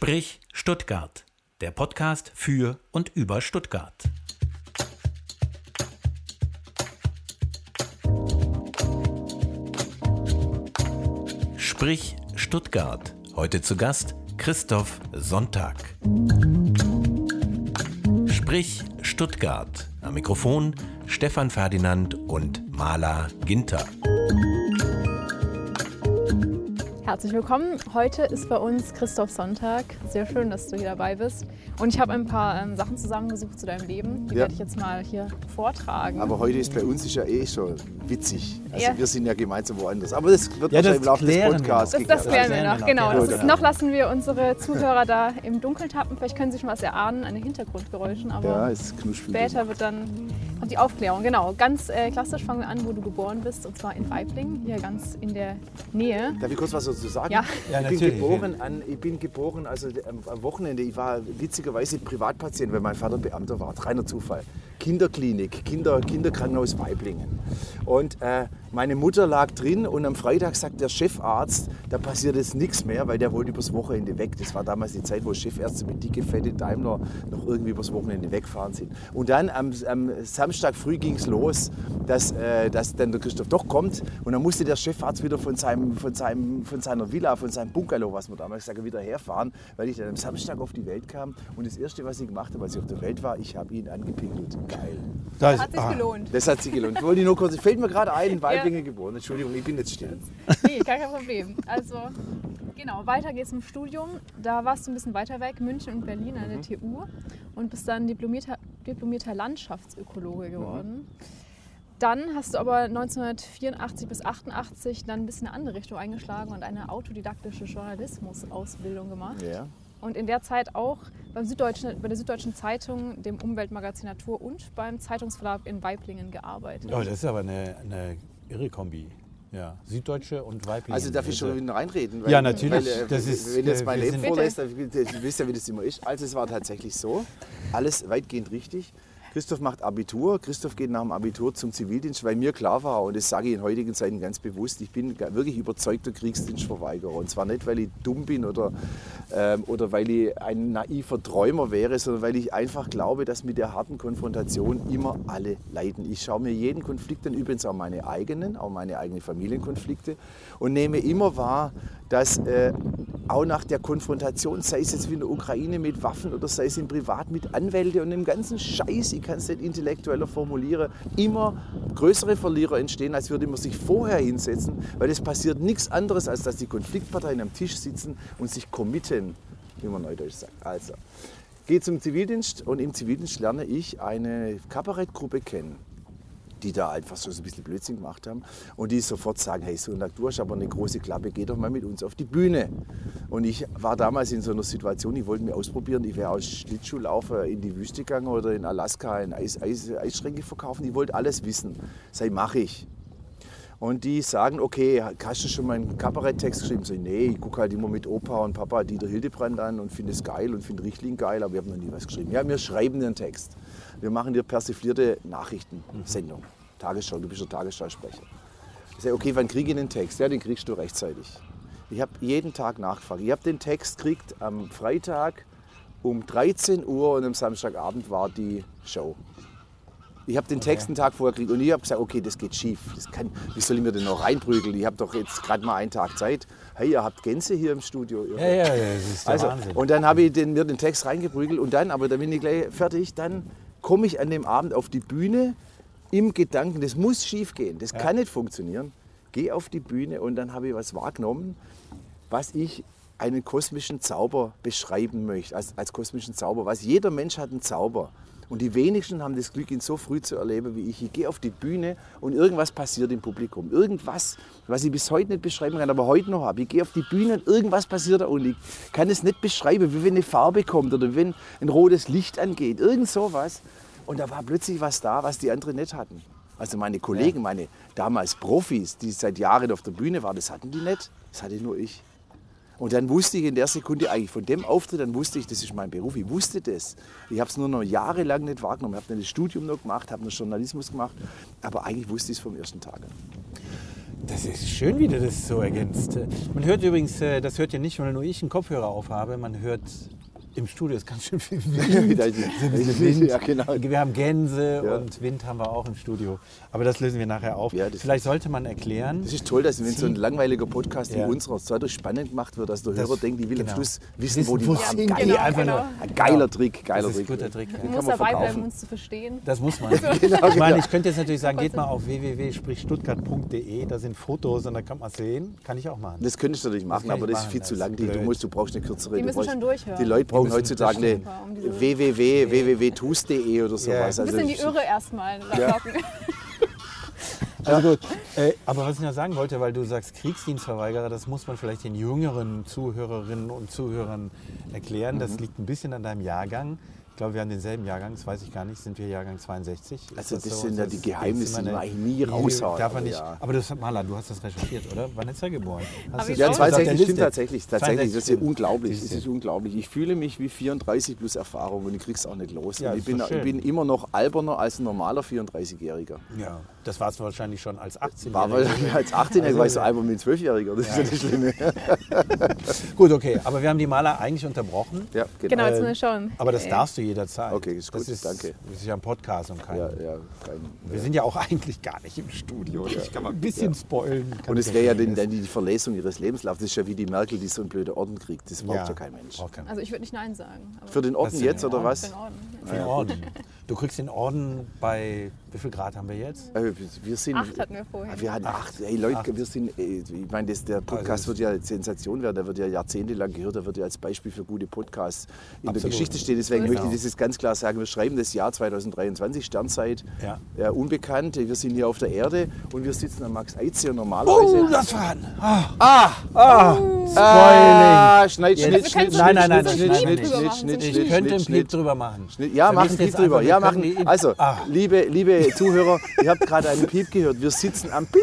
Sprich Stuttgart, der Podcast für und über Stuttgart. Sprich Stuttgart. Heute zu Gast Christoph Sonntag. Sprich Stuttgart. Am Mikrofon Stefan Ferdinand und Maler Ginter. Herzlich willkommen. Heute ist bei uns Christoph Sonntag. Sehr schön, dass du hier dabei bist. Und ich habe ein paar ähm, Sachen zusammengesucht zu deinem Leben. Die Ja. werde ich jetzt mal hier vortragen. Aber heute ist bei uns ist ja eh schon witzig. Also Ja. wir sind ja gemeinsam woanders. Aber das wird Ja, das wahrscheinlich im Laufe des Podcasts das, geklärt. das klären wir klären noch, wir noch, genau. genau. Das ist, noch lassen wir unsere Zuhörer da im Dunkeln tappen. Vielleicht können sie schon was erahnen an den Hintergrundgeräuschen, aber Ja, später wird dann die Aufklärung. Genau, ganz äh, klassisch fangen wir an, wo du geboren bist, und zwar in Weiblingen, hier ganz in der Nähe. Darf ich kurz was dazu sagen? Ja. Ja, ich, bin natürlich, geboren an, ich bin geboren, also am, am Wochenende, ich war witzigerweise Privatpatient, weil mein Vater Beamter war. Reiner Zufall. Kinderklinik, Kinder, Kinderkrankenhaus Weiblingen. Und äh, meine Mutter lag drin und am Freitag sagt der Chefarzt, da passiert jetzt nichts mehr, weil der wollte übers Wochenende weg. Das war damals die Zeit, wo Chefärzte mit dicke, fette Daimler noch irgendwie übers Wochenende wegfahren sind. Und dann am, am Samstag früh ging es los, dass, äh, dass dann der Christoph doch kommt. Und dann musste der Chefarzt wieder von, seinem, von, seinem, von seiner Villa, von seinem Bungalow, was wir damals sagen, wieder herfahren, weil ich dann am Samstag auf die Welt kam. Und das Erste, was ich gemacht habe, als ich auf der Welt war, ich habe ihn angepinkelt. Geil. Das, Hat sich ah, gelohnt. Das hat sich gelohnt. Wollte ich nur kurz, fällt mir gerade ein, in Weiblingen geboren. Entschuldigung, ich bin jetzt still. Nee, gar kein Problem. Also, genau, weiter geht's im Studium. Da warst du ein bisschen weiter weg, München und Berlin an der TU und bist dann diplomierter, diplomierter Landschaftsökologe geworden. Dann hast du aber 1984 bis 88 dann ein bisschen eine andere Richtung eingeschlagen und eine autodidaktische Journalismusausbildung gemacht. Ja. Und in der Zeit auch beim Süddeutschen, bei der Süddeutschen Zeitung, dem Umweltmagazin Natur und beim Zeitungsverlag in Weiblingen gearbeitet. oh, das ist aber eine, eine irre Kombi. Ja, Süddeutsche und Weiblingen. Also darf ich schon wieder reinreden? Ja, natürlich. Weil, äh, Das ist, wenn jetzt mein Leben vorlässt, dann ihr wisst ja, wie das immer ist. Also es war tatsächlich so, alles weitgehend richtig. Christoph macht Abitur, Christoph geht nach dem Abitur zum Zivildienst, weil mir klar war, und das sage ich in heutigen Zeiten ganz bewusst, ich bin wirklich überzeugter Kriegsdienstverweigerer. Und zwar nicht, weil ich dumm bin oder, ähm, oder weil ich ein naiver Träumer wäre, sondern weil ich einfach glaube, dass mit der harten Konfrontation immer alle leiden. Ich schaue mir jeden Konflikt an, übrigens auch meine eigenen, auch meine eigenen Familienkonflikte und nehme immer wahr, dass äh, auch nach der Konfrontation, sei es jetzt wie in der Ukraine mit Waffen oder sei es im Privat mit Anwälten und dem ganzen Scheiß, ich kann es nicht intellektueller formulieren, immer größere Verlierer entstehen, als würde man sich vorher hinsetzen, weil es passiert nichts anderes, als dass die Konfliktparteien am Tisch sitzen und sich committen, wie man neudeutsch sagt. Also, gehe zum Zivildienst und im Zivildienst lerne ich eine Kabarettgruppe kennen die da einfach so ein bisschen Blödsinn gemacht haben und die sofort sagen, hey Sonntag, du hast aber eine große Klappe, geh doch mal mit uns auf die Bühne. Und ich war damals in so einer Situation, ich wollte mir ausprobieren, ich wäre aus Schlittschuhlaufer in die Wüste gegangen oder in Alaska in Eis, Eis, Eisschränke verkaufen, die wollte alles wissen. Sei, mache ich. Und die sagen, okay, hast du schon mal einen Kabaretttext geschrieben? So, nee, ich gucke halt immer mit Opa und Papa Dieter Hildebrand an und finde es geil und finde Richtling geil, aber ich habe noch nie was geschrieben. Ja, wir schreiben einen Text. Wir machen dir persiflierte Nachrichtensendung. Tagesschau, du bist der Tagesschausprecher. Ich sage, okay, wann kriege ich den Text? Ja, den kriegst du rechtzeitig. Ich habe jeden Tag nachgefragt. Ich habe den Text gekriegt am Freitag um 13 Uhr und am Samstagabend war die Show. Ich habe den Text einen Tag vorher gekriegt und ich habe gesagt, okay, das geht schief. Das kann, wie soll ich mir denn noch reinprügeln? Ich habe doch jetzt gerade mal einen Tag Zeit. Hey, ihr habt Gänse hier im Studio. Ja, ja, ja, das ist der also, Wahnsinn. und dann habe ich den, mir den Text reingeprügelt und dann, aber da bin ich gleich fertig, dann komme ich an dem Abend auf die Bühne im Gedanken, das muss schief gehen, das kann nicht funktionieren. Gehe auf die Bühne und dann habe ich was wahrgenommen, was ich einen kosmischen Zauber beschreiben möchte, als, als kosmischen Zauber. Was jeder Mensch hat einen Zauber. Und die wenigsten haben das Glück, ihn so früh zu erleben wie ich. Ich gehe auf die Bühne und irgendwas passiert im Publikum. Irgendwas, was ich bis heute nicht beschreiben kann, aber heute noch habe. Ich gehe auf die Bühne und irgendwas passiert da und ich kann es nicht beschreiben, wie wenn eine Farbe kommt oder wenn ein rotes Licht angeht. Irgend sowas. Und da war plötzlich was da, was die anderen nicht hatten. Also meine Kollegen, meine damals Profis, die seit Jahren auf der Bühne waren, das hatten die nicht. Das hatte nur ich. Und dann wusste ich in der Sekunde eigentlich von dem Auftritt, dann wusste ich, das ist mein Beruf. Ich wusste das. Ich habe es nur noch jahrelang nicht wahrgenommen. Ich habe das Studium noch gemacht, habe noch Journalismus gemacht, aber eigentlich wusste ich es vom ersten Tag an. Das ist schön, wie du das so ergänzt. Man hört übrigens, äh, das hört ja nicht, weil nur ich einen Kopfhörer aufhabe, man hört im Studio ist ganz schön viel Wind. Ja, genau. Wir haben Gänse Ja. und Wind haben wir auch im Studio. Aber das lösen wir nachher auf. Ja, das- Vielleicht sollte man erklären. Das ist toll, dass wenn so ein langweiliger Podcast Ja. wie unserer so dadurch spannend gemacht wird, dass der Das- Hörer denkt, die will genau. am Schluss wissen, Wissen, wo die waren. sind Geil. Genau, Einfach genau. nur. Ein geiler Trick, geiler Das ist Trick. ein guter Trick. Du Ja. man dabei bleiben, verkaufen. um uns zu verstehen. Das muss man. Genau, ich meine, genau. ich könnte jetzt natürlich sagen, geht mal auf www.stuttgart.de, da sind Fotos und da kann man sehen. Kann ich auch machen. Das könntest du natürlich machen, ich aber das ist viel das zu lang. Die, du, musst, du brauchst eine kürzere. Die du müssen brauchst, schon durchhören. Die Leute brauchen heutzutage das eine. Um www, www.tus.de oder sowas. Ja. Also, Ein bisschen die Irre erstmal. Also gut. Äh, aber was ich noch sagen wollte, weil du sagst Kriegsdienstverweigerer, das muss man vielleicht den jüngeren Zuhörerinnen und Zuhörern erklären. Mhm. Das liegt ein bisschen an deinem Jahrgang. Ich glaube, wir haben denselben Jahrgang, das weiß ich gar nicht. Sind wir Jahrgang 62? Ist Also das so? sind ja die Geheimnisse, die man eigentlich nie raushauen, Darf man aber nicht. ja. Aber das, Maler, du hast das recherchiert, oder? Wann ist er geboren? Hast du das Ja, auch. auf der 62 Liste? stimmt tatsächlich. tatsächlich. Das ist ja 62 unglaublich. Das ist unglaublich. Ich fühle mich wie 34 plus Erfahrung und ich krieg's auch nicht los. Ja, ich, bin, ich bin immer noch alberner als ein normaler 34-Jähriger. Ja, das war es wahrscheinlich schon als 18 War weil als 18-Jähriger Also, war ich so albern wie ein 12-Jähriger. Das ist ja das Schlimme. Gut, okay, aber wir haben die Maler eigentlich unterbrochen. Ja, Genau, jetzt Ähm, müssen wir schauen. Aber das Äh, darfst du jederzeit. Okay, ist gut, das ist, danke. Das ist ja ein Podcast und kein. Ja, ja, kein, Wir sind ja auch eigentlich gar nicht im Studio. Ich kann mal ein bisschen spoilen. Und es wäre ja verstehen. dann die Verlesung ihres Lebenslaufs. Das ist ja wie die Merkel, die so einen blöden Orden kriegt. Das braucht ja, Ja, kein Mensch. Also ich würde nicht Nein sagen. aber Für den Orden jetzt der oder Orden? was? für den Orden. Den Orden. Du kriegst den Orden bei, wie viel Grad haben wir jetzt? Äh, Wir sind, Acht hatten wir vorhin. Wir hatten acht. Hey Leute, Acht. wir sind, äh, ich meine, das, der Podcast Also wird ja eine Sensation werden, der wird ja jahrzehntelang gehört, der wird ja als Beispiel für gute Podcasts in der Absolut. Geschichte stehen. Deswegen Genau. möchte ich das jetzt ganz klar sagen, wir schreiben das Jahr 2023, Sternzeit, Ja. äh, unbekannt. Wir sind hier auf der Erde und wir sitzen am Max Eizier normalerweise. Oh, das war Ah, ah! ah, Ah, schneid, Jetzt- schnitt, wir schnitt, können schnitt, Nein, nein, nein, schnitt, schnitt, einen schnitt, schnitt, schnitt, so Ich einen schnitt, könnte einen schnitt, schnitt. drüber machen. Schnitt. Ja, müssen Piep jetzt drüber. Ja, machen. Also, Ah. liebe, liebe Zuhörer, ihr habt gerade einen Piep gehört. Wir sitzen am Piep.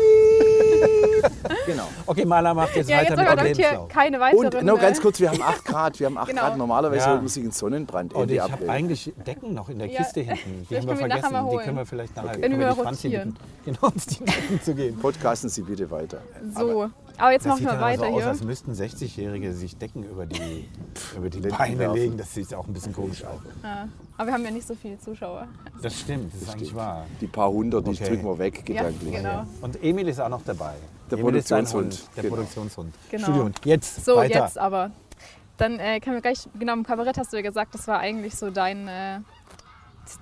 Genau. Okay, Maler macht jetzt Ja, jetzt weiter mit aber dem hier Lebenslauf. keine weiteren... Und noch ganz äh, kurz, wir haben 8 Grad. Wir haben 8 Genau. Grad. Normalerweise Ja. holt man sich einen Sonnenbrand Und ich habe eigentlich Decken noch in der Ja, Kiste hinten. Die haben wir vergessen. Die holen. können wir vielleicht nachher Wenn können wir die Franzi rotieren. bitten, genau, uns die Decken zu geben. Podcasten Sie bitte weiter. So, aber jetzt Das machen sieht wir ja weiter so aus, hier. als müssten 60-Jährige sich Decken über die, über die Beine legen. Das sieht auch ein bisschen komisch aus. Ja, aber wir haben ja nicht so viele Zuschauer. Das stimmt, das ist eigentlich wahr. Die paar hundert, die Okay. drücken wir weg, Ja, gedanklich. genau. Und Emil ist auch noch dabei. Der Emil ist Produktionshund, Hund, Der genau. Produktionshund. Genau. Studio und jetzt So, weiter. jetzt aber. Dann äh, können wir gleich, genau, im Kabarett hast du ja gesagt, das war eigentlich so dein, äh, das ist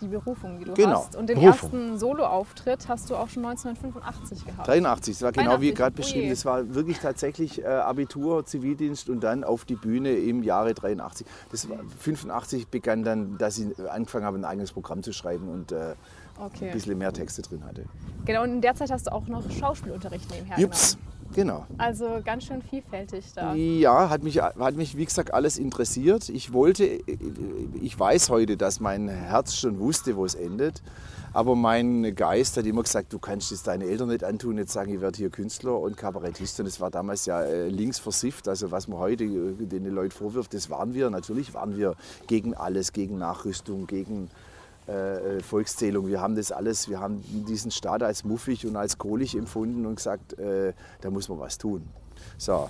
die Berufung, die du Genau, hast. Und den Berufung. ersten Solo-Auftritt hast du auch schon 1985 gehabt. 83, das war genau wie 83, gerade oh beschrieben. je. Das war wirklich tatsächlich äh, Abitur, Zivildienst und dann auf die Bühne im Jahre 83. Das war, 85 begann dann, dass ich angefangen habe, ein eigenes Programm zu schreiben und äh, ein Okay. bisschen mehr Texte drin hatte. Genau, und in der Zeit hast du auch noch Schauspielunterricht nebenher Jups, genau. Also ganz schön vielfältig da. Ja, hat mich, hat mich, wie gesagt, alles interessiert. Ich wollte, ich weiß heute, dass mein Herz schon wusste, wo es endet. Aber mein Geist hat immer gesagt, du kannst es deinen Eltern nicht antun, jetzt sagen, ich werde hier Künstler und Kabarettist. Und das war damals ja äh, links versifft. Also was man heute äh, den Leuten vorwirft, das waren wir. Natürlich waren wir gegen alles, gegen Nachrüstung, gegen äh, Volkszählung. Wir haben das alles, wir haben diesen Staat als muffig und als kohlig empfunden und gesagt, äh, da muss man was tun. So,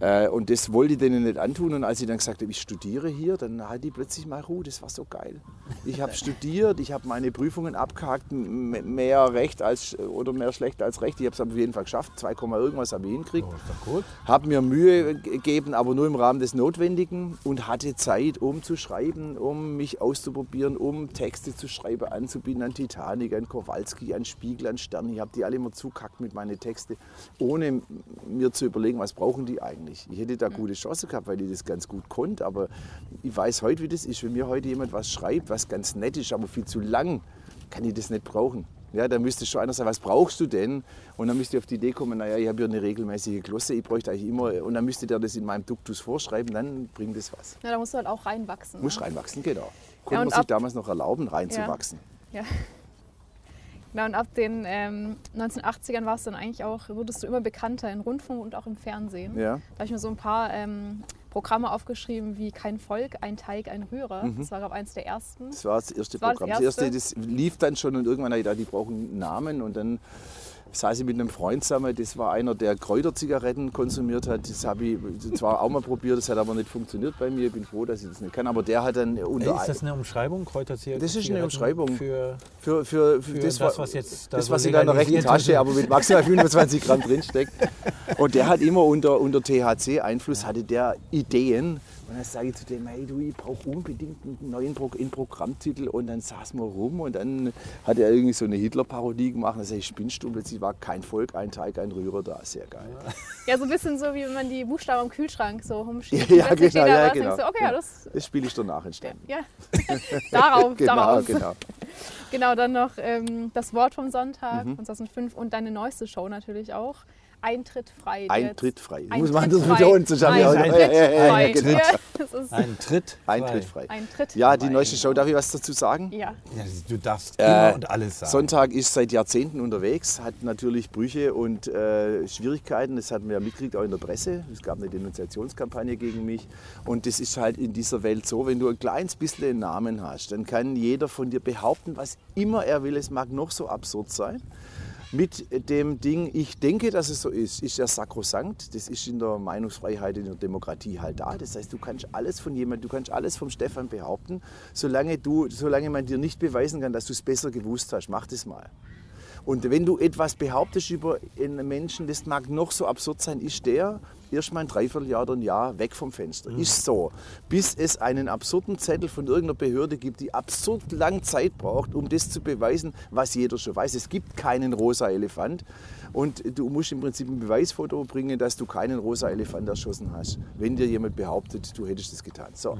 äh, und das wollte ich denen nicht antun. Und als ich dann gesagt habe, ich studiere hier, dann hatte ich plötzlich mal Ruhe. Das war so geil. Ich habe studiert, ich habe meine Prüfungen abgehakt, mehr recht als oder mehr schlecht als recht. Ich habe es auf jeden Fall geschafft. 2, Komma irgendwas habe ich hingekriegt. Oh. Habe mir Mühe gegeben, aber nur im Rahmen des Notwendigen und hatte Zeit, um zu schreiben, um mich auszuprobieren, um Texte zu schreiben, anzubieten an Titanic, an Kowalski, an Spiegel, an Stern. Ich habe die alle immer zukackt mit meinen Texten, ohne mir zu überlegen, was brauchen die eigentlich. Ich hätte da gute Chance gehabt, weil ich das ganz gut konnte, aber ich weiß heute, wie das ist. Wenn mir heute jemand was schreibt, was ganz nett ist, aber viel zu lang, kann ich das nicht brauchen. Ja, da müsste schon einer sagen, was brauchst du denn? Und dann müsste ich auf die Idee kommen, naja, ich habe hier eine regelmäßige Glosse, ich bräuchte eigentlich immer, und dann müsste der das in meinem Duktus vorschreiben, dann bringt es was. Ja, da musst du halt auch reinwachsen. Muss ne? reinwachsen, genau. Konnte Ja, und man sich damals noch erlauben, reinzuwachsen. Ja. Genau, und ab den ähm, 1980ern warst du dann eigentlich auch, wurdest du immer bekannter im Rundfunk und auch im Fernsehen. Ja. Da habe ich mir so ein paar ähm, Programme aufgeschrieben wie Kein Volk, ein Teig, ein Rührer. Das war, glaube ich, eins der ersten. Das war das erste Das war das Programm. Das erste, erste. das lief dann schon und irgendwann gedacht, die brauchen einen Namen und dann saß ich mit einem Freund zusammen, das war einer, der Kräuterzigaretten konsumiert hat. Das habe ich zwar auch mal probiert, das hat aber nicht funktioniert bei mir. Ich bin froh, dass ich das nicht kann. Aber der hat dann unter Ist das eine Umschreibung, Kräuterzigaretten? Das ist eine Umschreibung. Für, für, für, für das, das, wa- was jetzt da das, so was in deiner rechten Tasche, aber mit maximal 25 Gramm drinsteckt. Und der hat immer unter, unter THC-Einfluss, hatte der Ideen. Und dann sage ich zu dem, hey du, ich brauche unbedingt einen neuen Pro einen Programmtitel. Und dann saßen wir rum und dann hat er irgendwie so eine Hitler-Parodie gemacht. Dann sage ich, spinnst du? Und plötzlich war kein Volk, ein Teig, ein Rührer da. Sehr geil. Ja, so ein bisschen so, wie wenn man die Buchstaben im Kühlschrank so rumschiebt. Ja, genau, da ja, genau. denkst du, okay, ja, das, Das Spiel ist danach entstanden. ja. darauf, Genau, daraus. genau. Genau, dann noch ähm, das Wort vom Sonntag Mhm. von 2005 und deine neueste Show natürlich auch. Eintritt frei. die Eintritt jetzt- frei. Eintritt Muss man das sonst haben wir auch- Eintritt genau. Ja, das ist Ein Tritt. Eintritt frei. Eintritt Ja, die neueste Show, darf ich was dazu sagen? Ja, Ja, du darfst Äh, immer und alles sagen. Sonntag ist seit Jahrzehnten unterwegs, hat natürlich Brüche und äh, Schwierigkeiten. Das hatten wir ja mitgekriegt, auch in der Presse. Es gab eine Denunziationskampagne gegen mich. Und das ist halt in dieser Welt so, wenn du ein kleines bisschen einen Namen hast, dann kann jeder von dir behaupten, was immer er will. Es mag noch so absurd sein. Mit dem Ding, ich denke, dass es so ist, ist ja sakrosankt. Das ist in der Meinungsfreiheit, in der Demokratie halt da. Das heißt, du kannst alles von jemandem, du kannst alles vom Stefan behaupten, solange, du, solange man dir nicht beweisen kann, dass du es besser gewusst hast. Mach das mal. Und wenn du etwas behauptest über einen Menschen, das mag noch so absurd sein, ist der erst mal ein Dreivierteljahr oder ein Jahr weg vom Fenster. Ist so. Bis es einen absurden Zettel von irgendeiner Behörde gibt, die absurd lang Zeit braucht, um das zu beweisen, was jeder schon weiß. Es gibt keinen rosa Elefant. Und du musst im Prinzip ein Beweisfoto bringen, dass du keinen rosa Elefant erschossen hast, wenn dir jemand behauptet, du hättest es getan. So.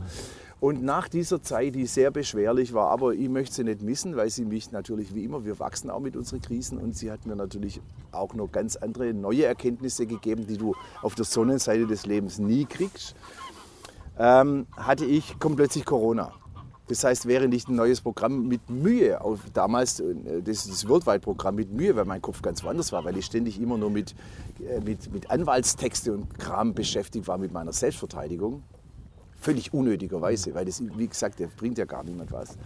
Und nach dieser Zeit, die sehr beschwerlich war, aber ich möchte sie nicht missen, weil sie mich natürlich wie immer, wir wachsen auch mit unseren Krisen und sie hat mir natürlich auch noch ganz andere neue Erkenntnisse gegeben, die du auf der Sonnenseite des Lebens nie kriegst. Ähm, hatte ich, plötzlich Corona. Das heißt, während ich ein neues Programm mit Mühe, auf, damals äh, das, das Worldwide-Programm mit Mühe, weil mein Kopf ganz woanders war, weil ich ständig immer nur mit, äh, mit, mit Anwaltstexte und Kram beschäftigt war mit meiner Selbstverteidigung, völlig unnötigerweise, weil das, wie gesagt, der bringt ja gar niemand was,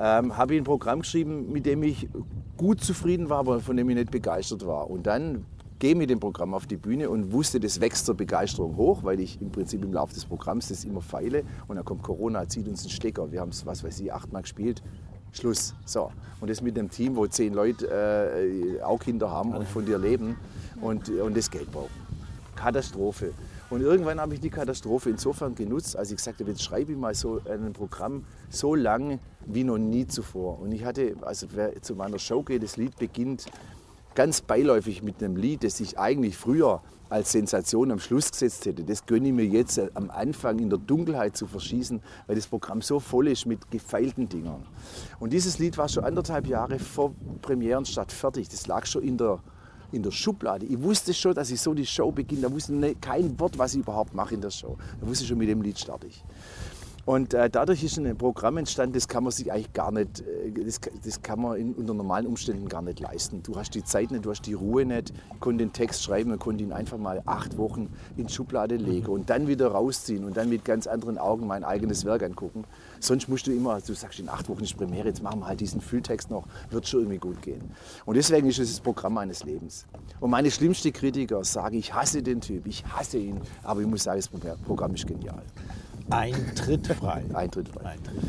ähm, habe ich ein Programm geschrieben, mit dem ich gut zufrieden war, aber von dem ich nicht begeistert war. Und dann gehe mit dem Programm auf die Bühne und wusste, das wächst zur Begeisterung hoch, weil ich im Prinzip im Laufe des Programms das immer feile. Und dann kommt Corona, zieht uns einen Stecker. Wir haben es, was weiß ich, achtmal gespielt. Schluss. So. Und das mit einem Team, wo zehn Leute äh, auch Kinder haben und von dir leben und, und das Geld brauchen. Katastrophe. Und irgendwann habe ich die Katastrophe insofern genutzt, als ich gesagt habe, jetzt schreibe ich mal so ein Programm so lang wie noch nie zuvor. Und ich hatte, also wer zu meiner Show geht, das Lied beginnt ganz beiläufig mit einem Lied, das ich eigentlich früher als Sensation am Schluss gesetzt hätte. Das gönne ich mir jetzt äh, am Anfang in der Dunkelheit zu verschießen, weil das Programm so voll ist mit gefeilten Dingern. Und dieses Lied war schon anderthalb Jahre vor Premierenstart fertig. Das lag schon in der, in der Schublade. Ich wusste schon, dass ich so die Show beginne. Da wusste ich kein Wort, was ich überhaupt mache in der Show. Da wusste ich schon, mit dem Lied starte ich. Und äh, dadurch ist ein Programm entstanden, das kann man sich eigentlich gar nicht, äh, das, das kann man in, unter normalen Umständen gar nicht leisten. Du hast die Zeit nicht, du hast die Ruhe nicht. Ich konnte den Text schreiben und konnte ihn einfach mal acht Wochen in die Schublade legen und dann wieder rausziehen und dann mit ganz anderen Augen mein eigenes Werk angucken. Sonst musst du immer, du sagst in acht Wochen ist Premiere, jetzt machen wir halt diesen Fülltext noch, wird schon irgendwie gut gehen. Und deswegen ist es das Programm meines Lebens. Und meine schlimmsten Kritiker sagen, ich hasse den Typ, ich hasse ihn, aber ich muss sagen, das Programm ist genial. Eintritt frei. Eintritt frei. Eintritt.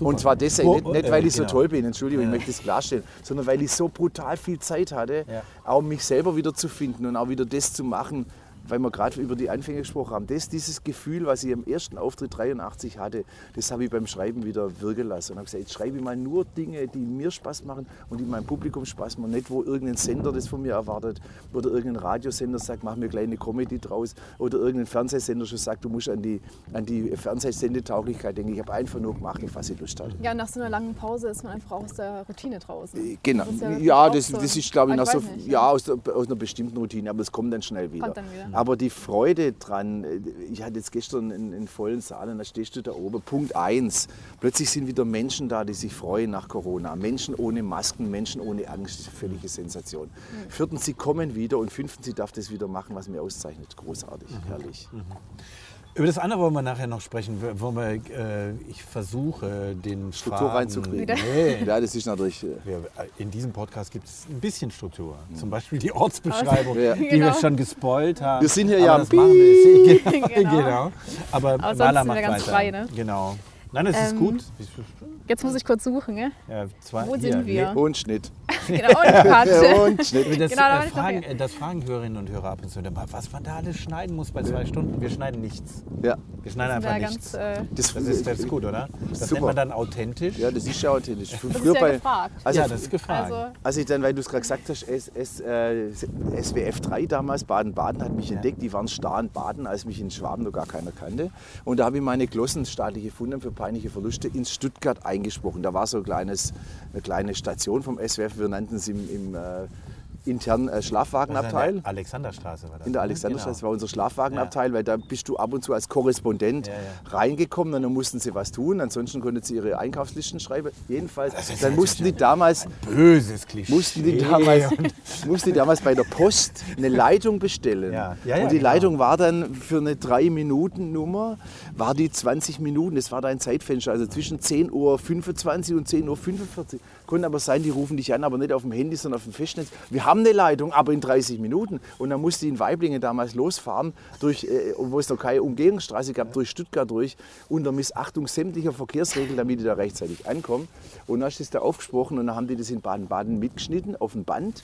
Und zwar deswegen, nicht, nicht äh, weil ich so genau. toll bin, Entschuldigung, ich möchte das klarstellen, sondern weil ich so brutal viel Zeit hatte, auch mich selber wieder zu finden und auch wieder das zu machen, weil wir gerade über die Anfänge gesprochen haben. Das, dieses Gefühl, was ich am ersten Auftritt 83 hatte, das habe ich beim Schreiben wieder wirken lassen. Und habe gesagt, jetzt schreibe ich mal nur Dinge, die mir Spaß machen und die meinem Publikum Spaß machen. Nicht, wo irgendein Sender das von mir erwartet oder irgendein Radiosender sagt, mach mir gleich eine Comedy draus oder irgendein Fernsehsender schon sagt, du musst an die, an die Fernsehsendetauglichkeit denken. Ich habe einfach nur gemacht, was ich Lust hatte. Ja, nach so einer langen Pause ist man einfach aus der Routine draußen. Genau, Das ja ja, das, so. das ist, glaube ich, nach so, ja, aus, der, aus einer bestimmten Routine, aber das kommt dann schnell wieder. Kommt dann wieder. Aber die Freude dran, äh, ich hatte jetzt gestern einen, einen vollen Saal und da stehst du da oben. Punkt eins, plötzlich sind wieder Menschen da, die sich freuen nach Corona. Menschen ohne Masken, Menschen ohne Angst, das ist eine völlige Sensation. Mhm. Viertens, sie kommen wieder und fünftens, sie darf das wieder machen, was mir auszeichnet. Großartig, Mhm. herrlich. Über das andere wollen wir nachher noch sprechen. Wollen wir, äh, ich versuche, den Struktur Faden- reinzukriegen. Nee. Ja, das ist natürlich. äh, Wir, in diesem Podcast gibt es ein bisschen Struktur. Zum Beispiel die Ortsbeschreibung, Ja. die wir Genau. schon gespoilt haben. Wir sind hier Aber ja am das machen wir jetzt. Genau. Genau. genau. Aber sonst Maler sind wir macht ganz weiter. frei, ne? Genau. Nein, es ist Ähm, gut. Jetzt muss ich kurz suchen, ne? Ja, zwei, Wo hier, sind wir? Und Schnitt. Genau, und. Und Schnitt. Das, Genau, äh, fragen, äh, das fragen Hörerinnen und Hörer ab und zu. Was man da alles schneiden muss bei zwei Stunden. Wir schneiden nichts. Ja, Wir schneiden einfach da nichts. ganz, äh, das, Das ist, das ist gut, oder? Das Super. nennt man dann authentisch. Ja, das ist ja authentisch. Das ist ja bei, gefragt. also, ja, das ist gefragt. Also, als ich dann, weil du es gerade gesagt hast, S, S, äh, SWF 3 damals, Baden-Baden, hat mich entdeckt. Die waren starr in Baden, als mich in Schwaben noch gar keiner kannte. Und da habe ich meine Glossen, staatliche Funde für peinliche Verluste, in Stuttgart eingesprochen. Da war so ein kleines, eine kleine Station vom SWF, wir nannten es im, im äh, internen äh, Schlafwagenabteil. in der Alexanderstraße war das. In der ne? Alexanderstraße Genau. war unser Schlafwagenabteil, weil da bist du ab und zu als Korrespondent Ja, ja. reingekommen und dann mussten sie was tun. Ansonsten konnten sie ihre Einkaufslisten schreiben. Jedenfalls, dann mussten die damals, Böses Klischee. mussten die damals, mussten die damals bei der Post eine Leitung bestellen. Ja. Ja, ja, und die genau. Leitung war dann für eine 3-Minuten-Nummer, war die 20 Minuten. Das war dein Zeitfenster, also zwischen 10.25 Uhr und 10.45 Uhr. Konnte aber sein, die rufen dich an, aber nicht auf dem Handy, sondern auf dem Festnetz. Wir haben eine Leitung, aber in 30 Minuten. Und dann musste ich in Weiblingen damals losfahren, durch, äh, wo es noch keine Umgehungsstraße gab, durch Stuttgart durch, unter Missachtung sämtlicher Verkehrsregeln, damit ich da rechtzeitig ankomme. Und dann ist das da aufgesprochen und dann haben die das in Baden-Baden mitgeschnitten auf dem Band.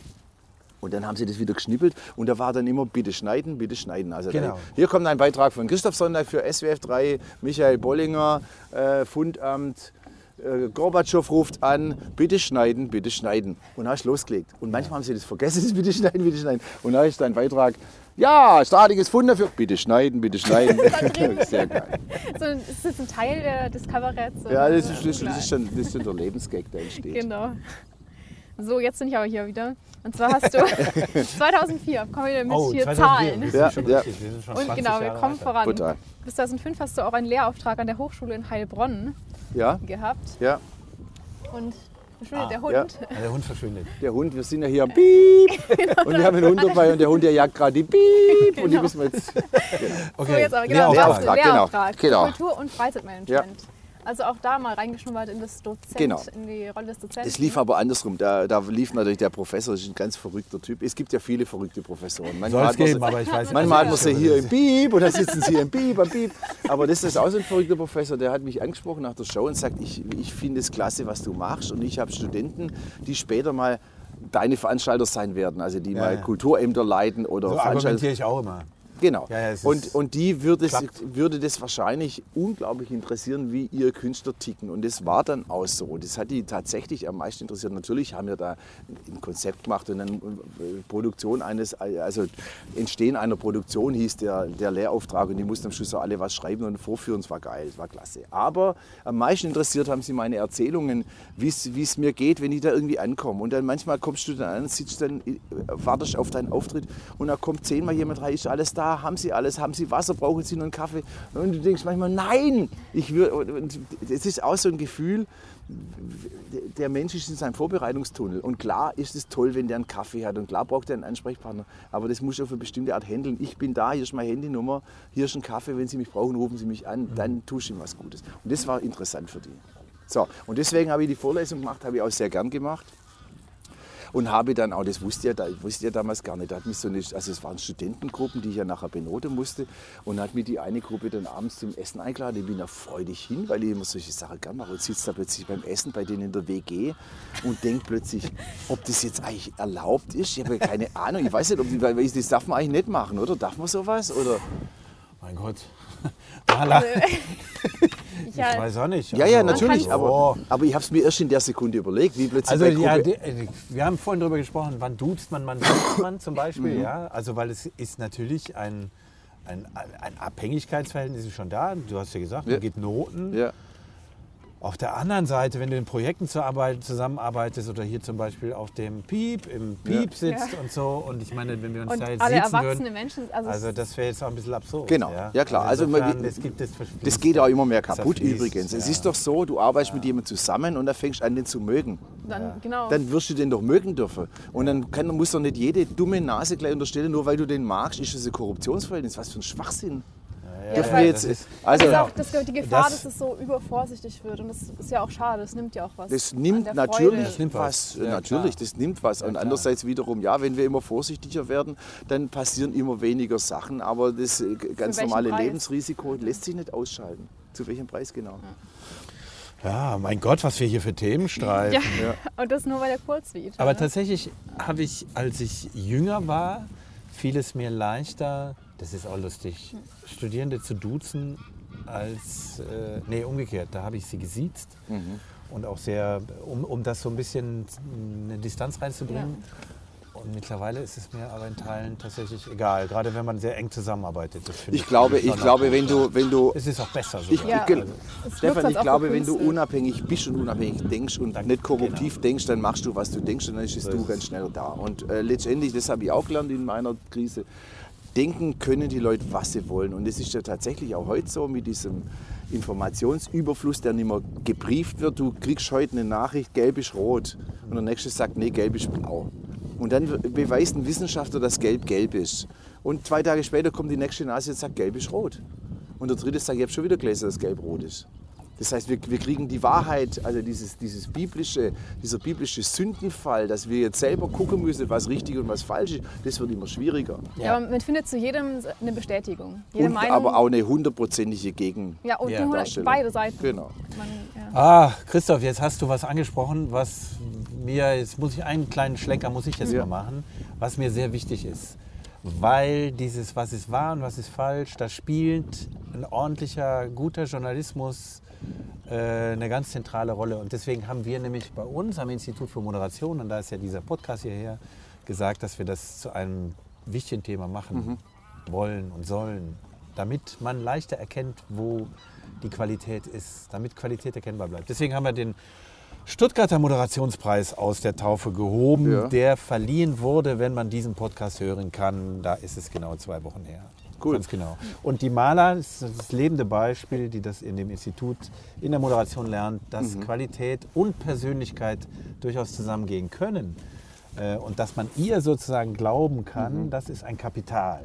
Und dann haben sie das wieder geschnippelt und da war dann immer bitte schneiden, bitte schneiden. Also Genau. da, hier kommt ein Beitrag von Christoph Sonntag für SWF 3, Michael Bollinger, äh, Fundamt, äh, Gorbatschow ruft an, bitte schneiden, bitte schneiden. Und dann du losgelegt. Und manchmal haben sie das vergessen, das bitte schneiden, bitte schneiden. Und dann ist dein Beitrag, ja, staatliches Fund dafür, bitte schneiden, bitte schneiden. Sehr geil. so, ist das ein Teil des Kabaretts? Ja, das ist, das, das ist, schon, das ist schon der Lebensgag, der entsteht. Genau. So, jetzt bin ich aber hier wieder. Und zwar hast du 2004, kommen wir mit Oh, hier 2004, Zahlen. Wir sind Ja, schon ja. richtig, wir sind schon Und 20 genau, wir Jahre kommen weiter. voran. Total. Bis 2005 hast du auch einen Lehrauftrag an der Hochschule in Heilbronn Ja, gehabt. ja, Und verschwindet Ah, der Hund. ja. Ja, der Hund verschwindet. der Hund, wir sind ja hier am Piep. Und wir haben einen Hund dabei und der Hund, der jagt gerade die Piep. Und die Genau. müssen wir jetzt. Okay, So, jetzt aber genau, Lehrauftrag. Lehrauftrag, genau, Lehrauftrag. genau. Kultur- und Freizeitmanagement. Also auch da mal reingeschnuppert in das Dozent, Genau. in die Rolle des Dozenten. Es lief aber andersrum. Da, da lief natürlich der Professor, das ist ein ganz verrückter Typ. Es gibt ja viele verrückte Professoren. Soll Manchmal es hat man geben, sie- aber ich weiß Manchmal hat man sie hier das im Piep und dann sitzen sie hier im Piep, am Piep. Aber das ist auch so ein verrückter Professor, der hat mich angesprochen nach der Show und sagt, ich, ich finde es klasse, was du machst. Und ich habe Studenten, die später mal deine Veranstalter sein werden. Also die Ja, mal ja. Kulturämter leiten oder So Veranstalter. argumentiere ich auch immer. Genau. Ja, ja, und, und die würde, würde das wahrscheinlich unglaublich interessieren, wie ihr Künstler ticken. Und das war dann auch so. Das hat die tatsächlich am meisten interessiert. Natürlich haben wir da ein Konzept gemacht und dann äh, Produktion eines, also Entstehen einer Produktion hieß der, der Lehrauftrag und die mussten am Schluss auch alle was schreiben und vorführen. Es war geil, es war klasse. Aber am meisten interessiert haben sie meine Erzählungen, wie es mir geht, wenn ich da irgendwie ankomme. Und dann manchmal kommst du dann an, sitzt dann, äh, wartest auf deinen Auftritt und da kommt zehnmal jemand rein, ist alles da, haben sie alles, haben sie Wasser, brauchen sie noch einen Kaffee? Und du denkst manchmal, nein! Ich es ist auch so ein Gefühl, der Mensch ist in seinem Vorbereitungstunnel. Und klar ist es toll, wenn der einen Kaffee hat. Und klar braucht er einen Ansprechpartner. Aber das muss auf eine bestimmte Art handeln. Ich bin da, hier ist meine Handynummer, hier ist ein Kaffee. Wenn Sie mich brauchen, rufen Sie mich an. Dann tue ich ihm was Gutes. Und das war interessant für die. So, und deswegen habe ich die Vorlesung gemacht, habe ich auch sehr gern gemacht. Und habe dann auch, das wusste ich ja, da- wusste ja damals gar nicht, da hat mich so eine, also es waren Studentengruppen, die ich ja nachher benoten musste. Und hat mir die eine Gruppe dann abends zum Essen eingeladen. Ich bin da freudig hin, weil ich immer solche Sachen gern mache. Und sitzt da plötzlich beim Essen bei denen in der WG und denkt plötzlich, ob das jetzt eigentlich erlaubt ist. Ich habe ja keine Ahnung. Ich weiß nicht, ob, das darf man eigentlich nicht machen, oder? Darf man sowas? Oder? Mein Gott. Maler. Ich, ja, Ich weiß auch nicht. Ja, ja, Also, natürlich. oh. Aber, aber ich habe es mir erst in der Sekunde überlegt, wie plötzlich Also ja, äh, wir haben vorhin darüber gesprochen, wann duzt man, wann duzt man zum Mhm. Beispiel. ja? Also weil es ist natürlich ein, ein, ein Abhängigkeitsverhältnis ist schon da. Du hast ja gesagt, Ja. man geht Noten. ja. Auf der anderen Seite, wenn du in Projekten zusammenarbeitest oder hier zum Beispiel auf dem Piep, im Piep sitzt Ja. und so. Und ich meine, wenn wir uns und da jetzt alle sitzen erwachsene würden, Menschen, also, also das wäre jetzt auch ein bisschen absurd. Genau. Ja, klar. Also man- insofern, es gibt es Das geht auch immer mehr Das kaputt übrigens. Es ja. ist doch so, du arbeitest mit jemandem zusammen und dann fängst du an, den zu mögen. dann, genau. Dann wirst du den doch mögen dürfen. Und dann kann, muss doch nicht jede dumme Nase gleich unterstellen, nur weil du den magst, ist das ein Korruptionsverhältnis. Was für ein Schwachsinn. Ja, Dürfen ja, wir das jetzt, ist- also, das ist auch das, die Gefahr, Das- dass es so übervorsichtig wird. Und das ist ja auch schade. Das nimmt ja auch was. Das nimmt natürlich. Das nimmt was. was. Ja, natürlich, klar. das nimmt was. Und andererseits wiederum, ja, wenn wir immer vorsichtiger werden, dann passieren immer weniger Sachen. Aber das äh, ganz normale Preis? Lebensrisiko lässt sich nicht ausschalten. Zu welchem Preis genau? Ja, mein Gott, was wir hier für Themen streifen. Ja. Und das nur bei der Kurzsuite. Aber tatsächlich habe ich, als ich jünger war, fiel es mir leichter, das ist auch lustig, Studierende zu duzen, als, äh, nee, umgekehrt, da habe ich sie gesiezt. Und auch sehr, um, um das so ein bisschen eine Distanz reinzubringen. Und mittlerweile ist es mir aber in Teilen tatsächlich egal, gerade wenn man sehr eng zusammenarbeitet. Das finde Ich glaube, ich glaube, wenn du, ja. wenn du Es ist auch besser so. Ich, Ja. wirkt Stefan, ich glaube, wenn du Künstler. unabhängig bist und unabhängig denkst und Dann- nicht korruptiv genau. denkst, dann machst du, was du denkst und dann bist du ganz schnell da. Und äh, letztendlich, das habe ich auch gelernt in meiner Krise, denken können die Leute, was sie wollen. Und das ist ja tatsächlich auch heute so mit diesem Informationsüberfluss, der nicht mehr gebrieft wird. Du kriegst heute eine Nachricht, gelb ist rot. Und der nächste sagt, nee, gelb ist blau. Und dann beweist ein Wissenschaftler, dass gelb gelb ist. Und zwei Tage später kommt die nächste Nase und sagt, gelb ist rot. Und der dritte sagt, ich habe schon wieder gelesen, dass gelb rot ist. Das heißt, wir, wir kriegen die Wahrheit, also dieses, dieses biblische, dieser biblische Sündenfall, dass wir jetzt selber gucken müssen, was richtig und was falsch ist, das wird immer schwieriger. Ja, aber man findet zu jedem eine Bestätigung. Jede Und Meinung. aber auch eine hundertprozentige Gegen. ja, und Ja. beide Seiten. Genau. Man, ja. Ah, Christoph, jetzt hast du was angesprochen, was mir, jetzt muss ich einen kleinen Schlenker muss ich jetzt Ja. mal machen, was mir sehr wichtig ist. Weil dieses, was ist wahr und was ist falsch, da spielt ein ordentlicher, guter Journalismus eine ganz zentrale Rolle. Und deswegen haben wir nämlich bei uns am Institut für Moderation, und da ist ja dieser Podcast hierher, gesagt, dass wir das zu einem wichtigen Thema machen wollen und sollen, damit man leichter erkennt, wo die Qualität ist, damit Qualität erkennbar bleibt. Deswegen haben wir den Stuttgarter Moderationspreis aus der Taufe gehoben, Ja. der verliehen wurde, wenn man diesen Podcast hören kann. Da ist es genau zwei Wochen her. Cool. Ganz genau. Und die Maler, das ist das lebende Beispiel, die das in dem Institut in der Moderation lernt, dass Mhm. Qualität und Persönlichkeit durchaus zusammengehen können. Äh, Und dass man ihr sozusagen glauben kann, Mhm. das ist ein Kapital.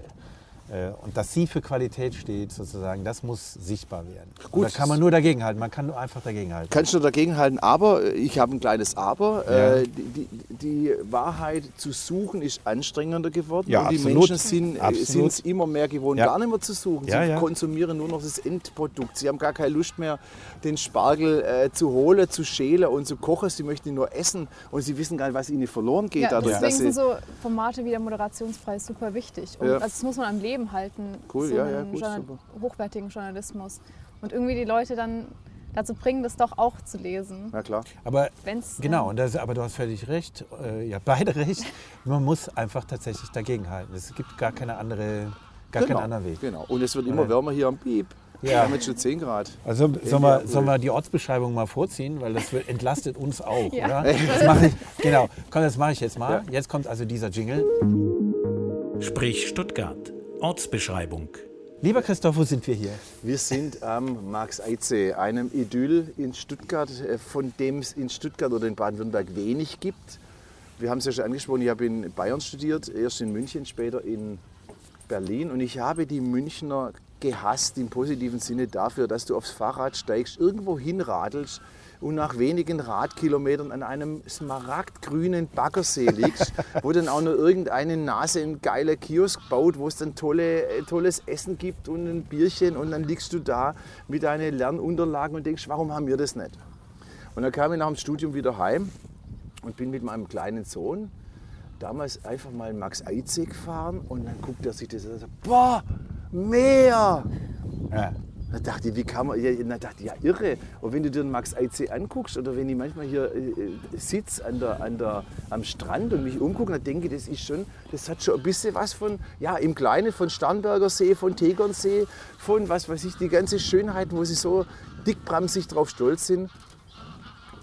Äh, Und dass sie für Qualität steht, sozusagen, das muss sichtbar werden. Und Gut. da kann man nur dagegenhalten. Man kann nur einfach dagegenhalten. Kannst du dagegenhalten, aber äh, ich habe ein kleines Aber. Ja. Äh, die, die, die Wahrheit zu suchen ist anstrengender geworden. Ja, und die absolut. Menschen sind es immer mehr gewohnt, Ja. gar nicht mehr zu suchen. Ja, Sie ja. konsumieren nur noch das Endprodukt. Sie haben gar keine Lust mehr, den Spargel äh, zu holen, zu schälen und zu kochen. Sie möchten ihn nur essen und sie wissen gar nicht, was ihnen verloren geht. Ja, dadurch, deswegen dass sind so Formate wie der Moderationspreis super wichtig. Und Ja. also das muss man am Leben halten. Cool, so ja, einen ja, gut, Journal- super. hochwertigen Journalismus. Und irgendwie die Leute dann dazu bringen, das doch auch zu lesen. na klar. Aber Wenn's, genau, ähm, und das, aber du hast völlig recht. Äh, ja, beide recht. Man muss einfach tatsächlich dagegenhalten. Es gibt gar keine andere, gar genau, keinen anderen Weg. Genau. Und es wird immer wärmer hier am Piep. Ja. Wir haben jetzt schon 10 Grad. Also sollen Ja, wir, sollen wir die Ortsbeschreibung mal vorziehen, weil das entlastet uns auch, Ja. oder? Das mache ich, genau. Komm, das mache ich jetzt mal. Ja. Jetzt kommt also dieser Jingle. Sprich Stuttgart. Ortsbeschreibung. Lieber Christoph, wo sind wir hier? Wir sind am Max-Eize, einem Idyll in Stuttgart, äh, von dem es in Stuttgart oder in Baden-Württemberg wenig gibt. Wir haben es ja schon angesprochen, ich habe in Bayern studiert, erst in München, später in Berlin. Und ich habe die Münchner gehasst im positiven Sinne dafür, dass du aufs Fahrrad steigst, irgendwo hinradelst und nach wenigen Radkilometern an einem smaragdgrünen Baggersee liegst, wo dann auch noch irgendeine Nase ein geiler Kiosk baut, wo es dann tolle, äh, tolles Essen gibt und ein Bierchen und dann liegst du da mit deinen Lernunterlagen und denkst, warum haben wir das nicht? Und dann kam ich nach dem Studium wieder heim und bin mit meinem kleinen Sohn damals einfach mal Max Eize gefahren und dann guckt er sich das an und sagt, boah, Meer! Ja. Da dachte ich, wie kann man, ja, da dachte ich, ja irre. Und wenn du dir den Max Eize anguckst oder wenn ich manchmal hier äh, sitze an der, an der, am Strand und mich umgucke, dann denke ich, das ist schon, das hat schon ein bisschen was von, ja im Kleinen, von Starnberger See, von Tegernsee, von was weiß ich, die ganze Schönheit, wo sie so dickbramsig drauf stolz sind.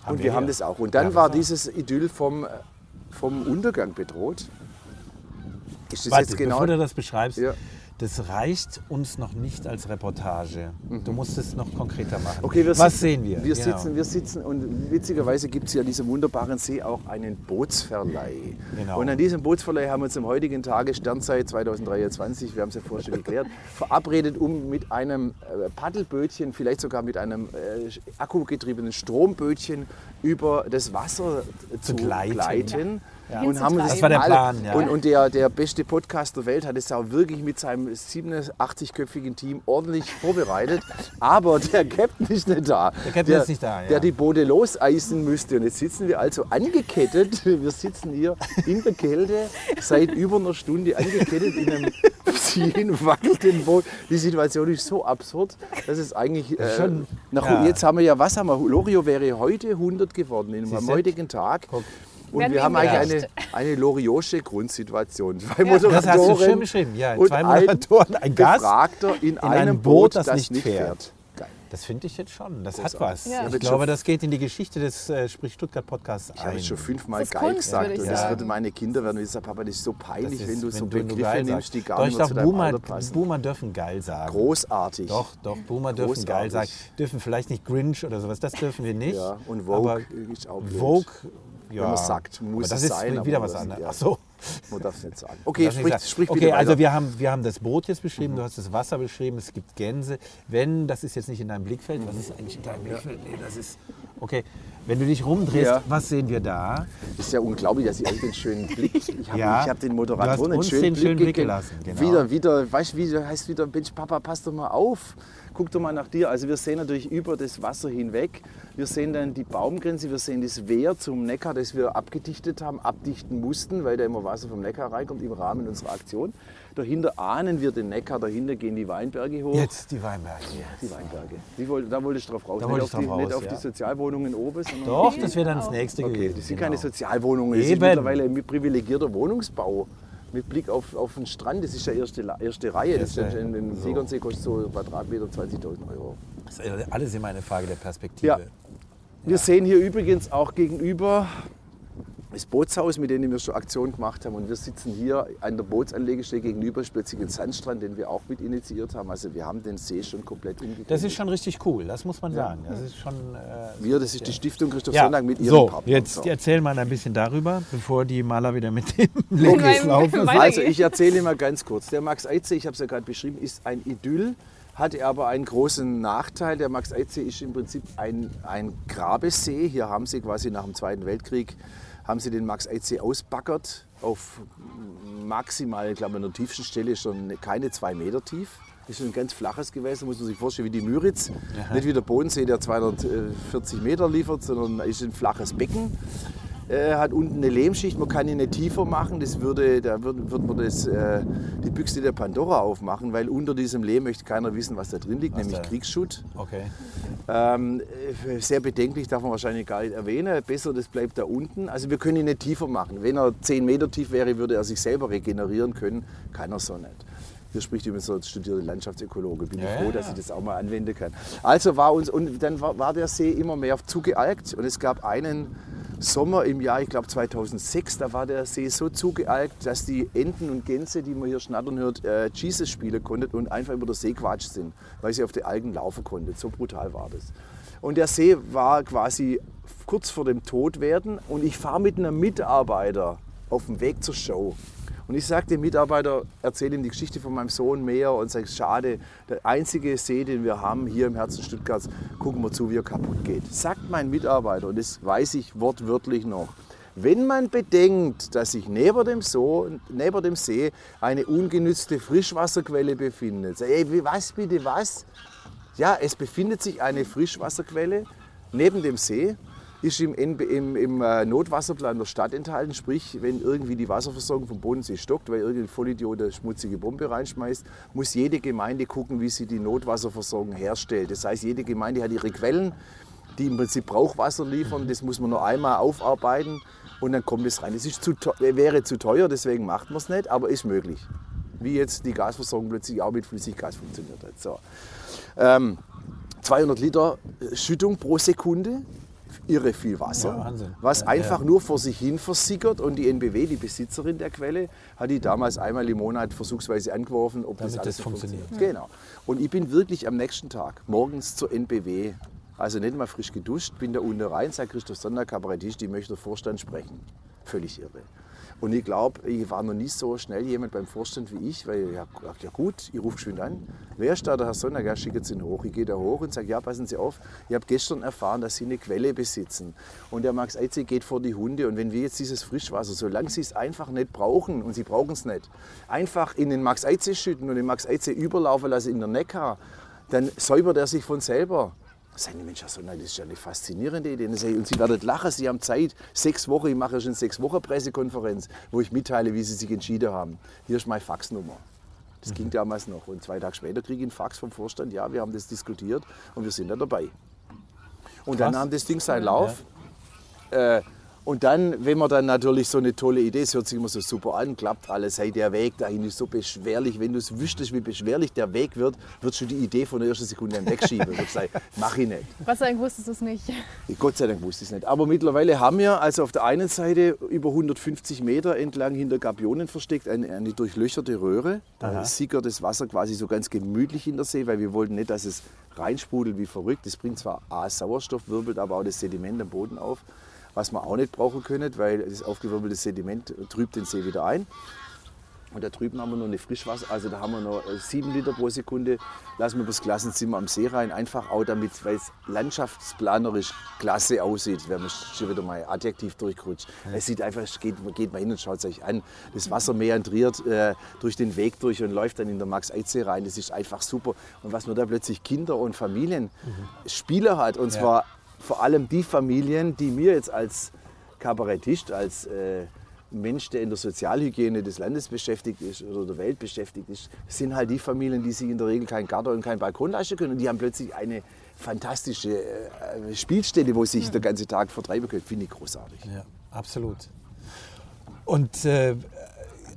Haben und wir wir haben das auch. Und dann Ja, war dieses Idyll vom, äh, vom Untergang bedroht. Ist das Warte, jetzt genau? bevor du das beschreibst, Ja. Das reicht uns noch nicht als Reportage. Du musst es noch konkreter machen. Okay, Was sitzen, sehen wir? Wir, Genau. sitzen, wir sitzen und witzigerweise gibt es ja an diesem wunderbaren See auch einen Bootsverleih. Genau. Und an diesem Bootsverleih haben wir uns am heutigen Tage, Sternzeit 2023, wir haben es ja vorher schon geklärt, verabredet, um mit einem äh, Paddelbötchen, vielleicht sogar mit einem äh, akkugetriebenen Strombötchen über das Wasser zu gleiten. gleiten. Ja. Und haben Das war der Plan, ja. Und, und der, der beste Podcast der Welt hat es auch wirklich mit seinem 87-köpfigen Team ordentlich vorbereitet. Aber der Captain ist nicht da. Der Captain der, ist nicht da, ja. Der die Boote loseisen müsste. Und jetzt sitzen wir also angekettet. Wir sitzen hier in der Kälte seit über einer Stunde angekettet in einem ziehen, wackelnden Boot. Die Situation ist so absurd, dass es eigentlich. Äh, Schon, nach, ja. Jetzt haben wir ja, was haben wir? Lorio wäre heute 100 geworden, in, am heutigen Tag. Guck. Und wir wir haben eigentlich eine, eine Loriosche Grundsituation. Zwei Ja. Das hast du Moderatoren schön beschrieben. Ja, und zwei Moderatoren, ein Gast. Befragter in, einem einem Boot, Boot, das das, nicht fährt. Geil. Das finde ich jetzt schon. Das hat Großartig. was. Ja. Ich glaube, das geht in die Geschichte des äh, Sprich Stuttgart Podcasts Ich habe ein. schon fünfmal geil Kunst, gesagt. Und das würden meine Kinder werden. Ich sage, Papa, das ist so peinlich, ist, wenn du so wenn du Begriffe nimmst, die gar Doch, nicht ich mehr zu deinem Boomer, Alter passen. Boomer dürfen geil sagen. Großartig. Doch, doch, Boomer dürfen geil sagen. Großartig. Dürfen vielleicht nicht Grinch oder sowas, das dürfen wir nicht. Ja, und Vogue aber ist auch blöd. Vogue, ja. man sagt, muss aber das es ist sein, wieder was anderes. ja. Ach so. Man darf es nicht sagen. Okay, nicht sprich, sagen. sprich okay also weiter. Mhm. wir haben, wir haben das Boot jetzt beschrieben, du hast das Wasser beschrieben, es gibt Gänse. Wenn, das ist jetzt nicht in deinem Blickfeld, was ist eigentlich in deinem Blickfeld? Nee, das ist, okay, wenn du dich rumdrehst, Ja. was sehen wir da? Das ist ja unglaublich, dass ich eigentlich den schönen Blick. Ich habe Ja, ich hab den Moderatoren einen schönen den Blick, schönen Blick gegeben. gelassen, genau. Wieder, wieder, weißt du, wie heißt wieder, Mensch, Papa, pass doch mal auf. Guck doch mal nach dir. Also wir sehen natürlich über das Wasser hinweg. Wir sehen dann die Baumgrenze, wir sehen das Wehr zum Neckar, das wir abgedichtet haben, abdichten mussten, weil da immer Wasser vom Neckar reinkommt im Rahmen unserer Aktion. Dahinter ahnen wir den Neckar, dahinter gehen die Weinberge hoch. Jetzt die Weinberge. Die Weinberge. Die wollte, da wollte ich drauf raus. Da nicht wollte auf, ich die, drauf nicht raus, auf ja. die Sozialwohnungen oben, sondern Doch, das wäre dann das nächste Okay, gewesen. das sind genau. keine Sozialwohnungen, das ist mittlerweile ein privilegierter Wohnungsbau. Mit Blick auf, auf den Strand, das ist ja erste, erste Reihe. Das ist ein, ein so. Tegernsee kostet so Quadratmeter 20.000 Euro. Das ist alles immer eine Frage der Perspektive. Ja. Wir sehen hier übrigens auch gegenüber das Bootshaus, mit dem wir schon Aktionen gemacht haben. Und wir sitzen hier an der Bootsanlegestelle gegenüber, ist plötzlich ein Sandstrand, den wir auch mit initiiert haben. Also wir haben den See schon komplett umgekehrt. Das ist schon richtig cool, das muss man sagen. Das ist schon. Äh, wir, das ist die Stiftung Christoph ja. Sonntag mit ihren so, Partnern. jetzt So. erzähl mal ein bisschen darüber, bevor die Maler wieder mit dem Legis laufen. Also ich erzähle mal ganz kurz. Der Max Eitze, ich habe es ja gerade beschrieben, ist ein Idyll, hatte aber einen großen Nachteil. Der Max Eitze ist im Prinzip ein, ein Grabesee. Hier haben sie quasi nach dem Zweiten Weltkrieg haben sie den Max Eitze ausbaggert auf maximal, ich glaube an der tiefsten Stelle schon keine zwei Meter tief. Das ist ein ganz flaches Gewässer, muss man sich vorstellen, wie die Müritz. Nicht wie der Bodensee, der 240 Meter liefert, sondern ist ein flaches Becken. Äh, hat unten eine Lehmschicht, man kann ihn nicht tiefer machen, das würde, da würde, würde man das, äh, die Büchse der Pandora aufmachen, weil unter diesem Lehm möchte keiner wissen, was da drin liegt, Was nämlich da- Kriegsschutt. Okay. Ähm, äh, sehr bedenklich, darf man wahrscheinlich gar nicht erwähnen. Besser, das bleibt da unten. Also wir können ihn nicht tiefer machen. Wenn er 10 Meter tief wäre, würde er sich selber regenerieren können. Kann er so nicht. Hier spricht übrigens so ein studierter Landschaftsökologe. Bin Ja, ich froh, dass ich das auch mal anwenden kann. Also war uns, und dann war, war der See immer mehr zugealkt. Und es gab einen Sommer im Jahr, ich glaube 2006, da war der See so zugealkt, dass die Enten und Gänse, die man hier schnattern hört, äh, Jesus spielen konnten und einfach über den See quatscht sind, weil sie auf die Algen laufen konnten. So brutal war das. Und der See war quasi kurz vor dem Todwerden und ich fahre mit einem Mitarbeiter auf dem Weg zur Show. Und ich sage dem Mitarbeiter, erzähle ihm die Geschichte von meinem Sohn mehr und sage, schade, der einzige See, den wir haben hier im Herzen Stuttgarts, gucken wir zu, wie er kaputt geht. Sagt mein Mitarbeiter, und das weiß ich wortwörtlich noch, wenn man bedenkt, dass sich neben dem, so, neben dem See eine ungenützte Frischwasserquelle befindet, ey, was bitte, was? Ja, es befindet sich eine Frischwasserquelle neben dem See, ist im, im, im äh, Notwasserplan der Stadt enthalten. Sprich, wenn irgendwie die Wasserversorgung vom Bodensee stockt, weil irgendein Vollidiot eine schmutzige Bombe reinschmeißt, muss jede Gemeinde gucken, wie sie die Notwasserversorgung herstellt. Das heißt, jede Gemeinde hat ihre Quellen, die im Prinzip Brauchwasser liefern. Das muss man nur einmal aufarbeiten und dann kommt es rein. Das ist zu, teu- wäre zu teuer, deswegen macht man es nicht, aber ist möglich. Wie jetzt die Gasversorgung plötzlich auch mit Flüssiggas funktioniert hat. So. Ähm, 200 Liter Schüttung pro Sekunde. Irre viel Wasser, Ja, Wahnsinn. was Ja, einfach ja. nur vor sich hin versickert und die NBW, die Besitzerin der Quelle, hat die damals einmal im Monat versuchsweise angeworfen, ob das Damit alles das so funktioniert. Genau. Und ich bin wirklich am nächsten Tag morgens zur NBW, also nicht mal frisch geduscht, bin da unten rein, sagt Christoph Sonder, Kabarettist, die möchte Vorstand sprechen. Völlig irre. Und ich glaube, ich war noch nie so schnell jemand beim Vorstand wie ich, weil ich habe ja gut, ich rufe geschwind an. Wer ist da, der Herr? Ja, schickt ihn hoch. Ich gehe da hoch und sage, ja, passen Sie auf, ich habe gestern erfahren, dass Sie eine Quelle besitzen. Und der Max Eitze geht vor die Hunde. Und wenn wir jetzt dieses Frischwasser, solange Sie es einfach nicht brauchen, und Sie brauchen es nicht, einfach in den Max Eitze schütten und den Max Eitze überlaufen lassen in der Neckar, dann säubert er sich von selber. Sagen die Mensch, Herr Sonntag, das ist ja eine faszinierende Idee. Und ich Und Sie werden lachen, Sie haben Zeit. Sechs Wochen, ich mache ja schon sechs Wochen Pressekonferenz, wo ich mitteile, wie Sie sich entschieden haben. Hier ist meine Faxnummer. Das ging damals noch. Und zwei Tage später kriege ich einen Fax vom Vorstand, ja, wir haben das diskutiert und wir sind da dabei. Und dann Krass. nahm das Ding seinen Lauf. Äh, und dann, wenn man dann natürlich so eine tolle Idee, es hört sich immer so super an, klappt alles, hey, der Weg dahin ist so beschwerlich. Wenn du es wüsstest, wie beschwerlich der Weg wird, würdest du die Idee von der ersten Sekunde an wegschieben. Würdest sagen, mach ich nicht. Gott sei Dank wusstest du es nicht. Gott sei Dank wusste ich es nicht. Aber mittlerweile haben wir also auf der einen Seite über 150 Meter entlang hinter Gabionen versteckt eine, eine durchlöcherte Röhre. Da Aha. sickert das Wasser quasi so ganz gemütlich in der See, weil wir wollten nicht, dass es reinsprudelt wie verrückt. Das bringt zwar A, Sauerstoff, wirbelt aber auch das Sediment am Boden auf, was wir auch nicht brauchen können, weil das aufgewirbelte Sediment trübt den See wieder ein. Und da drüben haben wir noch eine Frischwasser, also da haben wir noch äh, 7 Liter pro Sekunde, lassen wir das Klassenzimmer am See rein, einfach auch damit, weil es landschaftsplanerisch klasse aussieht, wenn man schon wieder mal adjektiv durchrutscht. Es sieht einfach, geht, geht mal hin und schaut es euch an. Das Wasser meandriert äh, durch den Weg durch und läuft dann in der Max-Eid-See rein, das ist einfach super. Und was man da plötzlich Kinder und Familien, Spieler hat, und zwar vor allem die Familien, die mir jetzt als Kabarettist, als äh, Mensch, der in der Sozialhygiene des Landes beschäftigt ist oder der Welt beschäftigt ist, sind halt die Familien, die sich in der Regel keinen Garten und keinen Balkon leisten können. Und die haben plötzlich eine fantastische äh, Spielstelle, wo sie sich den ganzen Tag vertreiben können. Finde ich großartig. Ja, absolut. Und, äh,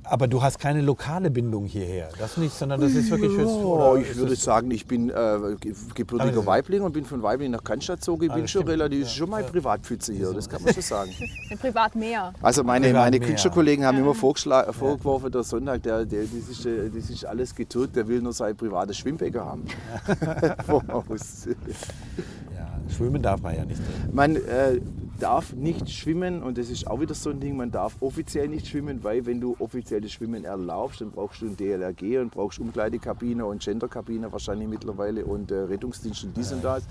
aber du hast keine lokale Bindung hierher, das nicht, sondern das ist wirklich fürs, Oh, ich ist würde sagen, ich bin äh, ge- gebürtiger Also- Weibling und bin von Weibling nach Cannstatt gezogen. Ich bin schon relativ, schon mal Privatpfütze hier, das kann man schon sagen. Im Privatmeer. Also meine, Privat meine. Künstlerkollegen haben immer vorgeschla- vorgeworfen, der Sonntag, der, der, das, ist, äh, das ist alles getürkt, der will nur sein privates Schwimmbecken haben. Ja, schwimmen darf man ja nicht. man äh, darf nicht schwimmen und das ist auch wieder so ein Ding, man darf offiziell nicht schwimmen, weil wenn du offiziell das Schwimmen erlaubst, dann brauchst du ein DLRG und brauchst Umkleidekabine und Genderkabine wahrscheinlich mittlerweile und äh, Rettungsdienst und dies und das.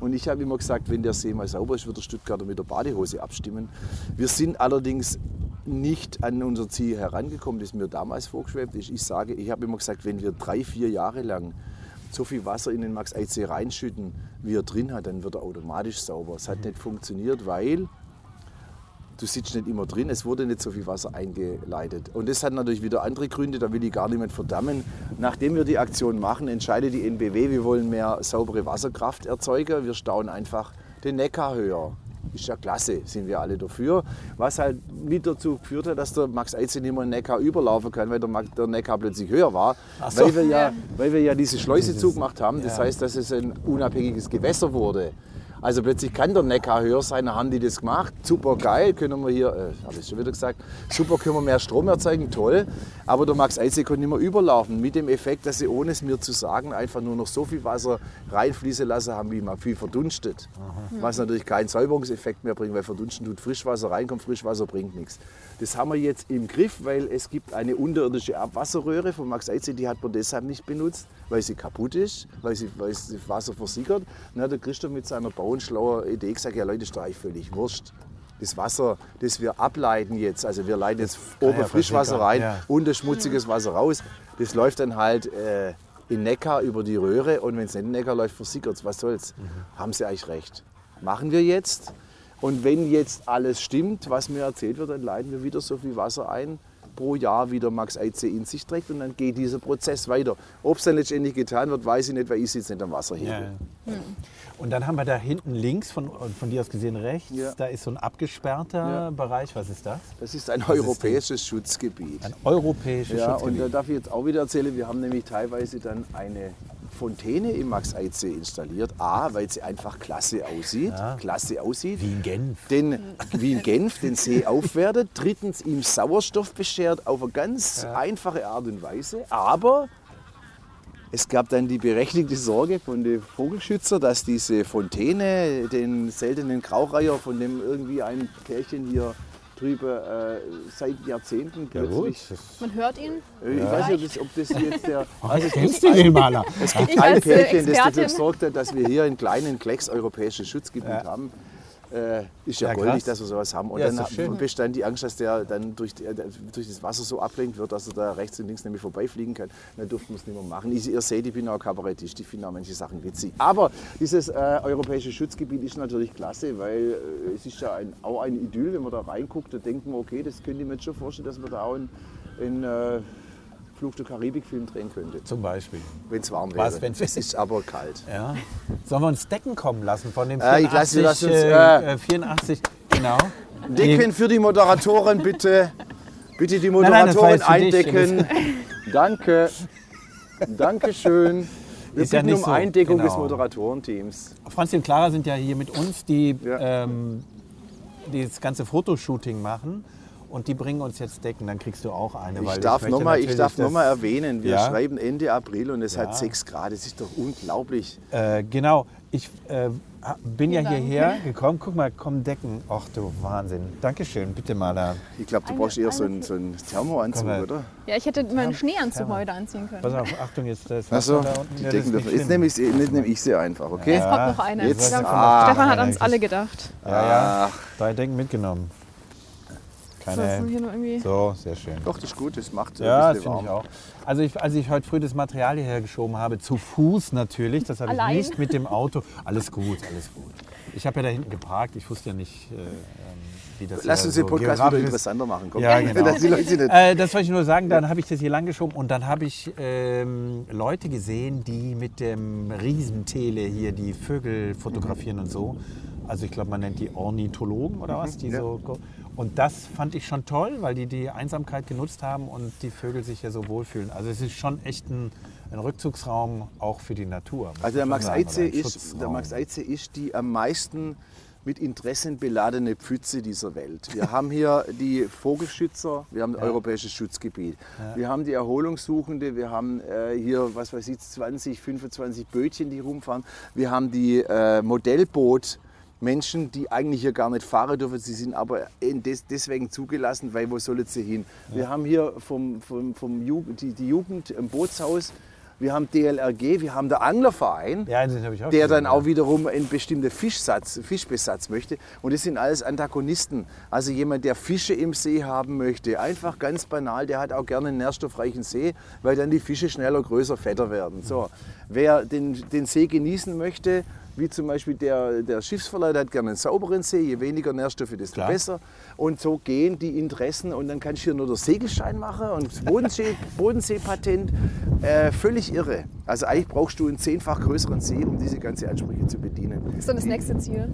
Und ich habe immer gesagt, wenn der See mal sauber ist, wird der Stuttgarter mit der Badehose abstimmen. Wir sind allerdings nicht an unser Ziel herangekommen, das mir damals vorgeschwebt ist. Ich sage, ich habe immer gesagt, wenn wir drei, vier Jahre lang so viel Wasser in den Max Eidsee reinschütten, wie er drin hat, dann wird er automatisch sauber. Es hat nicht funktioniert, weil du sitzt nicht immer drin, es wurde nicht so viel Wasser eingeleitet. Und das hat natürlich wieder andere Gründe, da will ich gar niemand verdammen. Nachdem wir die Aktion machen, entscheidet die NBW, wir wollen mehr saubere Wasserkraft erzeugen. Wir stauen einfach den Neckar höher. Ist ja klasse, sind wir alle dafür. Was halt mit dazu geführt hat, dass der Max Eizen nicht mehr den Neckar überlaufen kann, weil der, Neckar plötzlich höher war. So. Weil, wir ja, weil wir ja diese Schleuse zugemacht haben. Das heißt, dass es ein unabhängiges Gewässer wurde. Also plötzlich kann der Neckar höher sein, dann haben die das gemacht. Super geil, können wir hier, äh, habe ich schon wieder gesagt, super können wir mehr Strom erzeugen, toll. Aber der Max Eise konnte nicht mehr überlaufen. Mit dem Effekt, dass sie ohne es mir zu sagen einfach nur noch so viel Wasser reinfließen lassen haben, wie mal viel verdunstet. Was natürlich keinen Säuberungseffekt mehr bringt, weil verdunsten tut Frischwasser rein, kommt Frischwasser, bringt nichts. Das haben wir jetzt im Griff, weil es gibt eine unterirdische Abwasserröhre von Max Eize, die hat man deshalb nicht benutzt, weil sie kaputt ist, weil, sie, weil das Wasser versickert. Dann hat der Christoph mit seiner bauenschlauer Idee gesagt, ja Leute, ist doch völlig wurscht. Das Wasser, das wir ableiten jetzt, also wir leiten jetzt kann oben ja Frischwasser versickern, rein ja. und das schmutziges Wasser raus, das läuft dann halt äh, in Neckar über die Röhre und wenn es nicht in Neckar läuft, versickert es. Was soll's? Haben sie eigentlich recht. Machen wir jetzt. Und wenn jetzt alles stimmt, was mir erzählt wird, dann leiten wir wieder so viel Wasser ein pro Jahr, wie der Max IC in sich trägt und dann geht dieser Prozess weiter. Ob es dann letztendlich getan wird, weiß ich nicht, weil ich sitze nicht am Wasserhebel. Ja, ja. Und dann haben wir da hinten links, von, von dir aus gesehen rechts, Ja. da ist so ein abgesperrter Ja. Bereich. Was ist das? Das ist ein ist europäisches Schutzgebiet. Ein europäisches Ja, und Schutzgebiet. da darf ich jetzt auch wieder erzählen, wir haben nämlich teilweise dann eine Fontäne im Max-Eid-See installiert. A, weil sie einfach klasse aussieht. Klasse aussieht. Wie in Genf. Den, wie in Genf den See aufwertet. Drittens ihm Sauerstoff beschert auf eine ganz einfache Art und Weise. Aber es gab dann die berechtigte Sorge von den Vogelschützer, dass diese Fontäne den seltenen Graureiher, von dem irgendwie ein Pärchen hier drüben äh, seit Jahrzehnten Ja, plötzlich. Das- Man hört ihn. Äh, Ich weiß nicht, ob das, jetzt der. Also es Kennst gibt du den Maler? es gibt Ich ein Pärchen, das dafür hat, dass wir hier einen kleinen Klecks europäisches Schutzgebiet haben. Äh, ist ja, Ja, goldig, krass. dass wir sowas haben. Und Ja, dann schön. bestand die Angst, dass der dann durch, die, äh, durch das Wasser so ablenkt wird, dass er da rechts und links nämlich vorbeifliegen kann. Dann durften wir es nicht mehr machen. Ich, ihr seht, ich bin auch Kabarettist, ich finde auch manche Sachen witzig. Aber dieses äh, europäische Schutzgebiet ist natürlich klasse, weil äh, es ist ja ein, auch ein Idyll, wenn man da reinguckt, da denkt man, okay, das könnte ich mir jetzt schon vorstellen, dass man da auch einen, einen äh, Fluch der Karibik-Film drehen könnte, Zum Beispiel. wenn es warm wäre. Was, wenn's- es ist aber kalt. Ja. Sollen wir uns Decken kommen lassen von dem Äh, ich 84, lasse- lassen uns, äh, äh, äh, 84 genau. Decken für die Moderatoren bitte. Bitte die nein, Moderatoren für dich. eindecken. Danke. Dankeschön. Wir Ist ja bitten nicht um so, Eindeckung des genau. Moderatorenteams. Franzi und Clara sind ja hier mit uns, die Ja. ähm, die das ganze Fotoshooting machen. Und die bringen uns jetzt Decken, dann kriegst du auch eine. Ich darf nochmal noch mal erwähnen, wir Ja. schreiben Ende April und es Ja. hat 6 Grad. Das ist doch unglaublich. Äh, genau, ich äh, bin ja Dank. hierher gekommen. Guck mal, kommen Decken. Ach du Wahnsinn. Dankeschön, bitte mal da. Ich glaube, du Eine- brauchst eher so eine- einen, so einen Thermoanzug, mal. oder? Ja, ich hätte meinen Schneeanzug ja. heute anziehen können. Pass auf, Achtung, jetzt das Achso, Wasser da unten. die Ja, das Decken ist dürfen. nicht Jetzt nehme ich, sie- jetzt nehme ich sie einfach, okay? Es kommt noch eine. Jetzt- ah. Stefan hat Ja, uns alle gedacht. Ja, ja. Ach, Drei Decken mitgenommen. Das Keine. So, sehr schön. doch, das ist gut, das macht Ja, ein das bisschen finde ich warm. auch. Also ich, als ich heute früh das Material hierher geschoben habe, zu Fuß natürlich, das habe ich nicht mit dem Auto. Alles gut, alles gut. Ich habe ja da hinten geparkt, ich wusste ja nicht, äh, ähm, wie das Lass uns so den Podcast wieder interessanter machen. Komm. Ja, genau. Äh, das wollte ich nur sagen, dann habe ich das hier lang geschoben und dann habe ich ähm, Leute gesehen, die mit dem Riesentele hier die Vögel fotografieren und so. Also ich glaube, man nennt die Ornithologen oder was, die ja. so und das fand ich schon toll, weil die die Einsamkeit genutzt haben und die Vögel sich hier so wohlfühlen. Also es ist schon echt ein, ein Rückzugsraum auch für die Natur. Also der Max Eize ist, der. Max Eize ist die am meisten mit Interessen beladene Pfütze dieser Welt. Wir haben hier die Vogelschützer, wir haben ein europäisches Schutzgebiet, wir haben die Erholungssuchende, wir haben äh, hier, was weiß ich, 20, 25 Bötchen, die rumfahren, wir haben die äh, Modellboot. Menschen, die eigentlich hier gar nicht fahren dürfen, sie sind aber des, deswegen zugelassen, weil wo sollen sie hin? Wir haben hier vom, vom, vom Jugend, die, die Jugend im Bootshaus, wir haben DLRG, wir haben der Anglerverein, Ja, den auch der gesehen, dann auch ja. wiederum einen bestimmten Fischsatz, Fischbesatz möchte. Und das sind alles Antagonisten. Also jemand, der Fische im See haben möchte, einfach ganz banal, der hat auch gerne einen nährstoffreichen See, weil dann die Fische schneller, größer, fetter werden. So. Wer den, den See genießen möchte, wie zum Beispiel der, der Schiffsverleih, der hat gerne einen sauberen See, je weniger Nährstoffe, desto Klar. besser. Und so gehen die Interessen und dann kannst du hier nur den Segelschein machen und das Bodensee, Bodenseepatent. Äh, völlig irre. Also eigentlich brauchst du einen zehnfach größeren See, um diese ganze Ansprüche zu bedienen. Das ist dann das nächste Ziel.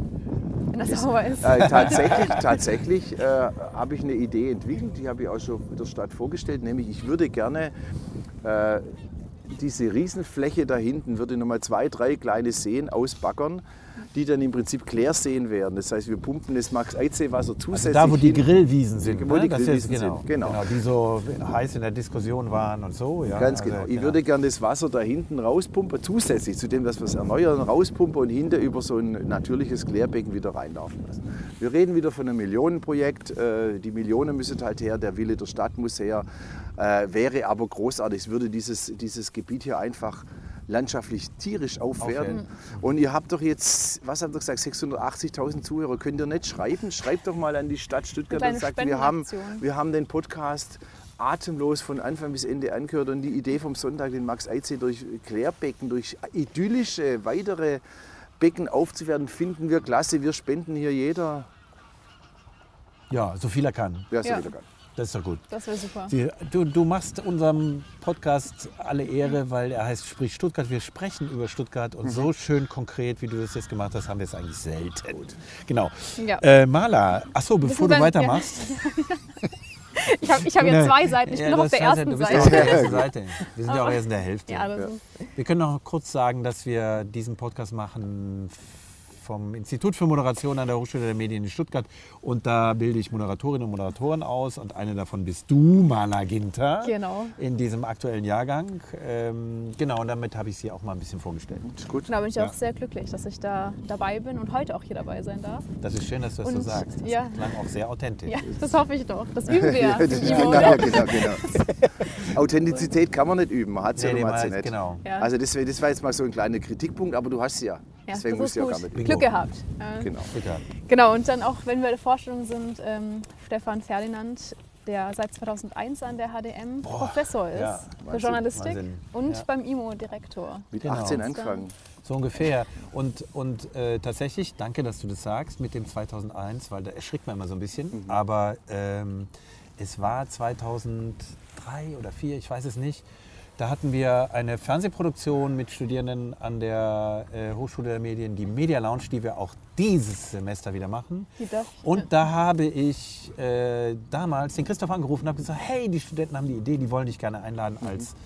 Wenn das sauber ist. Äh, tatsächlich tatsächlich äh, habe ich eine Idee entwickelt, die habe ich auch schon der Stadt vorgestellt, nämlich ich würde gerne äh, diese Riesenfläche da hinten, würde nochmal zwei, drei kleine Seen ausbaggern, die dann im Prinzip Klärseen wären. Das heißt, wir pumpen das Max-Eidsee-Wasser Also zusätzlich da, wo die. Grillwiesen sind, Wo ne? die Das ist- genau, sind, genau. Die so heiß in der Diskussion waren und so. Ja, Ganz also, genau. Ich würde gerne das Wasser da hinten rauspumpen, zusätzlich zu dem, dass wir es erneuern, rauspumpen und hinter über so ein natürliches Klärbecken wieder reinlaufen lassen. Wir reden wieder von einem Millionenprojekt. Äh, Die Millionen müssen halt her, der Wille der Stadt muss her. Äh, Wäre aber großartig. Es würde dieses, dieses Gebiet hier einfach landschaftlich tierisch aufwerten. Aufwerten. Und ihr habt doch jetzt, was habt ihr gesagt, 680.000 Zuhörer. Könnt ihr nicht schreiben? Schreibt doch mal an die Stadt Stuttgart und sagt, wir haben, wir haben den Podcast atemlos von Anfang bis Ende angehört und die Idee vom Sonntag, den Max Eize durch Klärbecken, durch idyllische weitere Becken aufzuwerten, finden wir klasse. Wir spenden hier jeder, Ja, so viel er kann. wer es Ja. wieder kann. Das ist doch gut. Das wäre super. Die, du, du machst unserem Podcast alle Ehre, weil er heißt Sprich Stuttgart. Wir sprechen über Stuttgart und so schön konkret, wie du das jetzt gemacht hast, haben wir es eigentlich selten. Genau. Ja. Äh, Maler, achso, bevor du dann- weitermachst. Ich habe ich hab jetzt zwei Seiten, ich bin noch auf der ersten Du bist ja auf der Seite. ersten Seite. Wir sind ja auch erst in der Hälfte. Ja, Wir können noch kurz sagen, dass wir diesen Podcast machen vom Institut für Moderation an der Hochschule der Medien in Stuttgart. Und da bilde ich Moderatorinnen und Moderatoren aus. Und eine davon bist du, Mala Ginter, Genau. in diesem aktuellen Jahrgang. Ähm, genau, und damit habe ich sie auch mal ein bisschen vorgestellt. Gut. da bin ich Ja. auch sehr glücklich, dass ich da dabei bin und heute auch hier dabei sein darf. Das ist schön, dass du das so Und, sagst. Das ja. klang auch sehr authentisch. Ja, das hoffe ich doch. Das üben wir ja. das genau, oder? genau, genau. Authentizität kann man nicht üben, man hat sie Nee, ja, nee, man hat sie mal- nicht. genau. Ja. Also das, das war jetzt mal so ein kleiner Kritikpunkt, aber du hast sie ja. Ja, Deswegen du ja gut. gar nicht Bingo. Glück gehabt. Genau. Genau, und dann auch, wenn wir in der Vorstellung sind, ähm, Stefan Ferdinand, der seit 2001 an der HDM Professor ist ja, für Wahnsinn, Journalistik Wahnsinn. und Ja. beim IMO Direktor. Mit Genau. 18 angefangen. So ungefähr. Und, und äh, tatsächlich, danke, dass du das sagst mit dem 2001, weil da erschrickt man immer so ein bisschen. Mhm. Aber ähm, es war 2003 oder 2004, ich weiß es nicht. Da hatten wir eine Fernsehproduktion mit Studierenden an der äh, Hochschule der Medien, die Media Lounge, die wir auch dieses Semester wieder machen. Und da habe ich äh, damals den Christoph angerufen und habe gesagt, hey, die Studenten haben die Idee, die wollen dich gerne einladen als,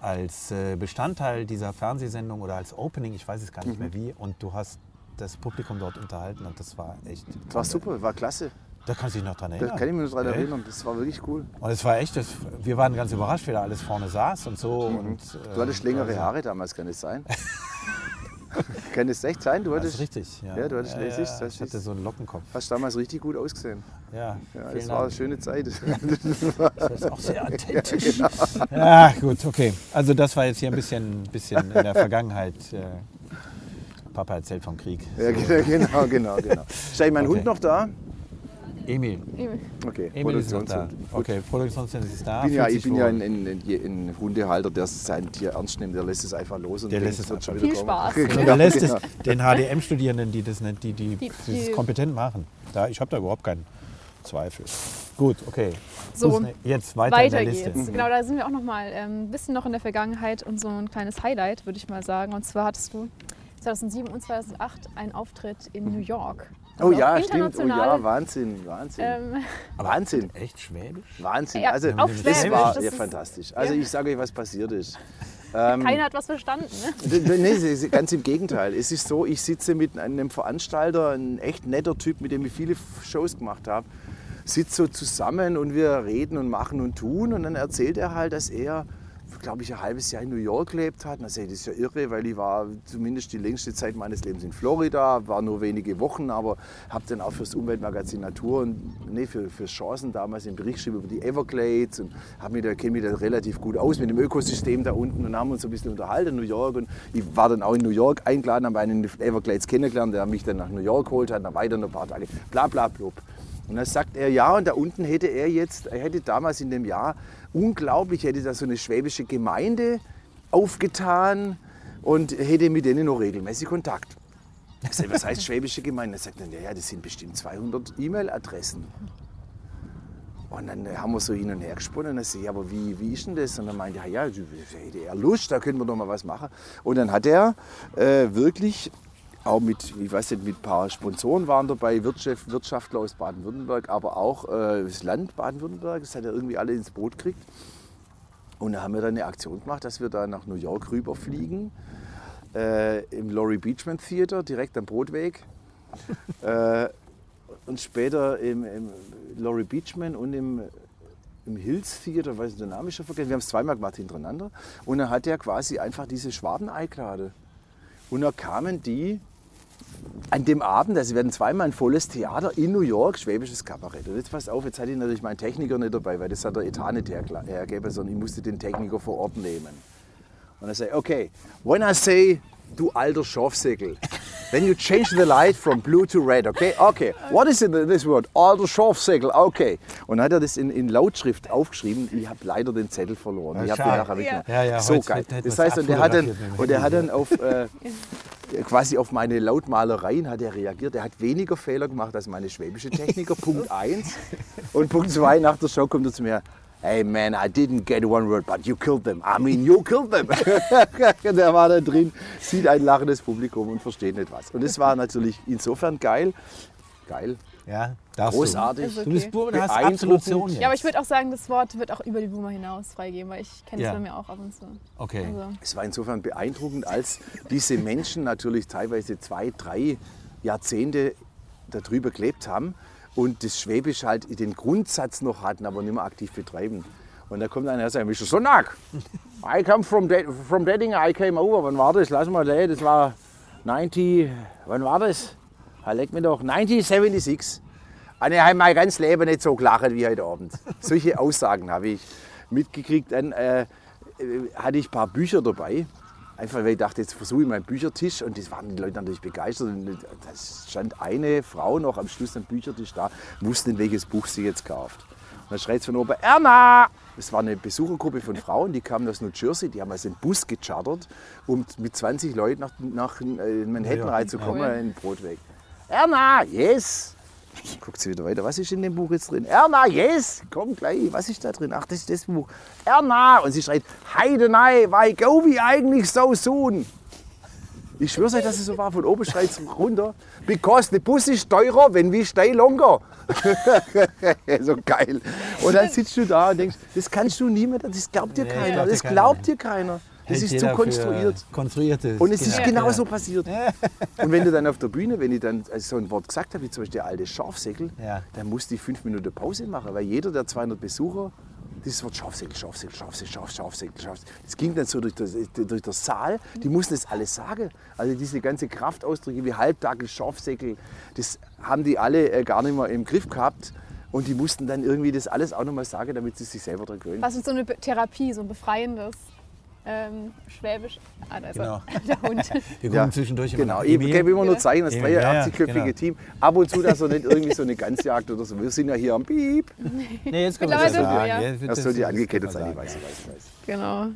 als äh, Bestandteil dieser Fernsehsendung oder als Opening, ich weiß es gar nicht mehr wie. Und du hast das Publikum dort unterhalten und das war echt... Das war super, war klasse. Da kannst du dich noch dran Da erinnern. kann ich mich noch dran erinnern. Das war wirklich cool. Und es war echt, das, wir waren ganz überrascht, wie da alles vorne saß und so. Und, Mhm. Du hattest ähm, längere also- Haare damals, kann es sein? kann es echt sein? Du Das ist hattest, richtig, ja. Ja, du hattest- ja, das ja, das Ich hatte so einen Lockenkopf. hast damals richtig gut ausgesehen. Ja, Ja, das war eine schöne Zeit. Das ist auch sehr authentisch. genau. Ja, gut, okay. Also das war jetzt hier ein bisschen, bisschen in der Vergangenheit. Äh, Papa erzählt vom Krieg. ja, genau, genau, genau. Ist eigentlich mein Okay. Hund noch da? Emil. Okay, Emil ist noch da. Okay, Produktionshund ist da. Ich bin ja, ich bin ja wohl. ein, ein, ein, ein Hundehalter, der sein Tier ernst nimmt. Der lässt es einfach los und Der lässt es schon Viel wieder kommen. Spaß. Genau, Der lässt genau. es den HDM-Studierenden, die das nicht, die, die, Die- die kompetent machen. Da, ich habe da überhaupt keinen Zweifel. Gut, okay. So, jetzt weiter, Weiter in der Liste. geht's. Genau, da sind wir auch noch mal ähm, ein bisschen noch in der Vergangenheit und so ein kleines Highlight, würde ich mal sagen. Und zwar hattest du 2007 und 2008 einen Auftritt in New York. Oh ja, auch stimmt. Oh ja, Wahnsinn, Wahnsinn. Ähm, Wahnsinn. Echt schwäbisch? Wahnsinn. Ja, also, auf das Schwäbisch, war das ja, ist- fantastisch. Also, ja. ich sage euch, was passiert ist. Ähm, keiner hat was verstanden. Ne? Nee, ganz im Gegenteil. Es ist so, ich sitze mit einem Veranstalter, ein echt netter Typ, mit dem ich viele Shows gemacht habe, sitze so zusammen und wir reden und machen und tun. Und dann erzählt er halt, dass er, glaube ich, ein halbes Jahr in New York gelebt hat. Und dann das ist ja irre, weil ich war zumindest die längste Zeit meines Lebens in Florida, war nur wenige Wochen, aber habe dann auch fürs Umweltmagazin Natur und nee, für, für Chancen damals einen Bericht geschrieben über die Everglades und mich da, kenne mich da relativ gut aus mit dem Ökosystem da unten und haben uns ein bisschen unterhalten in New York. Und ich war dann auch in New York eingeladen, habe einen Everglades kennengelernt, der mich dann nach New York geholt hat, dann weiter ein paar Tage, bla bla blub. Und dann sagt er, ja, und da unten hätte er jetzt, er hätte damals in dem Jahr unglaublich, hätte da so eine schwäbische Gemeinde aufgetan und hätte mit denen noch regelmäßig Kontakt. Ich sag, was heißt schwäbische Gemeinde? Er sagt, ja, das sind bestimmt 200 E-Mail-Adressen. Und dann haben wir so hin und her gesponnen. Und dann sag ich, ja, aber wie, wie ist denn das? Und dann meinte er, ja, du, hätte er Lust, da können wir doch mal was machen. Und dann hat er äh, wirklich auch mit, ich weiß nicht, mit ein paar Sponsoren waren dabei, Wirtschaft, Wirtschaftler aus Baden-Württemberg, aber auch äh, das Land Baden-Württemberg, das hat er irgendwie alle ins Boot gekriegt. Und da haben wir dann eine Aktion gemacht, dass wir da nach New York rüberfliegen, äh, im Laurie Beachman Theater, direkt am Broadweg. äh, und später im, im Laurie Beachman und im, im Hills Theater, weiß ich den Namen schon vergessen, wir haben es zweimal gemacht hintereinander. Und dann hat er quasi einfach diese Schwaben eingeladen. Und da kamen die an dem Abend, also wir hatten zweimal ein volles Theater in New York, schwäbisches Kabarett. Und jetzt passt auf, jetzt hatte ich natürlich meinen Techniker nicht dabei, weil das hat der Etat nicht hergegeben, sondern ich musste den Techniker vor Ort nehmen. Und er sagt, okay, when I say, du alter Schafsäckel, then you change the light from blue to red, okay? Okay, what is in this word? Alter Schafsäckel, okay. Und dann hat er das in, in Lautschrift aufgeschrieben. Ich habe leider den Zettel verloren. Ja, ich habe den nachher weggenommen. Ja, ja, so geil. Das heißt, und der hat dann, und der hat dann auf, äh, quasi auf meine Lautmalereien hat er reagiert. Er hat weniger Fehler gemacht als meine schwäbische Techniker. Punkt 1. Und Punkt 2, nach der Show kommt er zu mir. Hey man, I didn't get one word, but you killed them. I mean, you killed them. der war da drin, sieht ein lachendes Publikum und versteht nicht was. Und das war natürlich insofern geil. Geil. Ja, darfst Großartig. Ist Du, okay. du bist Boomer, du hast Beeindruckend. Absolution jetzt. Ja, aber ich würde auch sagen, das Wort wird auch über die Boomer hinaus freigeben, weil ich kenne es Ja. bei mir auch ab und zu. Okay. Also, Es war insofern beeindruckend, als diese Menschen natürlich teilweise zwei, drei Jahrzehnte darüber gelebt haben und das Schwäbisch halt den Grundsatz noch hatten, aber nicht mehr aktiv betreiben. Und da kommt einer her und sagt, Mr. Sonntag, I come from, De from Dedding, I came over. Wann war das? Lass mal da, das war 90, wann war das? Ah, Leck mir doch, 1976. Und ich habe mein ganzes Leben nicht so gelacht wie heute Abend. Solche Aussagen habe ich mitgekriegt. Dann äh, äh, hatte ich ein paar Bücher dabei. Einfach weil ich dachte, jetzt versuche ich meinen Büchertisch. Und das waren die Leute natürlich begeistert. Und da stand eine Frau noch am Schluss am Büchertisch da, wusste nicht, welches Buch sie jetzt kauft. Und dann schreit es von oben, Erna! Das war eine Besuchergruppe von Frauen, die kamen aus New Jersey, die haben also einen Bus gechartert, um mit 20 Leuten nach, nach äh, Manhattan Ja, ja. reinzukommen, Cool. in Brotweg. Erna, yes! Guckt sie wieder weiter. Was ist in dem Buch jetzt drin? Erna, yes! Komm gleich. Was ist da drin? Ach, das ist das Buch. Erna! Und sie schreit, Heidenei, why go we eigentlich so soon? Ich schwöre euch, dass es so war. Von oben schreit es runter. Because the bus is teurer, wenn we stay longer. so geil. Und dann sitzt du da und denkst, das kannst du nie mehr, das glaubt dir Nee, keiner. Das glaubt dir keiner. Das ist zu konstruiert. Konstruiertes. Und es ist Genau. genau so passiert. Und wenn du dann auf der Bühne, wenn ich dann so ein Wort gesagt habe, wie zum Beispiel der alte Schafsäckel, Ja. dann musste ich fünf Minuten Pause machen, weil jeder der 200 Besucher dieses Wort Schafsäckel, Schafsäckel, Schafsäckel, Schaf, Schafsäckel, Schafsäckel. Das ging dann so durch, das, durch den Saal. Die mussten das alles sagen. Also diese ganze Kraftausdrücke wie Halbdackel, Schafsäckel, das haben die alle äh, gar nicht mehr im Griff gehabt. Und die mussten dann irgendwie das alles auch nochmal sagen, damit sie sich selber dran gewöhnen. was ist so eine Therapie, so ein befreiendes ähm, Schwäbisch? Ah, da ist Genau. er. Der Hund. Wir gucken Ja, zwischendurch immer Genau, ich gebe immer nur zeigen, das Ja, ja, 83-köpfige genau. Team. Ab und zu, dass er nicht irgendwie so eine Ganzjagd oder so. Wir sind ja hier am Piep. Nee, jetzt können wir Mittlerweile das sagen. ja. Das soll die angekettet sein, ich weiß, ich weiß, ich weiß. Genau.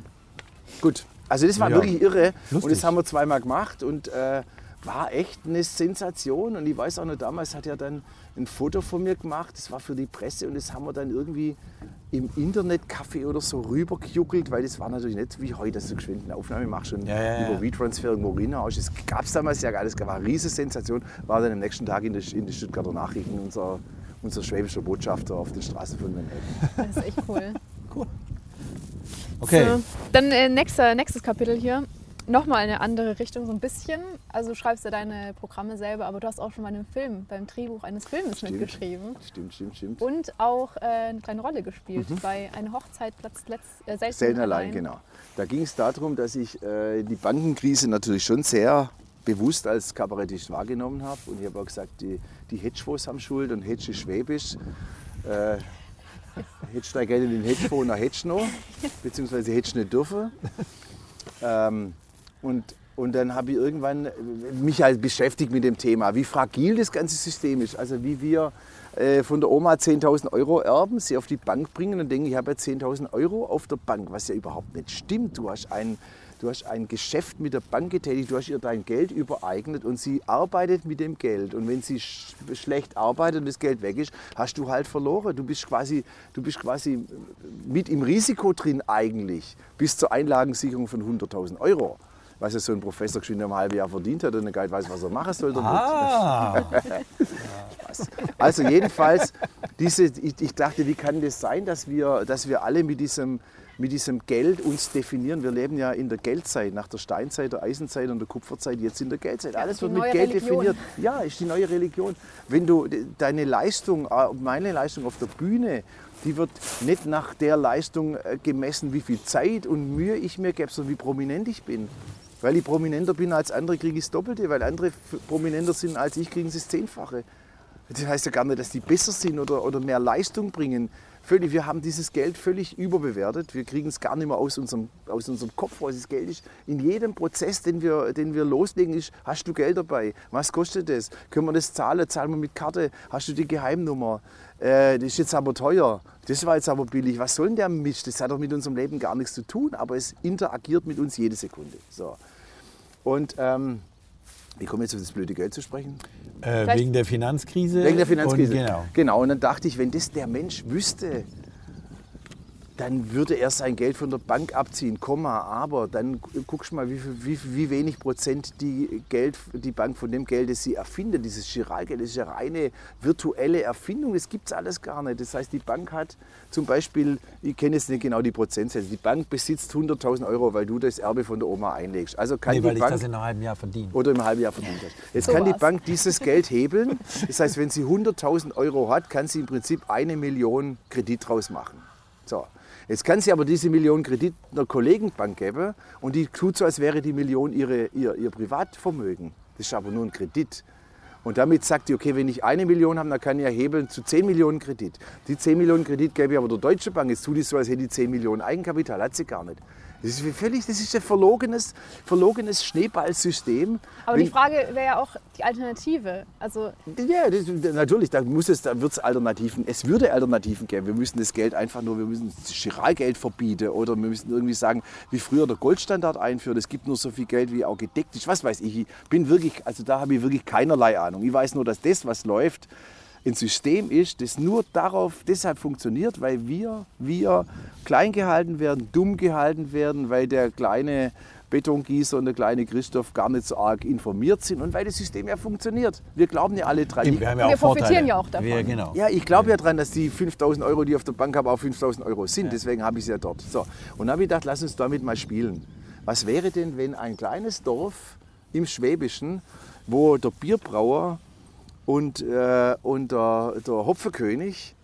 Gut, also das war Ja. wirklich irre. Lustig. Und das haben wir zweimal gemacht und äh, war echt eine Sensation. Und ich weiß auch noch, damals hat er dann ein Foto von mir gemacht, das war für die Presse und das haben wir dann irgendwie im Internetcafé oder so rübergejuckelt, weil das war natürlich nicht wie heute, dass du geschwind eine Aufnahme machst und Ja, ja, ja. über WeTransfer irgendwo reinhaust. Das gab es damals ja gar nicht, das war eine riesige Sensation. War dann am nächsten Tag in den in die Stuttgarter Nachrichten unser, unser schwäbischer Botschafter auf den Straßen von Manhattan. Das ist echt cool. Okay. So, dann äh, nächster, nächstes Kapitel hier. Nochmal eine andere Richtung, so ein bisschen. Also du schreibst ja deine Programme selber, aber du hast auch schon bei einem Film, beim Drehbuch eines Filmes Stimmt. mitgeschrieben. Stimmt, stimmt, stimmt. Und auch äh, eine kleine Rolle gespielt bei einer Hochzeit Platz äh, selten, Selten allein, genau. Da ging es darum, dass ich äh, die Bankenkrise natürlich schon sehr bewusst als Kabarettist wahrgenommen habe. Und ich habe auch gesagt, die, die Hedgefonds haben Schuld und Hedge ist Schwäbisch. Äh, hättest du gerne den Hedgefonds noch Hedge noch, beziehungsweise Hedge nicht dürfen. Ähm, und, und dann habe ich irgendwann äh, mich halt beschäftigt mit dem Thema, wie fragil das ganze System ist. Also wie wir äh, von der Oma 10.000 Euro erben, sie auf die Bank bringen und denken, ich habe ja 10.000 Euro auf der Bank, was ja überhaupt nicht stimmt. Du hast ein, du hast ein Geschäft mit der Bank getätigt, du hast ihr dein Geld übereignet und sie arbeitet mit dem Geld. Und wenn sie sch schlecht arbeitet und das Geld weg ist, hast du halt verloren. Du bist quasi, du bist quasi mit im Risiko drin eigentlich, bis zur Einlagensicherung von 100.000 Euro. Was ja so ein Professor geschwind ein halbes Jahr verdient hat und er gar nicht weiß, was er machen soll damit. Ah. Also jedenfalls, diese, ich, ich dachte, wie kann das sein, dass wir, dass wir alle mit diesem, mit diesem Geld uns definieren? Wir leben ja in der Geldzeit, nach der Steinzeit, der Eisenzeit und der Kupferzeit, jetzt in der Geldzeit. Alles die wird mit Geld Religion. definiert. Ja, ist die neue Religion. Wenn du de- deine Leistung, äh, meine Leistung auf der Bühne, die wird nicht nach der Leistung äh, gemessen, wie viel Zeit und Mühe ich mir gebe, sondern wie prominent ich bin. Weil ich prominenter bin als andere, kriege ich das Doppelte. Weil andere prominenter sind als ich, kriegen sie das Zehnfache. Das heißt ja gar nicht, dass die besser sind oder, oder mehr Leistung bringen. Völlig, wir haben dieses Geld völlig überbewertet. Wir kriegen es gar nicht mehr aus unserem, aus unserem Kopf raus. Das Geld ist in jedem Prozess, den wir, den wir loslegen, ist, hast du Geld dabei? Was kostet das? Können wir das zahlen? Zahlen wir mit Karte? Hast du die Geheimnummer? Äh, das ist jetzt aber teuer. Das war jetzt aber billig. Was soll denn der Mist? Das hat doch mit unserem Leben gar nichts zu tun, aber es interagiert mit uns jede Sekunde. So. Und ähm, ich komme jetzt auf das blöde Geld zu sprechen. äh, wegen der Finanzkrise. Wegen der Finanzkrise. Und genau. genau. Und dann dachte ich, wenn das der Mensch wüsste, dann würde er sein Geld von der Bank abziehen, Komma, aber dann guckst du mal, wie, wie, wie wenig Prozent die, Geld, die Bank von dem Geld, das sie erfindet, dieses Giralgeld, das ist ja reine virtuelle Erfindung, das gibt es alles gar nicht. Das heißt, die Bank hat zum Beispiel, ich kenne jetzt nicht genau die Prozentsätze, die Bank besitzt 100.000 Euro, weil du das Erbe von der Oma einlegst. Also kann Nee, die weil ich Bank das in einem halben Jahr verdiene. oder im halben Jahr verdient hast. Jetzt So kann die war's. Bank dieses Geld hebeln. Das heißt, wenn sie 100.000 Euro hat, kann sie im Prinzip eine Million Kredit draus machen. So. Jetzt kann sie aber diese Million Kredit einer Kollegenbank geben und die tut so, als wäre die Million ihre, ihr, ihr Privatvermögen. Das ist aber nur ein Kredit. Und damit sagt die, okay, wenn ich eine Million habe, dann kann ich ja hebeln zu 10 Millionen Kredit. Die 10 Millionen Kredit gebe ich aber der Deutsche Bank. Jetzt tut die so, als hätte die 10 Millionen Eigenkapital. Hat sie gar nicht. Das ist völlig, das ist ein verlogenes, verlogenes Schneeballsystem. Aber Wenn- die Frage wäre ja auch die Alternative. Also ja, das, natürlich, da, muss es, da wird es Alternativen. Es würde Alternativen geben. Wir müssen das Geld einfach nur, wir müssen das Giralgeld verbieten oder wir müssen irgendwie sagen, wie früher der Goldstandard einführen. Es gibt nur so viel Geld, wie auch gedeckt ist. Was weiß ich. Ich bin wirklich, also da habe ich wirklich keinerlei Ahnung. Ich weiß nur, dass das, was läuft, ein System ist, das nur darauf deshalb funktioniert, weil wir, wir klein gehalten werden, dumm gehalten werden, weil der kleine Betongießer und der kleine Christoph gar nicht so arg informiert sind und weil das System ja funktioniert. Wir glauben ja alle dran. Wir haben ja Wir auch Vorteile. profitieren ja auch davon. Wir, genau. Ja, ich glaube ja dran, dass die 5000 Euro, die ich auf der Bank habe, auch 5000 Euro sind. Deswegen habe ich sie ja dort. So. Und dann habe ich gedacht, lass uns damit mal spielen. Was wäre denn, wenn ein kleines Dorf im Schwäbischen, wo der Bierbrauer und, äh, und der, der Hopfenkönig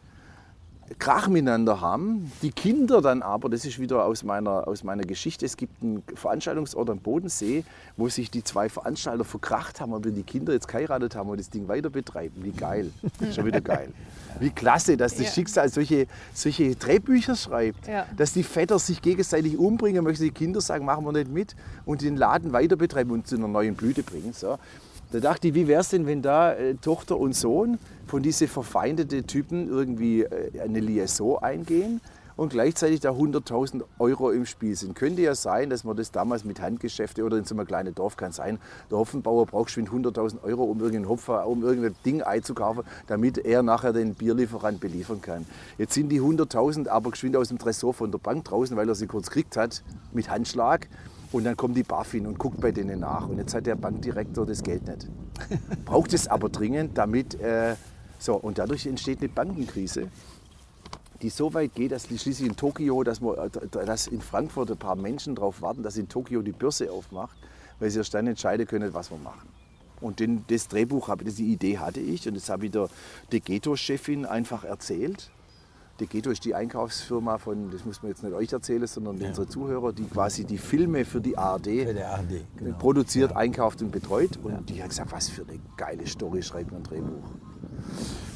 Krach miteinander haben, die Kinder dann aber, das ist wieder aus meiner, aus meiner Geschichte, es gibt einen Veranstaltungsort am Bodensee, wo sich die zwei Veranstalter verkracht haben, aber die Kinder jetzt geheiratet haben und das Ding weiter betreiben. Wie geil. Schon wieder geil. Wie klasse, dass das Ja. Schicksal solche, solche Drehbücher schreibt. Ja. Dass die Väter sich gegenseitig umbringen, möchten die Kinder sagen, machen wir nicht mit und den Laden weiter betreiben und zu einer neuen Blüte bringen. So. Da dachte ich, wie wäre es denn, wenn da äh, Tochter und Sohn von diese verfeindeten Typen irgendwie äh, eine Liaison eingehen und gleichzeitig da 100.000 Euro im Spiel sind. Könnte ja sein, dass man das damals mit Handgeschäfte oder in so einem kleinen Dorf kann sein, der Hopfenbauer braucht schon 100.000 Euro, um irgendein Hopfer, um irgendein Ding einzukaufen, damit er nachher den Bierlieferant beliefern kann. Jetzt sind die 100.000 aber geschwind aus dem Tresor von der Bank draußen, weil er sie kurz gekriegt hat mit Handschlag. Und dann kommt die BaFin und guckt bei denen nach. Und jetzt hat der Bankdirektor das Geld nicht. Braucht es aber dringend, damit. Äh, so, und dadurch entsteht eine Bankenkrise, die so weit geht, dass schließlich in Tokio, dass, man, äh, dass in Frankfurt ein paar Menschen darauf warten, dass in Tokio die Börse aufmacht, weil sie erst dann entscheiden können, was wir machen. Und den, das Drehbuch, habe, die Idee hatte ich und das habe ich der, der Ghetto-Chefin einfach erzählt. Die Ghetto ist die Einkaufsfirma von, das muss man jetzt nicht euch erzählen, sondern unsere Zuhörer, die quasi die Filme für die ARD Für der ARD, genau. produziert, einkauft und betreut. Und die hat gesagt, was für eine geile Story schreibt man ein Drehbuch.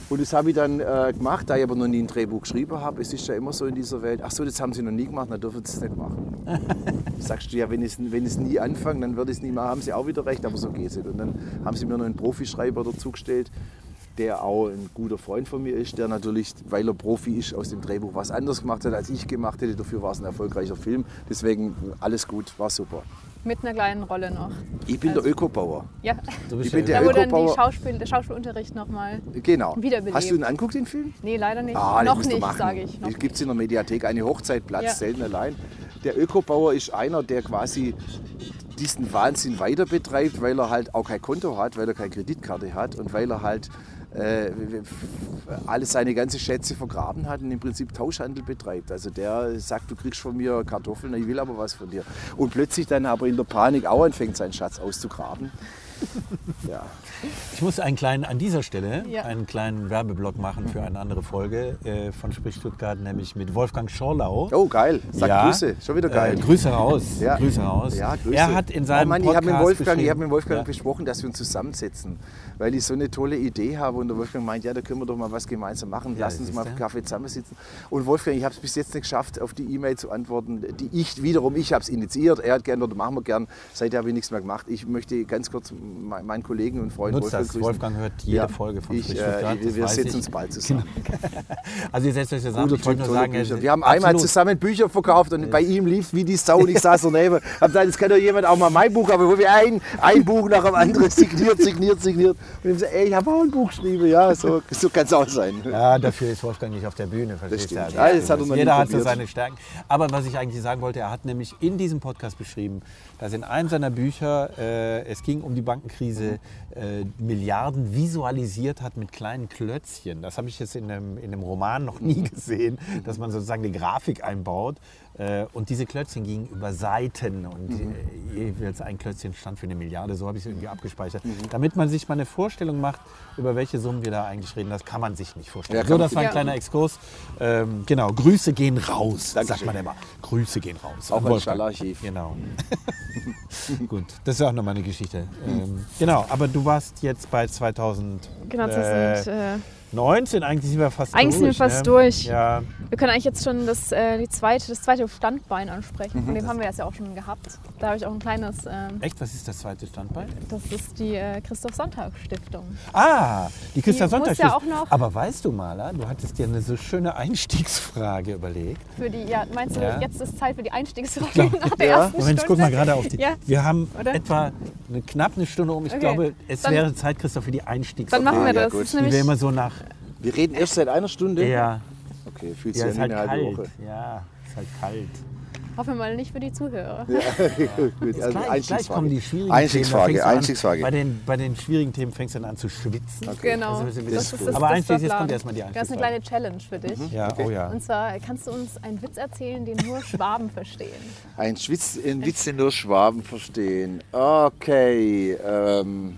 Und das habe ich dann äh, gemacht, da ich aber noch nie ein Drehbuch geschrieben habe. Es ist ja immer so in dieser Welt, ach so, das haben sie noch nie gemacht, dann dürfen sie es nicht machen. Sagst du ja, wenn ich es nie anfange, dann würde ich es nie machen, haben sie auch wieder recht, aber so geht es nicht. Und dann haben sie mir noch einen Profischreiber dazu gestellt, der auch ein guter Freund von mir ist, der natürlich, weil er Profi ist, aus dem Drehbuch was anderes gemacht hat, als ich gemacht hätte. Dafür war es ein erfolgreicher Film. Deswegen alles gut, war super. mit einer kleinen Rolle noch. Ich bin der Ökobauer. Ja. Du bist Ich bin der Da wo dann die Ökobauer. Schauspiel, der Schauspielunterricht nochmal. Genau. Wiederbelebt. Hast du ihn anguckt, den Film? Nee, leider nicht. Ah, noch nicht, machen. sage ich. Es gibt in der Mediathek eine Hochzeitplatz, Ja. selten allein. Der Ökobauer ist einer, der quasi diesen Wahnsinn weiter betreibt, weil er halt auch kein Konto hat, weil er keine Kreditkarte hat und weil er halt äh, alles seine ganze Schätze vergraben hat und im Prinzip Tauschhandel betreibt. Also der sagt, du kriegst von mir Kartoffeln, ich will aber was von dir. Und plötzlich dann aber in der Panik auch anfängt, seinen Schatz auszugraben. Ja. Ich muss einen kleinen, an dieser Stelle Ja. einen kleinen Werbeblock machen für eine andere Folge äh, von Sprich Stuttgart, nämlich mit Wolfgang Schorlau. Oh, geil. Sag Grüße. Schon wieder geil. Äh, Grüße raus. Ja. Grüße raus. Ja, Grüße. Er hat in seinem oh Mann, ich Podcast habe mit Wolfgang, ich beschrieben- hab mit Wolfgang Ja. besprochen, dass wir uns zusammensetzen, weil ich so eine tolle Idee habe und der Wolfgang meint, ja, da können wir doch mal was gemeinsam machen. Ja, Lass uns mal auf. Kaffee zusammensitzen. Und Wolfgang, ich habe es bis jetzt nicht geschafft, auf die E-Mail zu antworten, die ich wiederum, ich habe es initiiert, er hat gerne oder machen wir gern. Seitdem habe ich nichts mehr gemacht. Ich möchte ganz kurz meinen Kollegen und Freund Nutzt Wolfgang das. grüßen. Wolfgang hört jede Ja, Folge von ich, Frisch äh, das wir, wir ich. uns bald zusammen. Also ihr setzt euch zusammen. Ich wollte nur tolle sagen, Bücher. er- Wir haben einmal absolut. zusammen Bücher verkauft und bei ihm lief wie die Sau und ich saß daneben. Hab gesagt, jetzt kann doch jemand auch mal mein Buch haben, wo wir ein, ein Buch nach dem anderen signiert, signiert, signiert. Und ich gesagt, ey, ich habe auch ein Buch geschrieben. Ja, so, so kann es auch sein. Ja, dafür ist Wolfgang nicht auf der Bühne, verstehst du? stimmt. Ja, Ja, das hat er Jeder hat so seine Stärken. Aber was ich eigentlich sagen wollte, er hat nämlich in diesem Podcast beschrieben, dass in einem seiner Bücher, äh, es ging um die Bankenkrise, äh, Milliarden visualisiert hat mit kleinen Klötzchen. Das habe ich jetzt in einem, in einem Roman noch nie gesehen, dass man sozusagen eine Grafik einbaut. Äh, und diese Klötzchen gingen über Seiten und Mhm. äh, jeweils ein Klötzchen stand für eine Milliarde. So habe ich es irgendwie abgespeichert. Mhm. Damit man sich mal eine Vorstellung macht, über welche Summen wir da eigentlich reden, das kann man sich nicht vorstellen. Ja, so, das war ein Ja. kleiner Exkurs. Ähm, genau, Grüße gehen raus, Dankeschön. sagt man immer. Grüße gehen raus. Auch Wolfgang. Schallarchiv. Genau. Gut, das ist auch nochmal eine Geschichte. Ähm, genau, aber du warst jetzt bei 2000. Genau, das äh, sind, äh, 19, eigentlich sind wir fast Eigentlich durch. sind wir fast ne? durch. Ja, wir können eigentlich jetzt schon das, äh, die zweite, das zweite Standbein ansprechen. Mhm. Von dem haben wir jetzt ja auch schon gehabt. Da habe ich auch ein kleines, ähm, echt, was ist das zweite Standbein? das ist die äh, Christoph Sonntag Stiftung. Ah, die Christa Die muss Sonntag. ja auch noch- Aber weißt du, Maler, du hattest dir eine so schöne Einstiegsfrage überlegt. Für die, ja, meinst du, Ja. jetzt ist Zeit für die Einstiegsfrage nach der Ja. ersten Moment, ich guck Stunde? mal gerade auf die. Ja. Wir haben Oder? etwa eine, knapp eine Stunde um. Ich Okay. glaube, es Dann- wäre Zeit, Christoph, für die Einstiegsfrage. Dann machen wir ja, das. gut. Das Die wir immer so nach. Wir reden erst seit einer Stunde. Ja, Okay, fühlt ja sich ja halt wie eine halbe kalt. Woche. Ja, ist halt kalt. Hoffen wir mal nicht für die Zuhörer. Gut, Jetzt also gleich, gleich kommen die schwierigen Einstiegsfrage, Themen. Einstiegsfrage. An, bei, den, bei den schwierigen Themen fängst du dann an zu schwitzen. Genau. Das ist ein bisschen Das das- Aber das Einstiegs, war jetzt kommt erstmal die Das ist eine Einstiegsfrage. kleine Challenge für dich. Ja, oh ja. Und zwar kannst du uns einen Witz erzählen, den nur Schwaben verstehen. Ein, Schwitz, ein Witz, den nur Schwaben verstehen. Okay. Ähm,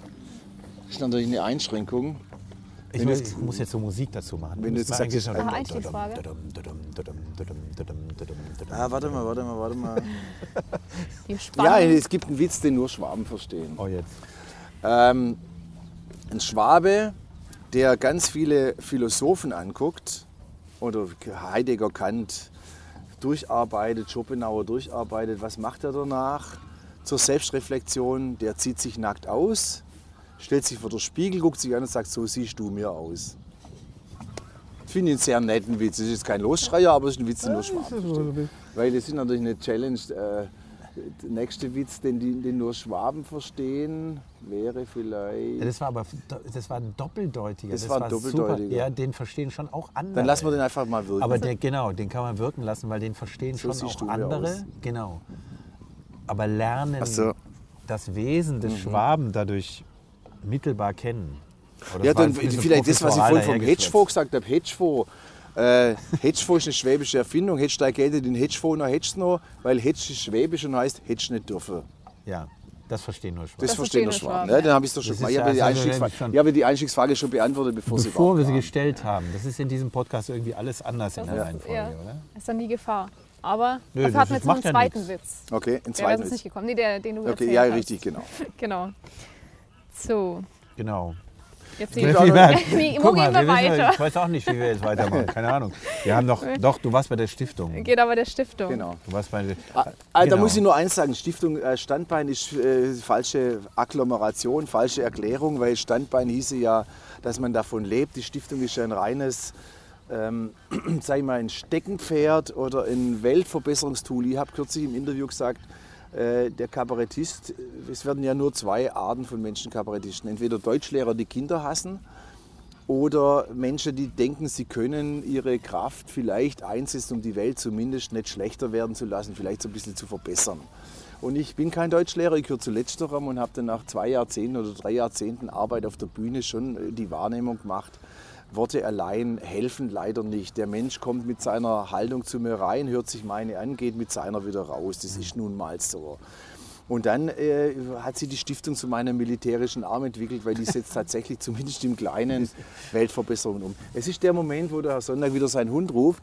das ist natürlich eine Einschränkung. Ich, muss, ich muss jetzt so Musik dazu machen. Wenn du jetzt sagst, schon- Ah, Einstiegsfrage. Ah, warte mal, warte mal, warte mal. Die Ja, es gibt einen Witz, den nur Schwaben verstehen. Oh, jetzt. Ähm, ein Schwabe, der ganz viele Philosophen anguckt, oder Heidegger, Kant, durcharbeitet, Schopenhauer durcharbeitet, was macht er danach? Zur Selbstreflexion, der zieht sich nackt aus, stellt sich vor den Spiegel, guckt sich an und sagt, so siehst du mir aus. Ich finde ihn sehr netten Witz. Es ist jetzt kein Losschreier, aber es ist ein Witz, den nur Schwaben verstehen. Weil das ist natürlich eine Challenge. Äh, der nächste Witz, den, die, den nur Schwaben verstehen, wäre vielleicht. Ja, das war aber das war ein doppeldeutiger. Das war ein doppeldeutiger. Super. Ja, den verstehen schon auch andere. Dann lassen wir den einfach mal wirken. Aber der, genau, den kann man wirken lassen, weil den verstehen So schon auch mir andere. aus. Genau. Aber lernen so. Mhm. das Wesen des Schwaben dadurch mittelbar kennen. Das ja, dann vielleicht das, was ich vorhin vom Hedgefonds gesagt habe. Hedgefonds. Äh, Hedgefonds ist eine schwäbische Erfindung. Hättest du dein Geld in den Hedgefonds noch, hättest noch, weil Hedge ist schwäbisch und heißt, hättest du nicht dürfen. Ja, das verstehen nur Schwaben. Das, Das verstehen nur Schwaben. Schwaben, Ne? Dann habe ich es doch schon Das ist Ich habe ja- die, also Einstiegsfrage, schon- ich habe die Einstiegsfrage schon beantwortet, bevor, sie Bevor wir sie gestellt haben. Das ist in diesem Podcast irgendwie alles anders in der Ja. Reihenfolge, Ja. oder? ist dann die Gefahr. Aber Nö, dafür das hatten wir jetzt noch einen ja zweiten nichts. Witz. Okay, ein Der wäre zweiter sonst nicht Witz. gekommen. Nee, der, den du Okay, ja, hast. richtig, genau. Genau. So, Genau. Jetzt Wie- die, wie- wie, wo Guck gehen mal, wir wir wissen, weiter? ich weiß auch nicht, wie wir jetzt weitermachen. Keine Ahnung. Wir haben doch, doch, du warst bei der Stiftung. Geht aber der Stiftung. Genau. Du warst bei der, Ah, ah, Da Genau. muss ich nur eins sagen, Stiftung äh, Standbein ist äh, falsche Agglomeration, falsche Erklärung, weil Standbein hieße ja, dass man davon lebt. Die Stiftung ist ja ein reines, ähm, sag ich mal, ein Steckenpferd oder ein Weltverbesserungstool. Ich habe kürzlich im Interview gesagt, der Kabarettist, es werden ja nur zwei Arten von Menschen Kabarettisten. Entweder Deutschlehrer, die Kinder hassen, oder Menschen, die denken, sie können ihre Kraft vielleicht einsetzen, um die Welt zumindest nicht schlechter werden zu lassen, vielleicht so ein bisschen zu verbessern. Und ich bin kein Deutschlehrer, ich gehöre zu letzterem und habe dann nach zwei Jahrzehnten oder drei Jahrzehnten Arbeit auf der Bühne schon äh, die Wahrnehmung gemacht, Worte allein helfen leider nicht. Der Mensch kommt mit seiner Haltung zu mir rein, hört sich meine an, geht mit seiner wieder raus. Das ist nun mal so. Und dann äh, hat sich die Stiftung zu meinem militärischen Arm entwickelt, weil die setzt tatsächlich zumindest im Kleinen Weltverbesserungen um. Es ist der Moment, wo der Herr Sonntag wieder seinen Hund ruft,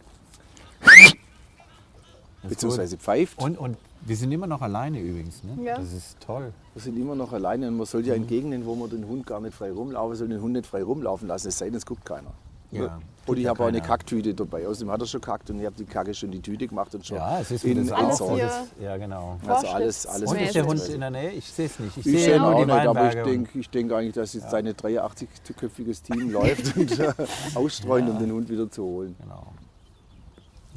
beziehungsweise pfeift. und, und wir sind immer noch alleine übrigens. Ne? Ja. Das ist toll. Wir sind immer noch alleine und man soll ja in Gegenden, wo man den Hund gar nicht frei rumlaufen soll, den Hund nicht frei rumlaufen lassen, es sei denn, es guckt keiner. Ja, Und ich ja habe auch eine. Kacktüte dabei. Außerdem hat er schon kackt und ich habe die Kacke schon in die Tüte gemacht und schon Ja, es ist das Alles auch. entsorgt. Ja, genau. Also alles, alles Und ist der Hund in der Nähe? Ich sehe es nicht. Ich, Ich sehe ihn nur auch die nicht, aber ich denke ich denk eigentlich, dass jetzt seine 83-köpfiges Team läuft und äh, ausstreuen, um den Hund wieder zu holen. Genau.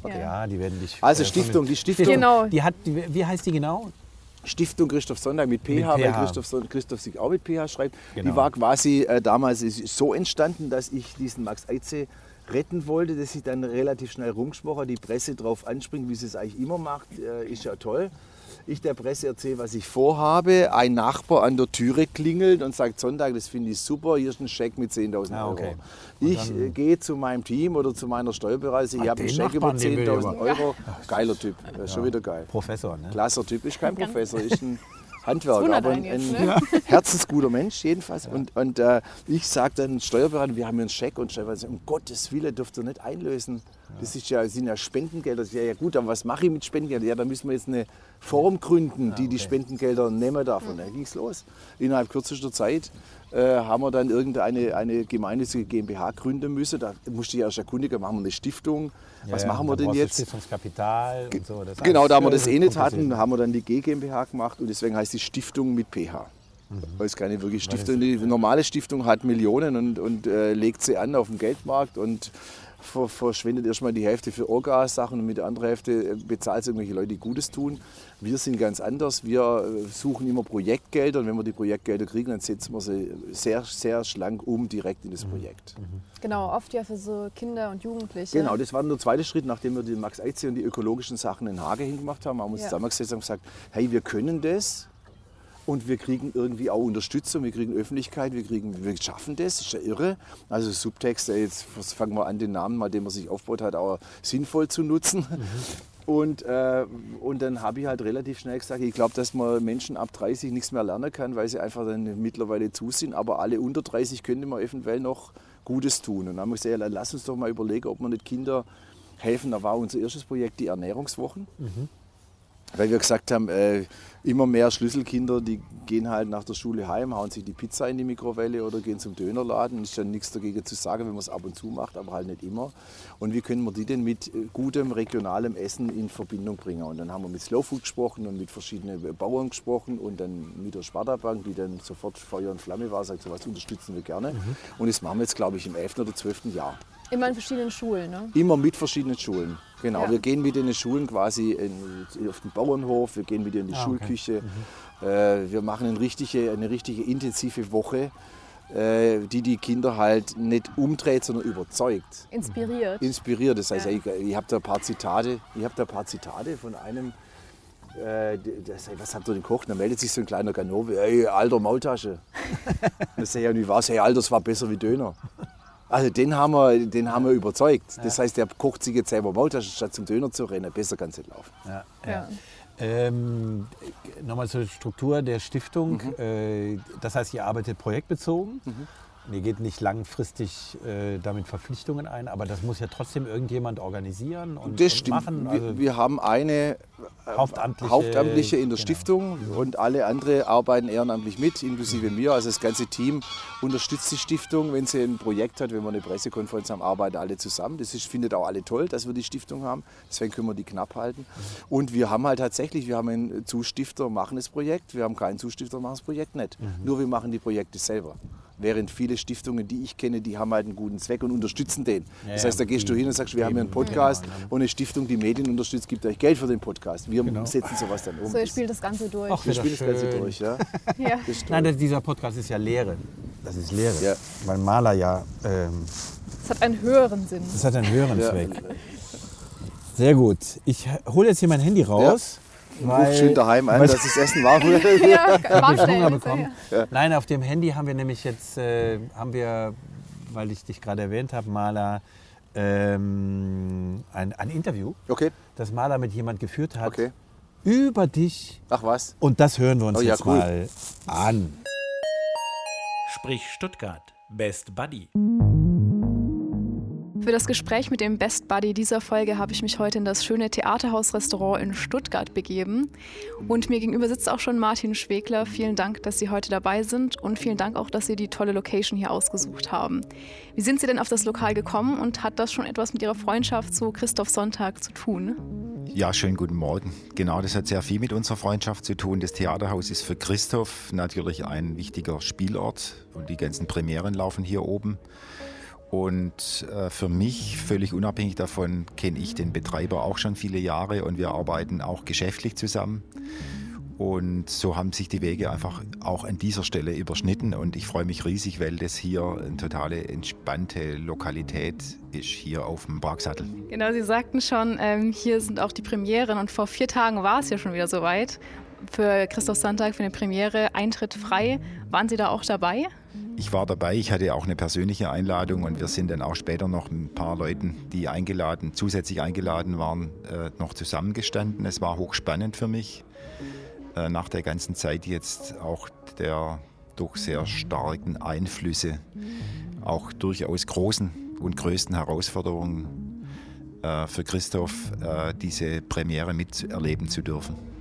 Ja. Ja, die werden dich. Also äh, Stiftung, die Stiftung, Genau. Die hat, die, wie heißt die genau? Stiftung Christoph Sonntag mit PH, Mit weil PH. Christoph, Son- Christoph sich auch mit PH schreibt. Genau. Die war quasi äh, damals so entstanden, dass ich diesen Max Eize retten wollte, dass ich dann relativ schnell rumgesprochen habe, die Presse drauf anspringt, wie sie es eigentlich immer macht, äh, ist ja toll. Ich der Presse erzähle, was ich vorhabe. Ein Nachbar an der Türe klingelt und sagt, Sonntag, das finde ich super, hier ist ein Scheck mit 10.000 Ah, Euro. okay. Und Ich dann- äh, gehe zu meinem Team oder zu meiner Steuerberaterin, ich habe einen Scheck über Nachbarn, den will ich 10.000 aber. Euro. Geiler Typ, ist schon wieder geil. Professor, ne? Klasser Typ, ist kein Professor, ist ein Handwerker, aber ein, jetzt, ne? herzensguter Mensch jedenfalls. Und, und äh, ich sage dann Steuerberater, wir haben hier einen Scheck und Steuerberater sagt, um Gottes Willen dürft ihr nicht einlösen. Das ist ja, sind ja Spendengelder. Das ist ja, ja gut, aber was mache ich mit Spendengeldern? Ja, da müssen wir jetzt eine Form gründen, die die Spendengelder nehmen darf. Und dann ging es los. Innerhalb kürzester Zeit haben wir dann irgendeine eine gemeinnützige GmbH gründen müssen. Da musste ich erst erkundigen, machen wir eine Stiftung. Was Ja, machen wir denn jetzt? Stiftungskapital und so. Genau, da wir äh, das eh nicht hatten, haben wir dann die GmbH gemacht und deswegen heißt die Stiftung mit PH. Weil es keine wirklich Stiftung Die normale Stiftung hat Millionen und, und äh, legt sie an auf dem Geldmarkt und ver verschwendet erstmal die Hälfte für Orgas-Sachen und mit der anderen Hälfte äh, bezahlt sie irgendwelche Leute, die Gutes tun. Wir sind ganz anders. Wir äh, suchen immer Projektgelder und wenn wir die Projektgelder kriegen, dann setzen wir sie sehr, sehr schlank um direkt in das Projekt. Genau, oft ja für so Kinder und Jugendliche. Genau, das war dann der zweite Schritt, nachdem wir den Max Eize und die ökologischen Sachen in Hage hingemacht haben, haben wir uns Ja. zusammengesetzt und gesagt, hey, wir können das und wir kriegen irgendwie auch Unterstützung, wir kriegen Öffentlichkeit, wir, kriegen, wir schaffen das, ist ja irre. Also Subtext, jetzt fangen wir an, den Namen, mal, den man sich aufgebaut hat, auch sinnvoll zu nutzen. Und, äh, und dann habe ich halt relativ schnell gesagt, ich glaube, dass man Menschen ab 30 nichts mehr lernen kann, weil sie einfach dann mittlerweile zu sind. Aber alle unter 30 könnte man eventuell noch Gutes tun. Und dann haben wir gesagt, ja, dann lass uns doch mal überlegen, ob wir nicht Kinder helfen. Da war unser erstes Projekt die Ernährungswochen. Weil wir gesagt haben, äh, immer mehr Schlüsselkinder, die gehen halt nach der Schule heim, hauen sich die Pizza in die Mikrowelle oder gehen zum Dönerladen. Ist ja nichts dagegen zu sagen, wenn man es ab und zu macht, aber halt nicht immer. Und wie können wir die denn mit äh, gutem regionalem Essen in Verbindung bringen? Und dann haben wir mit Slow Food gesprochen und mit verschiedenen Bauern gesprochen und dann mit der Sparta Bank, die dann sofort Feuer und Flamme war, sagt, sowas unterstützen wir gerne. Und das machen wir jetzt, glaube ich, im 11. oder 12. Jahr. Immer in verschiedenen Schulen, ne? Immer mit verschiedenen Schulen. Genau, Ja. wir gehen mit in die Schulen quasi in, auf den Bauernhof, wir gehen mit in die Ah, okay. Schulküche. Äh, wir machen eine richtige, eine richtige intensive Woche, äh, die die Kinder halt nicht umdreht, sondern überzeugt, Inspiriert. inspiriert. Das heißt, Ja. ich, ich habe da ein paar Zitate, ich habe da ein paar Zitate von einem, äh, sagt, was habt ihr denn gekocht? Dann meldet sich so ein kleiner Ganove, ey, alter Maultasche. dann sage ich, ja, wie war's? Hey, Alter, das war besser wie Döner. Also den haben wir, den haben wir überzeugt. Das heißt, der kocht sich jetzt selber Maultaschen, statt zum Döner zu rennen. Besser kann es nicht laufen. Ja. Ähm, Nochmal zur Struktur der Stiftung. Mhm. Äh, das heißt, ihr arbeitet projektbezogen. Und ihr geht nicht langfristig äh, damit Verpflichtungen ein, aber das muss ja trotzdem irgendjemand organisieren und, Das und stimmt. machen. wir, Also, wir haben eine äh, Hauptamtliche- Hauptamtliche in der genau. Stiftung und alle andere arbeiten ehrenamtlich mit, inklusive mir. Also das ganze Team unterstützt die Stiftung, wenn sie ein Projekt hat, wenn wir eine Pressekonferenz haben, arbeiten alle zusammen. Das ist, findet auch alle toll, dass wir die Stiftung haben. Deswegen können wir die knapp halten. Und wir haben halt tatsächlich, wir haben einen Zustifter, machen das Projekt. Wir haben keinen Zustifter, machen das Projekt nicht. Nur wir machen die Projekte selber. Während viele Stiftungen, die ich kenne, die haben halt einen guten Zweck und unterstützen den. Ja, das heißt, da gehst du hin und sagst, wir haben hier einen Podcast genau, und eine Stiftung, die Medien unterstützt, gibt euch Geld für den Podcast. Wir Genau. setzen sowas dann um. So, ihr spielt das Ganze durch. Ach, wir spielen das Ganze schön. durch. Ja? ja. Das. Nein, das, dieser Podcast ist ja Lehre. Das ist Lehre. Ja. Weil Maler ja, ähm, Es hat einen höheren Sinn. das hat einen höheren Ja. Zweck. Sehr gut. Ich hole jetzt hier mein Handy raus. Ruf schön daheim an, weil- dass das Essen warm wird. ja, Hab war ich Hunger bekommen? Nein, auf dem Handy haben wir nämlich jetzt, äh, haben wir, weil ich dich gerade erwähnt habe, Maler, ähm, ein, ein Interview, Okay, das Maler mit jemand geführt hat, okay. über dich. Ach was? Und das hören wir uns Oh ja, jetzt cool. mal an. Sprich Stuttgart. Best Buddy. Für das Gespräch mit dem Best Buddy dieser Folge habe ich mich heute in das schöne Theaterhaus-Restaurant in Stuttgart begeben. Und mir gegenüber sitzt auch schon Martin Schwegler. Vielen Dank, dass Sie heute dabei sind und vielen Dank auch, dass Sie die tolle Location hier ausgesucht haben. Wie sind Sie denn auf das Lokal gekommen und hat das schon etwas mit Ihrer Freundschaft zu Christoph Sonntag zu tun? Ja, schönen guten Morgen. Genau, das hat sehr viel mit unserer Freundschaft zu tun. Das Theaterhaus ist für Christoph natürlich ein wichtiger Spielort und die ganzen Premieren laufen hier oben. Und äh, für mich, völlig unabhängig davon, kenne ich den Betreiber auch schon viele Jahre und wir arbeiten auch geschäftlich zusammen. Und so haben sich die Wege einfach auch an dieser Stelle überschnitten. Und ich freue mich riesig, weil das hier eine totale entspannte Lokalität ist, hier auf dem Parksattel. Genau, Sie sagten schon, ähm, hier sind auch die Premieren. Und vor vier Tagen war es ja schon wieder soweit. Für Christoph Sonntag, für eine Premiere, Eintritt frei. Waren Sie da auch dabei? Ich war dabei, ich hatte auch eine persönliche Einladung und wir sind dann auch später noch ein paar Leuten, die eingeladen, zusätzlich eingeladen waren, äh, noch zusammengestanden. Es war hochspannend für mich, äh, nach der ganzen Zeit jetzt auch der doch sehr starken Einflüsse, auch durchaus großen und größten Herausforderungen äh, für Christoph, diese Premiere miterleben zu dürfen.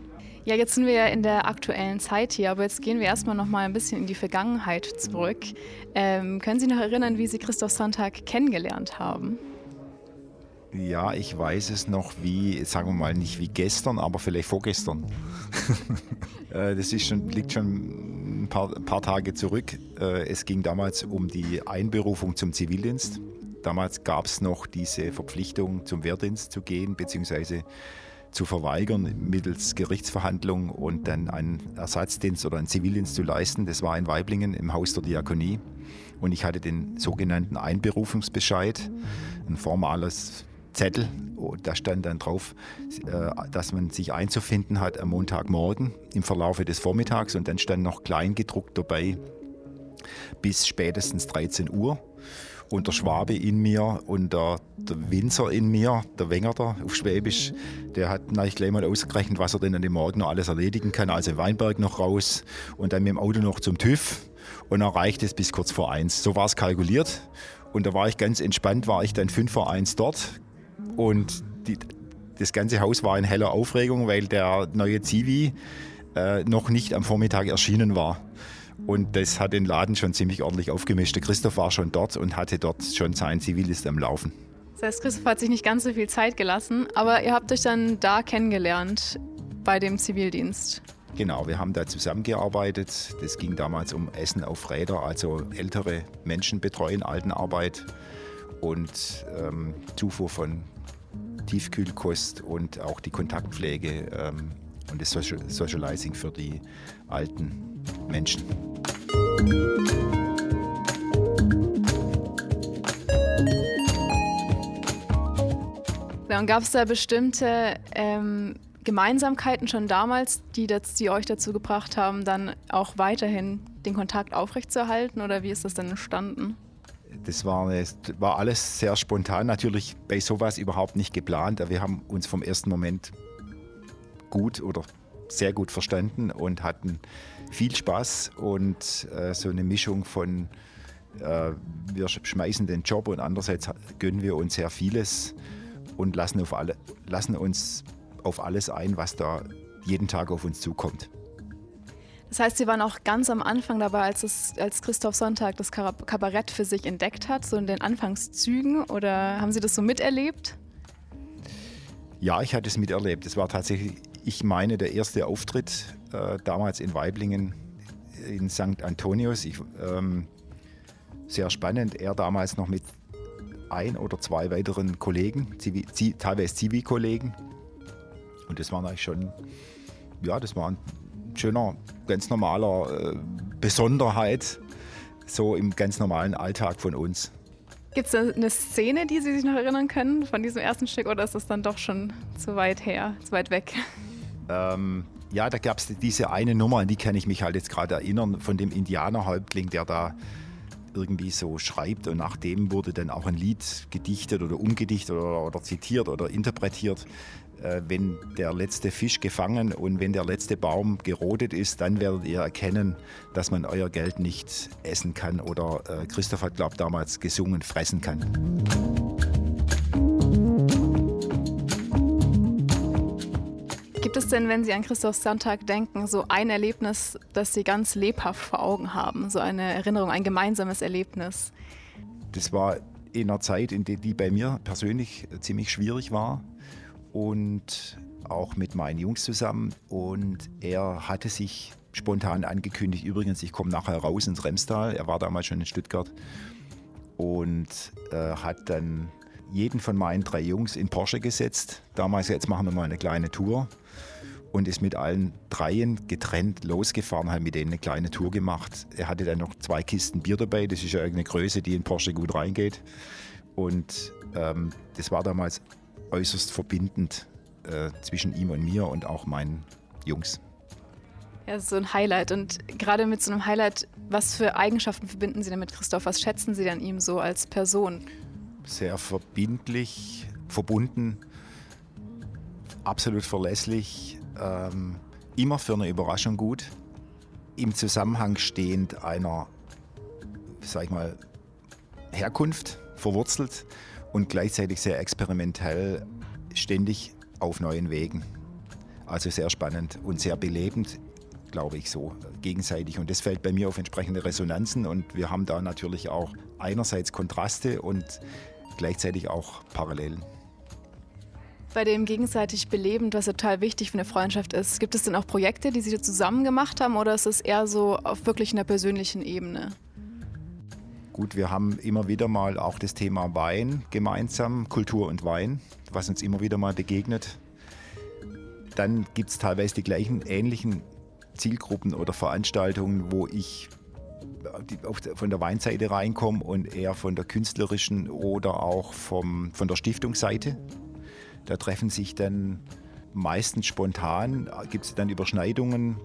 Ja, jetzt sind wir ja in der aktuellen Zeit hier, aber jetzt gehen wir erstmal noch mal ein bisschen in die Vergangenheit zurück. Ähm, können Sie noch erinnern, wie Sie Christoph Sonntag kennengelernt haben? Ja, ich weiß es noch wie, sagen wir mal, nicht wie gestern, aber vielleicht vorgestern. Äh, das ist schon, liegt schon ein paar, ein paar Tage zurück. Äh, es ging damals um die Einberufung zum Zivildienst. Damals gab es noch diese Verpflichtung, zum Wehrdienst zu gehen, beziehungsweise zu verweigern mittels Gerichtsverhandlung und dann einen Ersatzdienst oder einen Zivildienst zu leisten. Das war in Weiblingen im Haus der Diakonie. Und ich hatte den sogenannten Einberufungsbescheid, ein formales Zettel. Oh, da stand dann drauf, äh, dass man sich einzufinden hat am Montagmorgen im Verlaufe des Vormittags. Und dann stand noch kleingedruckt dabei bis spätestens 13 Uhr und der Schwabe in mir und der, der Winzer in mir, der Wengerter auf Schwäbisch, der hat gleich mal ausgerechnet, was er denn an dem Morgen noch alles erledigen kann. Also Weinberg noch raus und dann mit dem Auto noch zum TÜV und dann reicht es bis kurz vor eins. So war es kalkuliert und da war ich ganz entspannt, war ich dann fünf vor eins dort und die, das ganze Haus war in heller Aufregung, weil der neue Zivi äh, noch nicht am Vormittag erschienen war. Und das hat den Laden schon ziemlich ordentlich aufgemischt. Der Christoph war schon dort und hatte dort schon sein Zivilist am Laufen. Das heißt, Christoph hat sich nicht ganz so viel Zeit gelassen, aber ihr habt euch dann da kennengelernt bei dem Zivildienst. Genau, wir haben da zusammengearbeitet. Das ging damals um Essen auf Räder, also ältere Menschen betreuen, Altenarbeit und ähm, Zufuhr von Tiefkühlkost und auch die Kontaktpflege ähm, und das Socializing für die alten Menschen. Und gab es da bestimmte ähm, Gemeinsamkeiten schon damals, die, das, die euch dazu gebracht haben, dann auch weiterhin den Kontakt aufrechtzuerhalten oder wie ist das denn entstanden? Das war, das war alles sehr spontan, natürlich bei sowas überhaupt nicht geplant. Wir haben uns vom ersten Moment gut oder sehr gut verstanden und hatten viel Spaß und äh, so eine Mischung von äh, wir schmeißen den Job und andererseits gönnen wir uns sehr vieles und lassen, auf alle, lassen uns auf alles ein, was da jeden Tag auf uns zukommt. Das heißt, Sie waren auch ganz am Anfang dabei, als, es, als Christoph Sonntag das Kabarett für sich entdeckt hat, so in den Anfangszügen, oder haben Sie das so miterlebt? Ja, ich hatte es miterlebt. Es war tatsächlich ich meine, der erste Auftritt äh, damals in Weiblingen in St. Antonius. Ich, ähm, sehr spannend. Er damals noch mit ein oder zwei weiteren Kollegen, Zivi, teilweise Zivi-Kollegen. Und das war eigentlich schon, ja, das war ein schöner, ganz normaler äh, Besonderheit, so im ganz normalen Alltag von uns. Gibt es eine Szene, die Sie sich noch erinnern können von diesem ersten Stück oder ist das dann doch schon zu weit her, zu weit weg? Ähm, ja, da gab es diese eine Nummer, an die kann ich mich halt jetzt gerade erinnern, von dem Indianerhäuptling, der da irgendwie so schreibt und nach dem wurde dann auch ein Lied gedichtet oder umgedichtet oder, oder zitiert oder interpretiert. Äh, wenn der letzte Fisch gefangen und wenn der letzte Baum gerodet ist, dann werdet ihr erkennen, dass man euer Geld nicht essen kann oder äh, Christoph hat, glaube ich, damals gesungen, fressen kann. Denn, wenn Sie an Christoph Sonntag denken, so ein Erlebnis, das Sie ganz lebhaft vor Augen haben? So eine Erinnerung, ein gemeinsames Erlebnis? Das war in einer Zeit, in der die bei mir persönlich ziemlich schwierig war und auch mit meinen Jungs zusammen. Und er hatte sich spontan angekündigt, übrigens, ich komme nachher raus ins Remstal. Er war damals schon in Stuttgart und äh, hat dann jeden von meinen drei Jungs in Porsche gesetzt. Damals, jetzt machen wir mal eine kleine Tour und ist mit allen dreien getrennt losgefahren, hat mit denen eine kleine Tour gemacht. Er hatte dann noch zwei Kisten Bier dabei, das ist ja irgendeine Größe, die in Porsche gut reingeht. Und ähm, das war damals äußerst verbindend äh, zwischen ihm und mir und auch meinen Jungs. Ja, so ein Highlight. Und gerade mit so einem Highlight, was für Eigenschaften verbinden Sie denn mit Christoph? Was schätzen Sie an ihm so als Person? Sehr verbindlich, verbunden, absolut verlässlich, ähm, immer für eine Überraschung gut, im Zusammenhang stehend einer, sag ich mal, Herkunft verwurzelt und gleichzeitig sehr experimentell, ständig auf neuen Wegen. Also sehr spannend und sehr belebend, glaube ich, so gegenseitig. Und das fällt bei mir auf entsprechende Resonanzen und wir haben da natürlich auch einerseits Kontraste und gleichzeitig auch Parallelen. Bei dem gegenseitig belebend, was total wichtig für eine Freundschaft ist, gibt es denn auch Projekte, die Sie zusammen gemacht haben oder ist es eher so auf wirklich einer persönlichen Ebene? Gut, wir haben immer wieder mal auch das Thema Wein gemeinsam, Kultur und Wein, was uns immer wieder mal begegnet. Dann gibt es teilweise die gleichen ähnlichen Zielgruppen oder Veranstaltungen, wo ich von der Weinseite reinkomme und eher von der künstlerischen oder auch vom, von der Stiftungsseite. Da treffen sich dann meistens spontan, gibt es dann Überschneidungen,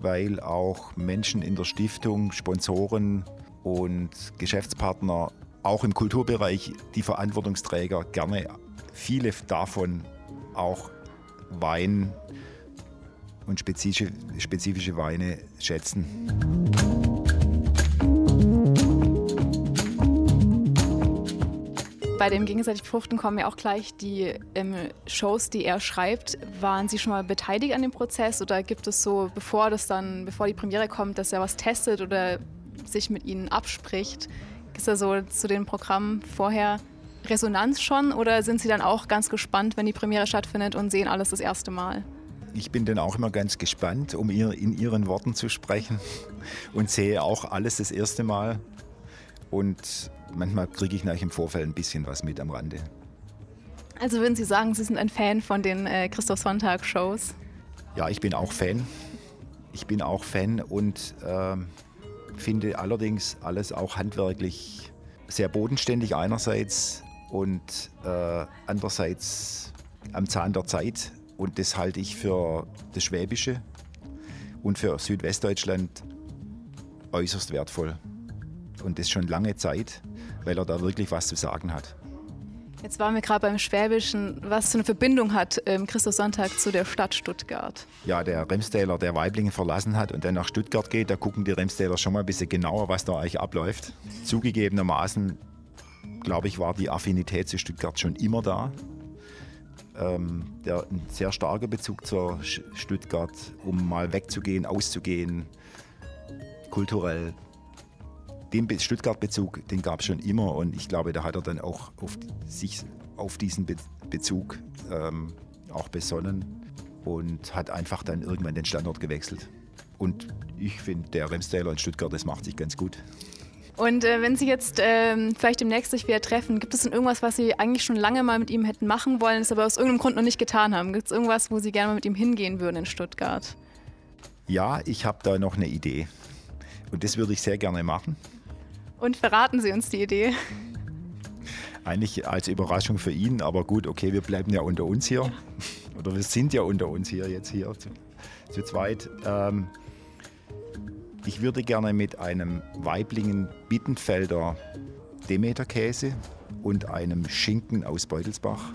weil auch Menschen in der Stiftung, Sponsoren und Geschäftspartner, auch im Kulturbereich, die Verantwortungsträger gerne viele davon auch Wein und spezifische, spezifische Weine schätzen. Bei dem gegenseitig Befruchten kommen ja auch gleich die ähm, Shows, die er schreibt. Waren Sie schon mal beteiligt an dem Prozess oder gibt es so, bevor das dann, bevor die Premiere kommt, dass er was testet oder sich mit Ihnen abspricht? Ist da so zu den Programmen vorher Resonanz schon oder sind Sie dann auch ganz gespannt, wenn die Premiere stattfindet und sehen alles das erste Mal? Ich bin dann auch immer ganz gespannt, um ihr, in Ihren Worten zu sprechen und sehe auch alles das erste Mal. Und manchmal kriege ich nach im Vorfeld ein bisschen was mit am Rande. Also würden Sie sagen, Sie sind ein Fan von den äh, Christoph Sonntag-Shows? Ja, ich bin auch Fan. Ich bin auch Fan und äh, finde allerdings alles auch handwerklich sehr bodenständig einerseits und äh, andererseits am Zahn der Zeit. Und das halte ich für das Schwäbische und für Südwestdeutschland äußerst wertvoll. Und das schon lange Zeit, weil er da wirklich was zu sagen hat. Jetzt waren wir gerade beim Schwäbischen. Was für eine Verbindung hat ähm, Christoph Sonntag zu der Stadt Stuttgart? Ja, der Remstäler, der Weiblingen verlassen hat und dann nach Stuttgart geht, da gucken die Remstäler schon mal ein bisschen genauer, was da eigentlich abläuft. Zugegebenermaßen, glaube ich, war die Affinität zu Stuttgart schon immer da. Ähm, der, ein sehr starker Bezug zur Stuttgart, um mal wegzugehen, auszugehen, kulturell den Stuttgart-Bezug, den gab es schon immer und ich glaube, da hat er dann auch auf, sich auf diesen Be Bezug ähm, auch besonnen und hat einfach dann irgendwann den Standort gewechselt. Und ich finde, der Remstaler in Stuttgart, das macht sich ganz gut. Und äh, wenn Sie jetzt äh, vielleicht demnächst sich wieder treffen, gibt es denn irgendwas, was Sie eigentlich schon lange mal mit ihm hätten machen wollen, es aber aus irgendeinem Grund noch nicht getan haben? Gibt es irgendwas, wo Sie gerne mal mit ihm hingehen würden in Stuttgart? Ja, ich habe da noch eine Idee. Und das würde ich sehr gerne machen. Und verraten Sie uns die Idee. Eigentlich als Überraschung für ihn, aber gut, okay, wir bleiben ja unter uns hier. Oder wir sind ja unter uns hier jetzt hier zu, zu zweit. Ähm, ich würde gerne mit einem Weiblingen Bittenfelder Demeterkäse und einem Schinken aus Beutelsbach